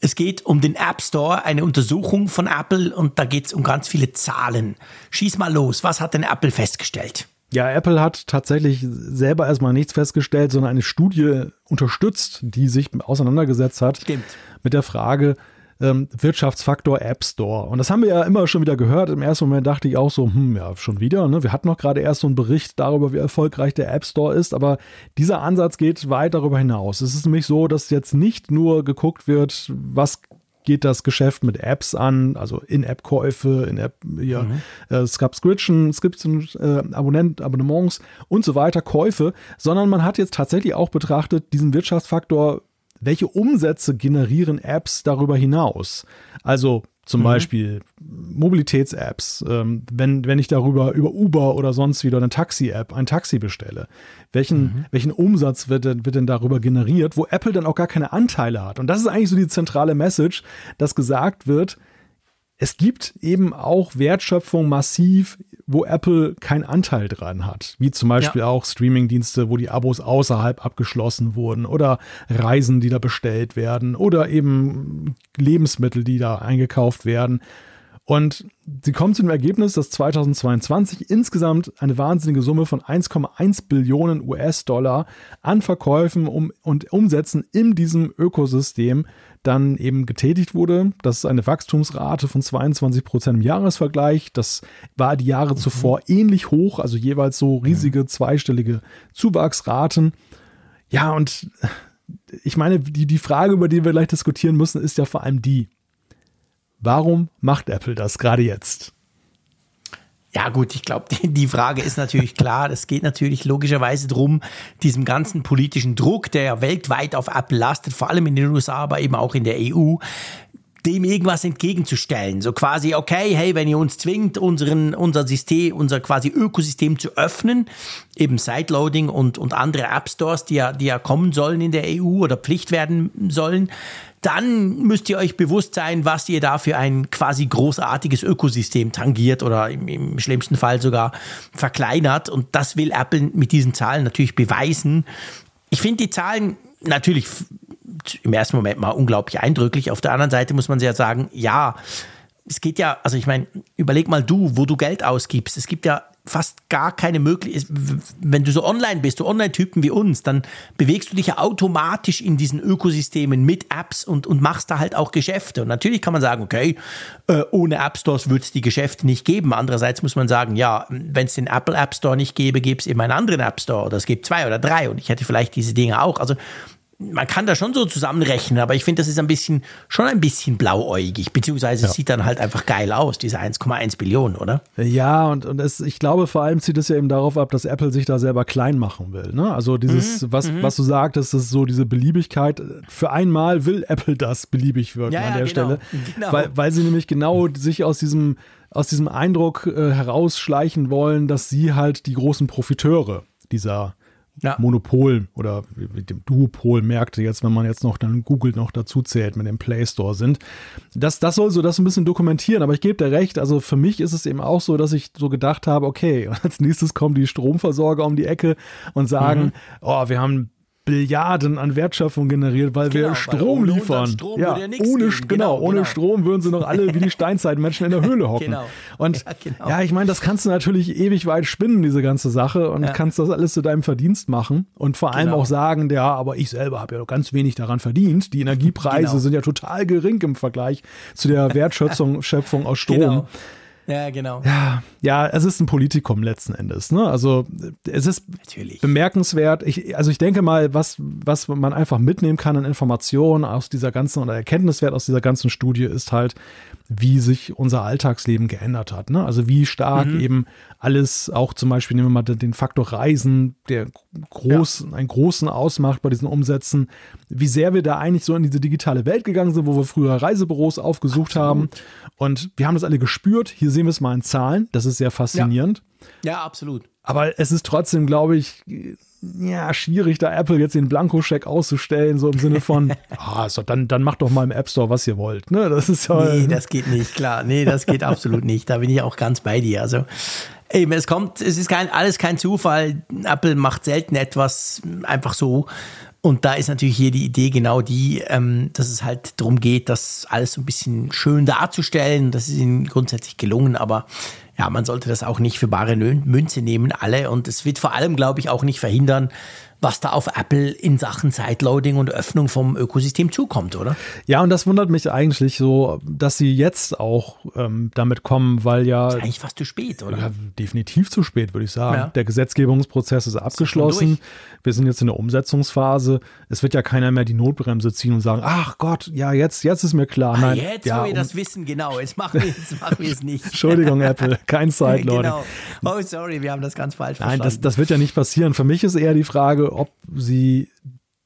Es geht um den App Store, eine Untersuchung von Apple und da geht es um ganz viele Zahlen. Schieß mal los. Was hat denn Apple festgestellt? Ja, Apple hat tatsächlich selber erstmal nichts festgestellt, sondern eine Studie unterstützt, die sich auseinandergesetzt hat Stimmt. mit der Frage, ähm, Wirtschaftsfaktor App Store. Und das haben wir ja immer schon wieder gehört. Im ersten Moment dachte ich auch so, hm, ja, schon wieder. Ne? Wir hatten noch gerade erst so einen Bericht darüber, wie erfolgreich der App Store ist, aber dieser Ansatz geht weit darüber hinaus. Es ist nämlich so, dass jetzt nicht nur geguckt wird, was geht das Geschäft mit Apps an, also In-App-Käufe, In-App, ja, mhm. äh, Subscription, Subscription äh, Abonnent, Abonnements und so weiter, Käufe, sondern man hat jetzt tatsächlich auch betrachtet, diesen Wirtschaftsfaktor, welche Umsätze generieren Apps darüber hinaus? Also zum mhm. Beispiel Mobilitäts-Apps, ähm, wenn, wenn ich darüber über Uber oder sonst wieder eine Taxi-App ein Taxi bestelle, welchen, mhm. welchen Umsatz wird denn, wird denn darüber generiert, wo Apple dann auch gar keine Anteile hat? Und das ist eigentlich so die zentrale Message, dass gesagt wird, es gibt eben auch Wertschöpfung massiv, wo Apple keinen Anteil dran hat. Wie zum Beispiel ja. auch Streamingdienste, wo die Abos außerhalb abgeschlossen wurden oder Reisen, die da bestellt werden oder eben Lebensmittel, die da eingekauft werden. Und sie kommen zu dem Ergebnis, dass 2022 insgesamt eine wahnsinnige Summe von 1,1 Billionen US-Dollar an Verkäufen um, und Umsätzen in diesem Ökosystem dann eben getätigt wurde. Das ist eine Wachstumsrate von 22 Prozent im Jahresvergleich. Das war die Jahre mhm. zuvor ähnlich hoch, also jeweils so riesige mhm. zweistellige Zuwachsraten. Ja, und ich meine, die, die Frage, über die wir gleich diskutieren müssen, ist ja vor allem die, warum macht Apple das gerade jetzt? Ja gut, ich glaube, die, die, Frage ist natürlich klar. Es geht natürlich logischerweise darum, diesem ganzen politischen Druck, der ja weltweit auf Apple lastet, vor allem in den USA, aber eben auch in der EU, dem irgendwas entgegenzustellen. So quasi, okay, hey, wenn ihr uns zwingt, unseren, unser System, unser quasi Ökosystem zu öffnen, eben Sideloading und, und andere App Stores, die ja, die ja kommen sollen in der EU oder Pflicht werden sollen, dann müsst ihr euch bewusst sein, was ihr da für ein quasi großartiges Ökosystem tangiert oder im, im schlimmsten Fall sogar verkleinert. Und das will Apple mit diesen Zahlen natürlich beweisen. Ich finde die Zahlen natürlich im ersten Moment mal unglaublich eindrücklich. Auf der anderen Seite muss man ja sagen, ja, es geht ja, also ich meine, überleg mal du, wo du Geld ausgibst. Es gibt ja fast gar keine Möglichkeit, wenn du so online bist, so Online-Typen wie uns, dann bewegst du dich ja automatisch in diesen Ökosystemen mit Apps und, und machst da halt auch Geschäfte. Und natürlich kann man sagen, okay, äh, ohne App Stores würde es die Geschäfte nicht geben. Andererseits muss man sagen, ja, wenn es den Apple App Store nicht gäbe, gäbe es eben einen anderen App Store oder es gibt zwei oder drei und ich hätte vielleicht diese Dinge auch. Also man kann da schon so zusammenrechnen, aber ich finde, das ist ein bisschen, schon ein bisschen blauäugig, beziehungsweise ja. es sieht dann halt einfach geil aus, diese 1,1 Billionen, oder? Ja, und, und es, ich glaube, vor allem zieht es ja eben darauf ab, dass Apple sich da selber klein machen will. Ne? Also dieses, mhm. was, mhm. was du sagtest, ist so diese Beliebigkeit. Für einmal will Apple das beliebig wirken ja, an der genau. Stelle, genau. Weil, weil sie nämlich genau sich aus diesem aus diesem Eindruck äh, herausschleichen wollen, dass sie halt die großen Profiteure dieser ja. Monopol oder mit dem Duopol-Märkte jetzt, wenn man jetzt noch dann Google noch dazu zählt, mit dem Play Store sind. Das, das soll so das ein bisschen dokumentieren, aber ich gebe dir recht, also für mich ist es eben auch so, dass ich so gedacht habe, okay, als nächstes kommen die Stromversorger um die Ecke und sagen, mhm. oh, wir haben Billiarden an Wertschöpfung generiert, weil genau, wir Strom liefern. Strom ja, ohne, genau, genau, ohne genau. Strom würden sie noch alle wie die Steinzeitmenschen in der Höhle hocken. genau. Und ja, genau. ja, ich meine, das kannst du natürlich ewig weit spinnen, diese ganze Sache, und ja. kannst das alles zu deinem Verdienst machen und vor allem genau. auch sagen, ja, aber ich selber habe ja noch ganz wenig daran verdient. Die Energiepreise genau. sind ja total gering im Vergleich zu der Wertschöpfung Schöpfung aus Strom. Ja, genau. Ja, ja, es ist ein Politikum letzten Endes. Ne? Also es ist Natürlich. bemerkenswert. Ich, also ich denke mal, was, was man einfach mitnehmen kann an Informationen aus dieser ganzen oder Erkenntniswert aus dieser ganzen Studie ist halt, wie sich unser Alltagsleben geändert hat. Ne? Also wie stark mhm. eben alles, auch zum Beispiel nehmen wir mal den Faktor Reisen, der groß, ja. einen großen ausmacht bei diesen Umsätzen, wie sehr wir da eigentlich so in diese digitale Welt gegangen sind, wo wir früher Reisebüros aufgesucht absolut. haben. Und wir haben das alle gespürt. Hier sehen wir es mal in Zahlen. Das ist sehr faszinierend. Ja, ja absolut. Aber es ist trotzdem, glaube ich, ja, schwierig, da Apple jetzt den Blankoscheck auszustellen, so im Sinne von, ah, so, dann, dann macht doch mal im App Store, was ihr wollt. Ne? Das ist ja. Nee, das geht nicht, klar. Nee, das geht absolut nicht. Da bin ich auch ganz bei dir. Also, eben, es kommt, es ist kein, alles kein Zufall. Apple macht selten etwas einfach so. Und da ist natürlich hier die Idee genau die, ähm, dass es halt darum geht, das alles so ein bisschen schön darzustellen. Das ist ihnen grundsätzlich gelungen, aber ja, man sollte das auch nicht für bare Münze nehmen, alle. Und es wird vor allem, glaube ich, auch nicht verhindern, was da auf Apple in Sachen Sideloading und Öffnung vom Ökosystem zukommt, oder? Ja, und das wundert mich eigentlich so, dass sie jetzt auch ähm, damit kommen, weil ja. Das ist eigentlich fast zu spät, oder? Ja, definitiv zu spät, würde ich sagen. Ja. Der Gesetzgebungsprozess ist abgeschlossen. Ist Wir sind jetzt in der Umsetzungsphase. Es wird ja keiner mehr die Notbremse ziehen und sagen, ach Gott, ja, jetzt, jetzt ist mir klar. Ah, Nein, jetzt, ja, wo wir um das wissen, genau. Jetzt machen wir, jetzt machen wir es nicht. Entschuldigung, Apple, kein Sideloading. genau. Oh, sorry, wir haben das ganz falsch Nein, verstanden. Nein, das, das wird ja nicht passieren. Für mich ist eher die Frage, ob sie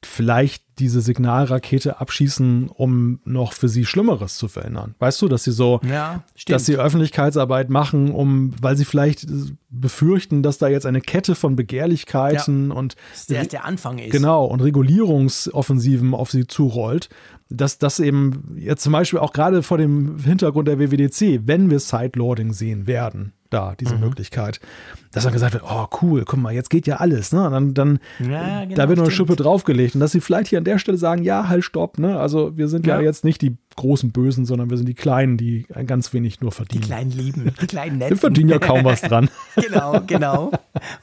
vielleicht diese Signalrakete abschießen, um noch für sie Schlimmeres zu verhindern. Weißt du, dass sie so, Ja, dass sie Öffentlichkeitsarbeit machen, um, weil sie vielleicht befürchten, dass da jetzt eine Kette von Begehrlichkeiten und dass der der Anfang ist. Genau, und Regulierungsoffensiven auf sie zurollt. Dass das eben jetzt zum Beispiel auch gerade vor dem Hintergrund der WWDC, wenn wir Sideloading sehen werden, da diese Mhm. Möglichkeit, dass dann gesagt wird, oh cool, guck mal, jetzt geht ja alles, ne? Und dann, dann Ja, genau, da wird noch eine stimmt. Schippe draufgelegt und dass sie vielleicht hier an der Stelle sagen, ja, halt, stopp, ne? Also wir sind ja, Ja. jetzt nicht die großen Bösen, sondern wir sind die Kleinen, die ein ganz wenig nur Die verdienen. kleinen Lieben, die kleinen Netten. wir verdienen ja kaum was dran. genau, genau.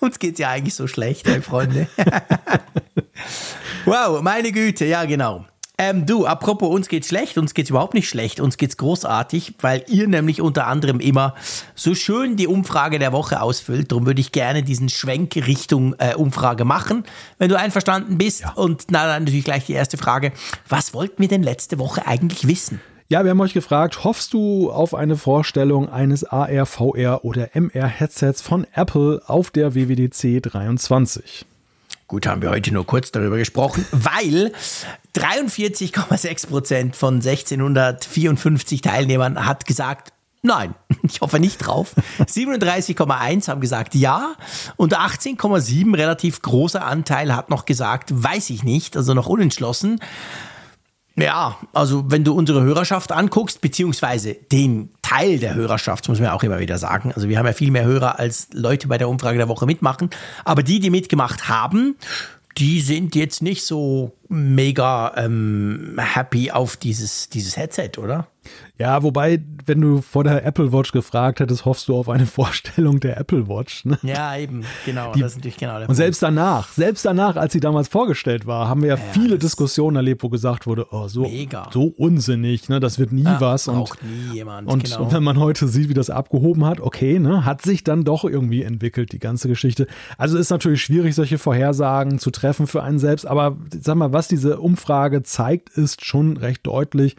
Uns geht's ja eigentlich so schlecht, ey, Freunde. wow, meine Güte, ja, genau. Ähm, du, apropos, uns geht's schlecht, uns geht's überhaupt nicht schlecht, uns geht's großartig, weil ihr nämlich unter anderem immer so schön die Umfrage der Woche ausfüllt. Darum würde ich gerne diesen Schwenk Richtung äh, Umfrage machen, wenn du einverstanden bist. Und na, dann natürlich gleich die erste Frage. Was wollten wir denn letzte Woche eigentlich wissen? Ja, wir haben euch gefragt, hoffst du auf eine Vorstellung eines AR, VR oder MR-Headsets von Apple auf der WWDC 23? Gut, haben wir heute nur kurz darüber gesprochen, weil 43,6 Prozent von 1654 Teilnehmern hat gesagt, nein, ich hoffe nicht drauf. 37,1 haben gesagt ja und 18,7 relativ großer Anteil hat noch gesagt, weiß ich nicht, also noch unentschlossen. Ja, also wenn du unsere Hörerschaft anguckst, beziehungsweise den Teil der Hörerschaft, muss man ja auch immer wieder sagen. Also wir haben ja viel mehr Hörer, als Leute bei der Umfrage der Woche mitmachen. Aber die, die mitgemacht haben, die sind jetzt nicht so mega ähm, happy auf dieses, dieses Headset, oder? Ja, wobei, wenn du vor der Apple Watch gefragt hättest, hoffst du auf eine Vorstellung der Apple Watch. Ne? Ja, eben, genau. das ist natürlich genau der Und selbst danach, selbst danach, als sie damals vorgestellt war, haben wir ja, viele Diskussionen erlebt, wo gesagt wurde, oh, so, Mega. so unsinnig, ne? das wird nie Ja, was. Und, nie jemand, und, genau. und wenn man heute sieht, wie das abgehoben hat, okay, ne, hat sich dann doch irgendwie entwickelt, die ganze Geschichte. Also ist natürlich schwierig, solche Vorhersagen zu treffen für einen selbst, aber sag mal, was diese Umfrage zeigt, ist schon recht deutlich,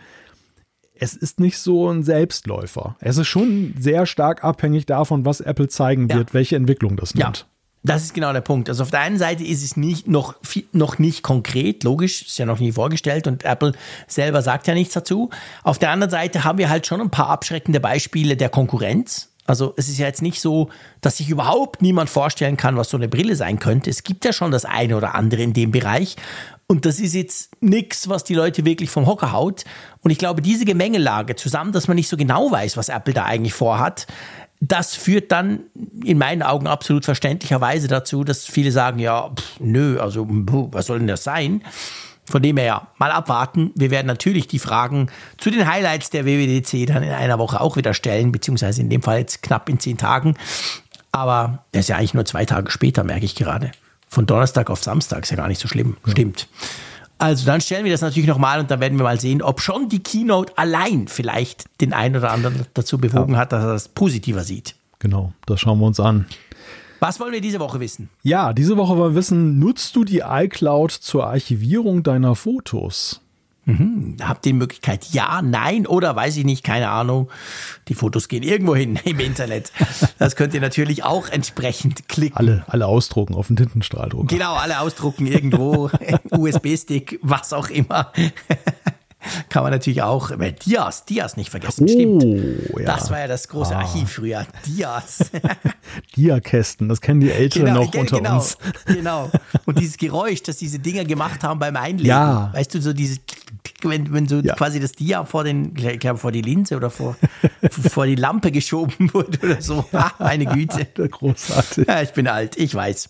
es ist nicht so ein Selbstläufer. Es ist schon sehr stark abhängig davon, was Apple zeigen wird, welche Entwicklung das Ja. nimmt. Das ist genau der Punkt. Also auf der einen Seite ist es nicht noch, noch nicht konkret, logisch, ist ja noch nie vorgestellt und Apple selber sagt ja nichts dazu. Auf der anderen Seite haben wir halt schon ein paar abschreckende Beispiele der Konkurrenz. Also es ist ja jetzt nicht so, dass sich überhaupt niemand vorstellen kann, was so eine Brille sein könnte. Es gibt ja schon das eine oder andere in dem Bereich. Und das ist jetzt nichts, was die Leute wirklich vom Hocker haut. Und ich glaube, diese Gemengelage zusammen, dass man nicht so genau weiß, was Apple da eigentlich vorhat, das führt dann in meinen Augen absolut verständlicherweise dazu, dass viele sagen, ja, pff, nö, also was soll denn das sein? Von dem her ja, mal abwarten. Wir werden natürlich die Fragen zu den Highlights der WWDC dann in einer Woche auch wieder stellen, beziehungsweise in dem Fall jetzt knapp in zehn Tagen. Aber das ist ja eigentlich nur zwei Tage später, merke ich gerade. Von Donnerstag auf Samstag ist ja gar nicht so schlimm. Stimmt. Also dann stellen wir das natürlich nochmal und dann werden wir mal sehen, ob schon die Keynote allein vielleicht den einen oder anderen dazu bewogen hat, dass er das positiver sieht. Genau, das schauen wir uns an. Was wollen wir diese Woche wissen? Ja, diese Woche wollen wir wissen, nutzt du die iCloud zur Archivierung deiner Fotos? Habt ihr die Möglichkeit ja, nein oder weiß ich nicht, keine Ahnung. Die Fotos gehen irgendwo hin im Internet. Das könnt ihr natürlich auch entsprechend klicken. Alle, alle ausdrucken auf den Tintenstrahldrucker. Genau, alle ausdrucken irgendwo, USB-Stick, was auch immer. Kann man natürlich auch, äh, Dias, Dias nicht vergessen, stimmt. Oh, ja. Das war ja das große Archiv früher. Dias. Diakästen, das kennen die Älteren noch ge- unter genau, uns. Genau. Und dieses Geräusch, das diese Dinger gemacht haben beim Einlegen. Ja. Weißt du, so dieses, wenn, wenn so Ja. quasi das Dia vor den, ich glaube, vor die Linse oder vor, vor die Lampe geschoben wurde oder so. Ah, meine Güte. Großartig. Ja, ich bin alt, ich weiß.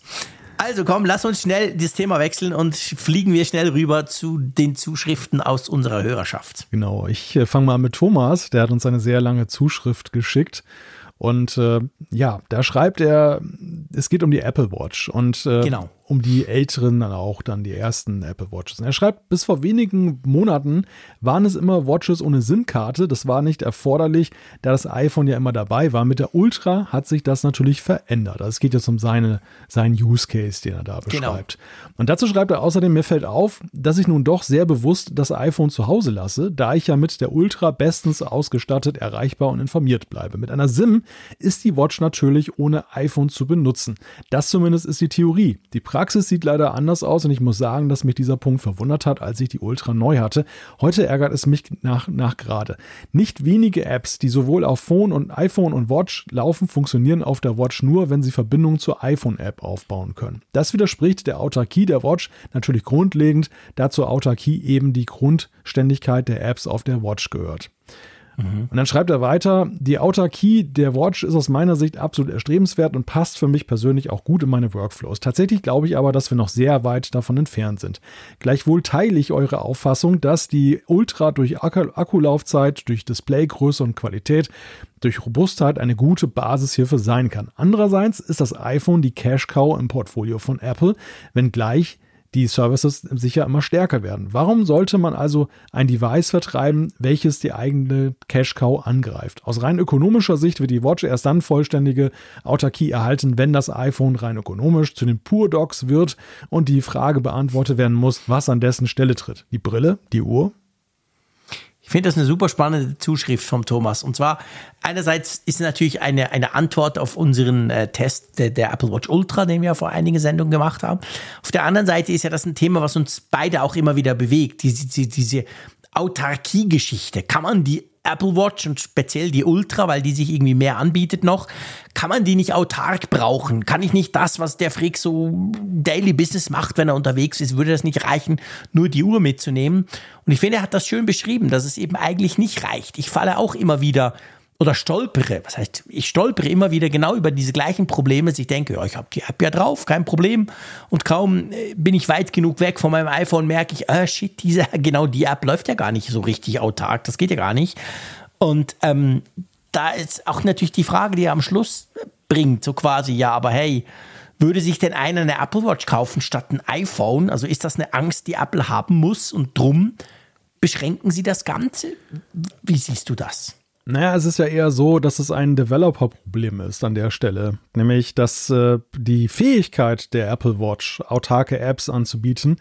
Also komm, lass uns schnell das Thema wechseln und fliegen wir schnell rüber zu den Zuschriften aus unserer Hörerschaft. Genau, ich äh, fange mal an mit Thomas, der hat uns eine sehr lange Zuschrift geschickt. Und äh, ja, da schreibt er, es geht um die Apple Watch und äh, Genau. Um die älteren dann auch dann die ersten Apple Watches. Und er schreibt, bis vor wenigen Monaten waren es immer Watches ohne SIM-Karte. Das war nicht erforderlich, da das iPhone ja immer dabei war. Mit der Ultra hat sich das natürlich verändert. Also es geht jetzt um seine, seinen Use Case, den er da Genau. beschreibt. Und dazu schreibt er außerdem, mir fällt auf, dass ich nun doch sehr bewusst das iPhone zu Hause lasse, da ich ja mit der Ultra bestens ausgestattet, erreichbar und informiert bleibe. Mit einer SIM ist die Watch natürlich ohne iPhone zu benutzen. Das zumindest ist die Theorie. Die Praxis sieht leider anders aus und ich muss sagen, dass mich dieser Punkt verwundert hat, als ich die Ultra neu hatte. Heute ärgert es mich nach, nach gerade. Nicht wenige Apps, die sowohl auf Phone und iPhone und Watch laufen, funktionieren auf der Watch nur, wenn sie Verbindungen zur iPhone-App aufbauen können. Das widerspricht der Autarkie der Watch natürlich grundlegend, da zur Autarkie eben die Grundständigkeit der Apps auf der Watch gehört. Und dann schreibt er weiter, die Autarkie der Watch ist aus meiner Sicht absolut erstrebenswert und passt für mich persönlich auch gut in meine Workflows. Tatsächlich glaube ich aber, dass wir noch sehr weit davon entfernt sind. Gleichwohl teile ich eure Auffassung, dass die Ultra durch Akkulaufzeit, durch Displaygröße und Qualität, durch Robustheit eine gute Basishilfe sein kann. Andererseits ist das iPhone die Cash Cow im Portfolio von Apple, wenngleich die Services sicher immer stärker werden. Warum sollte man also ein Device vertreiben, welches die eigene Cash Cow angreift? Aus rein ökonomischer Sicht wird die Watch erst dann vollständige Autarkie erhalten, wenn das iPhone rein ökonomisch zu den Pure Docs wird und die Frage beantwortet werden muss, was an dessen Stelle tritt. Die Brille, die Uhr, ich finde das eine super spannende Zuschrift vom Thomas. Und zwar, einerseits ist natürlich eine, eine Antwort auf unseren äh, Test der, der, Apple Watch Ultra, den wir vor einigen Sendungen gemacht haben. Auf der anderen Seite ist ja das ein Thema, was uns beide auch immer wieder bewegt. Diese, diese, diese Autarkie-Geschichte. Kann man die Apple Watch und speziell die Ultra, weil die sich irgendwie mehr anbietet noch, kann man die nicht autark brauchen? Kann ich nicht das, was der Frick so Daily Business macht, wenn er unterwegs ist, würde das nicht reichen, nur die Uhr mitzunehmen? Und ich finde, er hat das schön beschrieben, dass es eben eigentlich nicht reicht. Ich falle auch immer wieder oder stolpere, was heißt, ich stolpere immer wieder genau über diese gleichen Probleme, dass ich denke, ja, ich habe die App ja drauf, kein Problem. Und kaum äh, bin ich weit genug weg von meinem iPhone, merke ich, ah, shit, diese, genau die App läuft ja gar nicht so richtig autark, das geht ja gar nicht. Und ähm, da ist auch natürlich die Frage, die er am Schluss bringt, so quasi, ja, aber hey, würde sich denn einer eine Apple Watch kaufen statt ein iPhone? Also ist das eine Angst, die Apple haben muss und drum beschränken sie das Ganze? Wie siehst du das? Naja, es ist ja eher so, dass es ein Developer-Problem ist an der Stelle. Nämlich, dass äh, die Fähigkeit der Apple Watch, autarke Apps anzubieten,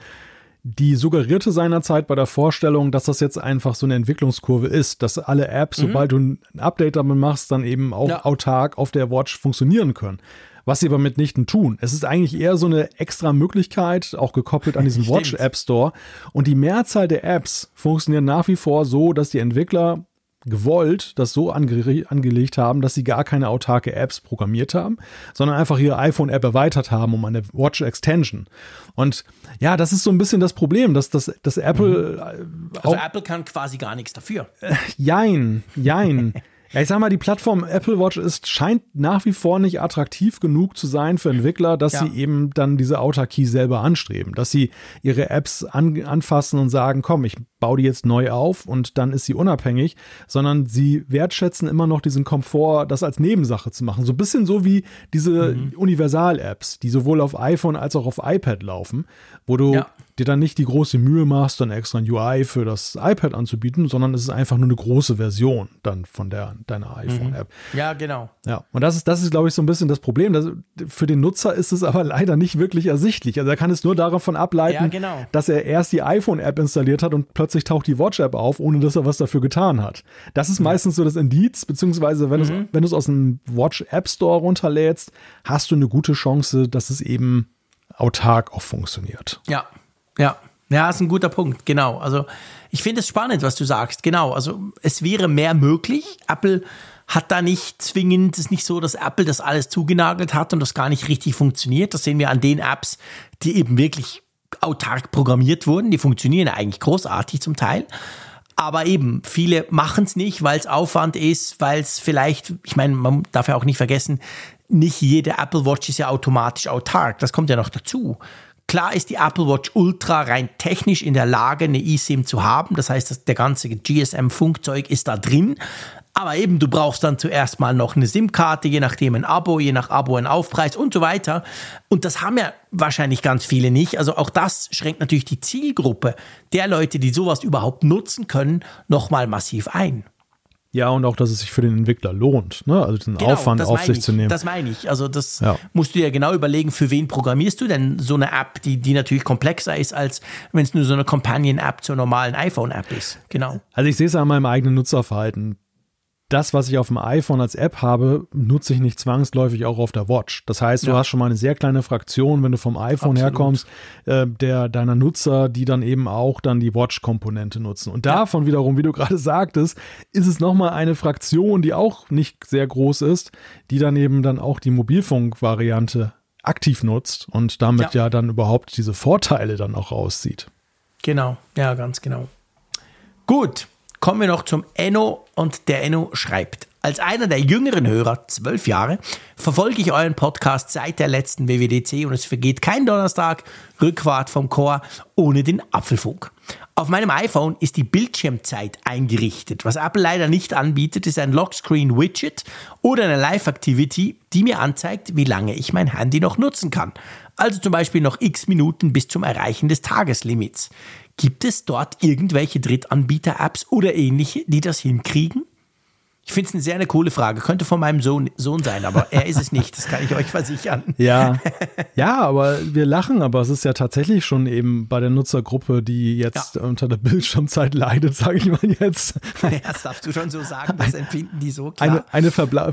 die suggerierte seinerzeit bei der Vorstellung, dass das jetzt einfach so eine Entwicklungskurve ist, dass alle Apps, mhm. sobald du ein Update damit machst, dann eben auch ja. autark auf der Watch funktionieren können. Was sie aber mitnichten tun. Es ist eigentlich eher so eine extra Möglichkeit, auch gekoppelt an diesen Watch App Store. Und die Mehrzahl der Apps funktionieren nach wie vor so, dass die Entwickler gewollt das so ange angelegt haben, dass sie gar keine autarke Apps programmiert haben, sondern einfach ihre iPhone-App erweitert haben um eine Watch Extension. Und ja, das ist so ein bisschen das Problem, dass, dass, dass Apple. Mhm. Also Apple kann quasi gar nichts dafür. Äh, jein, jein. Ja, ich sag mal, die Plattform Apple Watch ist, scheint nach wie vor nicht attraktiv genug zu sein für Entwickler, dass ja. sie eben dann diese Autarkie selber anstreben, dass sie ihre Apps an, anfassen und sagen, komm, ich baue die jetzt neu auf und dann ist sie unabhängig, sondern sie wertschätzen immer noch diesen Komfort, das als Nebensache zu machen. So ein bisschen so wie diese mhm. Universal-Apps, die sowohl auf iPhone als auch auf iPad laufen, wo du ja dir dann nicht die große Mühe machst, dann extra ein UI für das iPad anzubieten, sondern es ist einfach nur eine große Version dann von der, deiner mhm. iPhone-App. Ja, genau. Ja, und das ist, das ist, glaube ich, so ein bisschen das Problem. Das, für den Nutzer ist es aber leider nicht wirklich ersichtlich. Also er kann es nur davon ableiten, ja, genau. dass er erst die iPhone-App installiert hat und plötzlich taucht die Watch-App auf, ohne dass er was dafür getan hat. Das ist ja. meistens so das Indiz, beziehungsweise wenn, mhm. du es aus dem Watch-App Store runterlädst, hast du eine gute Chance, dass es eben autark auch funktioniert. Ja, ja, ja, ist ein guter Punkt, genau. Also ich finde es spannend, was du sagst. Genau, also es wäre mehr möglich. Apple hat da nicht zwingend, es ist nicht so, dass Apple das alles zugenagelt hat und das gar nicht richtig funktioniert. Das sehen wir an den Apps, die eben wirklich autark programmiert wurden. Die funktionieren eigentlich großartig zum Teil. Aber eben, viele machen es nicht, weil es Aufwand ist, weil es vielleicht, ich meine, man darf ja auch nicht vergessen, nicht jede Apple Watch ist ja automatisch autark. Das kommt ja noch dazu. Klar ist die Apple Watch Ultra rein technisch in der Lage, eine eSIM zu haben. Das heißt, der ganze GSM-Funkzeug ist da drin. Aber eben, du brauchst dann zuerst mal noch eine SIM-Karte, je nachdem ein Abo, je nach Abo ein Aufpreis und so weiter. Und das haben ja wahrscheinlich ganz viele nicht. Also auch das schränkt natürlich die Zielgruppe der Leute, die sowas überhaupt nutzen können, nochmal massiv ein. Ja, und auch, dass es sich für den Entwickler lohnt, ne? also den genau, Aufwand auf sich ich, zu nehmen. Das meine ich. Also das ja. musst du ja genau überlegen, für wen programmierst du denn so eine App, die, die natürlich komplexer ist, als wenn es nur so eine Companion-App zur normalen iPhone-App ist. Genau. Also ich sehe es an meinem eigenen Nutzerverhalten. Das, was ich auf dem iPhone als App habe, nutze ich nicht zwangsläufig auch auf der Watch. Das heißt, du Ja. hast schon mal eine sehr kleine Fraktion, wenn du vom iPhone Absolut. herkommst, äh, der deiner Nutzer, die dann eben auch dann die Watch-Komponente nutzen. Und davon wiederum, wie du gerade sagtest, ist es nochmal eine Fraktion, die auch nicht sehr groß ist, die dann eben dann auch die Mobilfunk-Variante aktiv nutzt und damit ja. Ja. dann überhaupt diese Vorteile dann auch rauszieht. Genau, ja, ganz genau. Gut, kommen wir noch zum Enno und der Enno schreibt. Als einer der jüngeren Hörer, zwölf Jahre, verfolge ich euren Podcast seit der letzten WWDC und es vergeht kein Donnerstag, Rückfahrt vom Chor, ohne den Apfelfunk. Auf meinem iPhone ist die Bildschirmzeit eingerichtet. Was Apple leider nicht anbietet, ist ein Lockscreen-Widget oder eine Live-Activity, die mir anzeigt, wie lange ich mein Handy noch nutzen kann. Also zum Beispiel noch x Minuten bis zum Erreichen des Tageslimits. Gibt es dort irgendwelche Drittanbieter-Apps oder ähnliche, die das hinkriegen? Ich finde es eine sehr eine coole Frage. Könnte von meinem Sohn, Sohn sein, aber er ist es nicht. Das kann ich euch versichern. Ja, ja, aber wir lachen, aber es ist ja tatsächlich schon eben bei der Nutzergruppe, die jetzt unter der Bildschirmzeit leidet, sage ich mal jetzt. Das darfst du schon so sagen. Das empfinden die so klar. Eine, eine,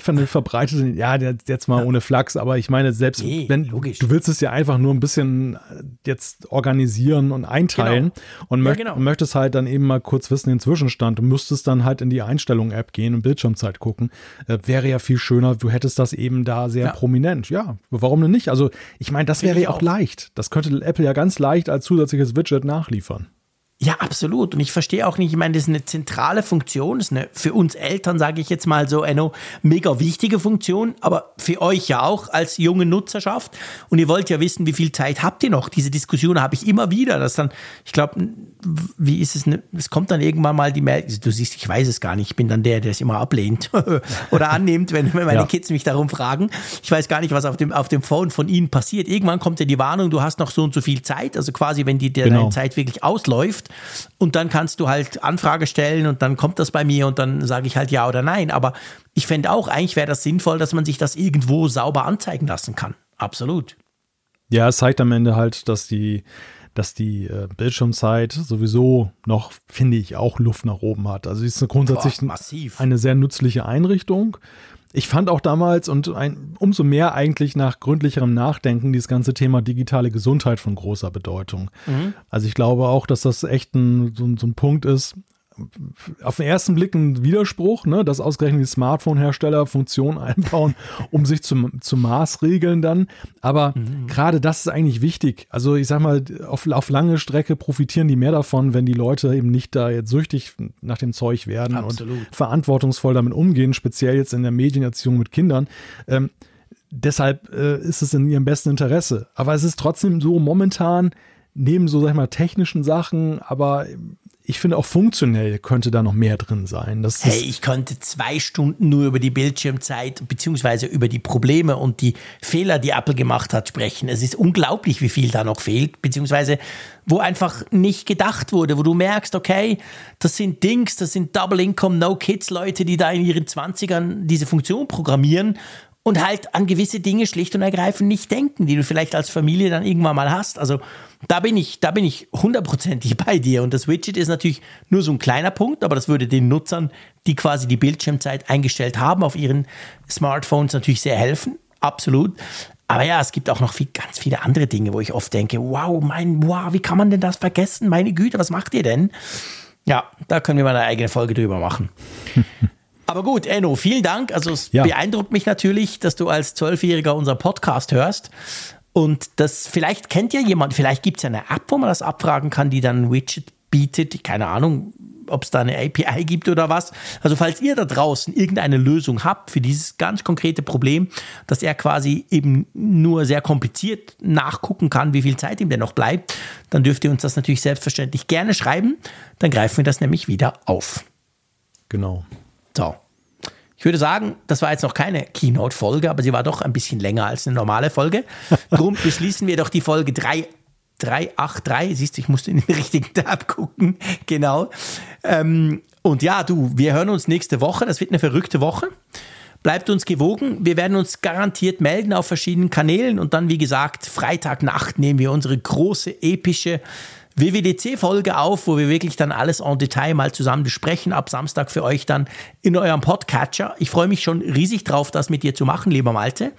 eine verbreitete, ja, jetzt mal ohne Flachs, aber ich meine, selbst Nee, wenn logisch. du willst es ja einfach nur ein bisschen äh, jetzt organisieren und einteilen und Ja, möcht, genau. möchtest halt dann eben mal kurz wissen den Zwischenstand. Du müsstest dann halt in die Einstellungen-App gehen und Bildschirmzeit gucken. Äh, wäre ja viel schöner, du hättest das eben da sehr Ja. prominent. Ja, warum denn nicht? Also, ich meine, das wäre ich ja auch auch. leicht. Das könnte Apple ja ganz leicht als zusätzliches Widget nachliefern. Ja, absolut. Und ich verstehe auch nicht, ich meine, das ist eine zentrale Funktion, das ist eine für uns Eltern, sage ich jetzt mal so, eine mega wichtige Funktion, aber für euch ja auch als junge Nutzerschaft. Und ihr wollt ja wissen, wie viel Zeit habt ihr noch? Diese Diskussion habe ich immer wieder, dass dann, ich glaube, wie ist es, ne? es kommt dann irgendwann mal die Mail, du siehst, ich weiß es gar nicht, ich bin dann der, der es immer ablehnt oder annimmt, wenn, wenn meine Ja. Kids mich darum fragen. Ich weiß gar nicht, was auf dem, auf dem Phone von ihnen passiert. Irgendwann kommt ja die Warnung, du hast noch so und so viel Zeit, also quasi, wenn die dir Genau. deine Zeit wirklich ausläuft und dann kannst du halt Anfrage stellen und dann kommt das bei mir und dann sage ich halt ja oder nein. Aber ich fände auch, eigentlich wäre das sinnvoll, dass man sich das irgendwo sauber anzeigen lassen kann. Absolut. Ja, es zeigt am Ende halt, dass die, dass die äh, Bildschirmzeit sowieso noch, finde ich, auch Luft nach oben hat. Also sie ist grundsätzlich Boah, massiv. eine sehr nützliche Einrichtung. Ich fand auch damals und ein, umso mehr eigentlich nach gründlicherem Nachdenken dieses ganze Thema digitale Gesundheit von großer Bedeutung. Also ich glaube auch, dass das echt ein, so, so ein Punkt ist, auf den ersten Blick ein Widerspruch, ne, dass ausgerechnet die Smartphone-Hersteller Funktionen einbauen, um sich zu, zu maßregeln dann. Aber gerade das ist eigentlich wichtig. Also ich sag mal, auf, auf lange Strecke profitieren die mehr davon, wenn die Leute eben nicht da jetzt süchtig nach dem Zeug werden Absolut. und verantwortungsvoll damit umgehen, speziell jetzt in der Medienerziehung mit Kindern. Ähm, deshalb äh, ist es in ihrem besten Interesse. Aber es ist trotzdem so momentan, neben so, sag ich mal, technischen Sachen, aber ich finde auch funktionell könnte da noch mehr drin sein. Das Hey, ich könnte zwei Stunden nur über die Bildschirmzeit beziehungsweise über die Probleme und die Fehler, die Apple gemacht hat, sprechen. Es ist unglaublich, wie viel da noch fehlt, beziehungsweise wo einfach nicht gedacht wurde, wo du merkst, okay, das sind Dings, das sind Double Income, No Kids Leute, die da in ihren 20ern diese Funktion programmieren und halt an gewisse Dinge schlicht und ergreifend nicht denken, die du vielleicht als Familie dann irgendwann mal hast. Also da bin ich, da bin ich hundertprozentig bei dir. Und das Widget ist natürlich nur so ein kleiner Punkt, aber das würde den Nutzern, die quasi die Bildschirmzeit eingestellt haben, auf ihren Smartphones natürlich sehr helfen. Absolut. Aber ja, es gibt auch noch viel, ganz viele andere Dinge, wo ich oft denke, wow, mein, wow, wie kann man denn das vergessen? Meine Güte, was macht ihr denn? Ja, da können wir mal eine eigene Folge drüber machen. Aber gut, Enno, vielen Dank. Also es Ja. beeindruckt mich natürlich, dass du als Zwölfjähriger unseren Podcast hörst. Und das vielleicht kennt ja jemand, vielleicht gibt es ja eine App, wo man das abfragen kann, die dann ein Widget bietet. Keine Ahnung, ob es da eine API gibt oder was. Also falls ihr da draußen irgendeine Lösung habt für dieses ganz konkrete Problem, dass er quasi eben nur sehr kompliziert nachgucken kann, wie viel Zeit ihm denn noch bleibt, dann dürft ihr uns das natürlich selbstverständlich gerne schreiben. Dann greifen wir das nämlich wieder auf. genau. So. Ich würde sagen, das war jetzt noch keine Keynote-Folge, aber sie war doch ein bisschen länger als eine normale Folge. Darum beschließen wir doch die Folge 3, 383. Siehst du, ich musste in den richtigen Tab gucken. Genau. Ähm, und ja, du, wir hören uns nächste Woche. Das wird eine verrückte Woche. Bleibt uns gewogen. Wir werden uns garantiert melden auf verschiedenen Kanälen. Und dann, wie gesagt, Freitagnacht nehmen wir unsere große, epische WWDC-Folge auf, wo wir wirklich dann alles en Detail mal zusammen besprechen. Ab Samstag für euch dann in eurem Podcatcher. Ich freue mich schon riesig drauf, das mit dir zu machen, lieber Malte.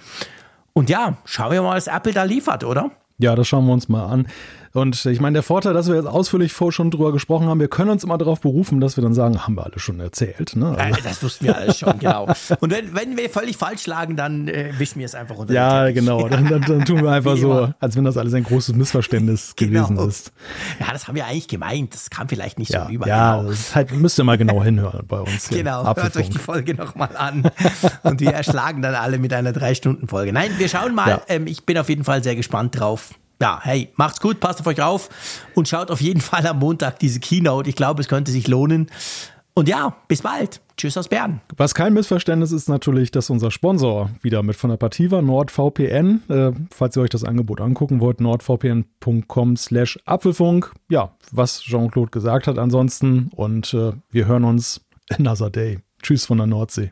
Und ja, schauen wir mal, was Apple da liefert, oder? Ja, das schauen wir uns mal an. Und ich meine, der Vorteil, dass wir jetzt ausführlich vor schon drüber gesprochen haben, wir können uns immer darauf berufen, dass wir dann sagen, haben wir alles schon erzählt. Ne? Also. das wussten wir alles schon, genau. Und wenn, wenn wir völlig falsch lagen, dann äh, wischen wir es einfach unter Ja, genau. Dann, dann, dann, tun wir einfach so, als wenn das alles ein großes Missverständnis genau. gewesen ist. Ja, das haben wir eigentlich gemeint. Das kam vielleicht nicht ja, so rüber. Ja, genau. das halt, müsst ihr mal genau hinhören bei uns. Genau, hört euch die Folge nochmal an. Und wir erschlagen dann alle mit einer Drei-Stunden-Folge. Nein, wir schauen mal. Ja. Ähm, ich bin auf jeden Fall sehr gespannt drauf ja, hey, macht's gut, passt auf euch auf und schaut auf jeden Fall am Montag diese Keynote. Ich glaube, es könnte sich lohnen. Und ja, bis bald. Tschüss aus Bern. Was kein Missverständnis ist natürlich, dass unser Sponsor wieder mit von der Partie war, NordVPN. Äh, falls ihr euch das Angebot angucken wollt, nordvpn.com slash Apfelfunk. Ja, was Jean-Claude gesagt hat ansonsten. Und äh, wir hören uns another day. Tschüss von der Nordsee.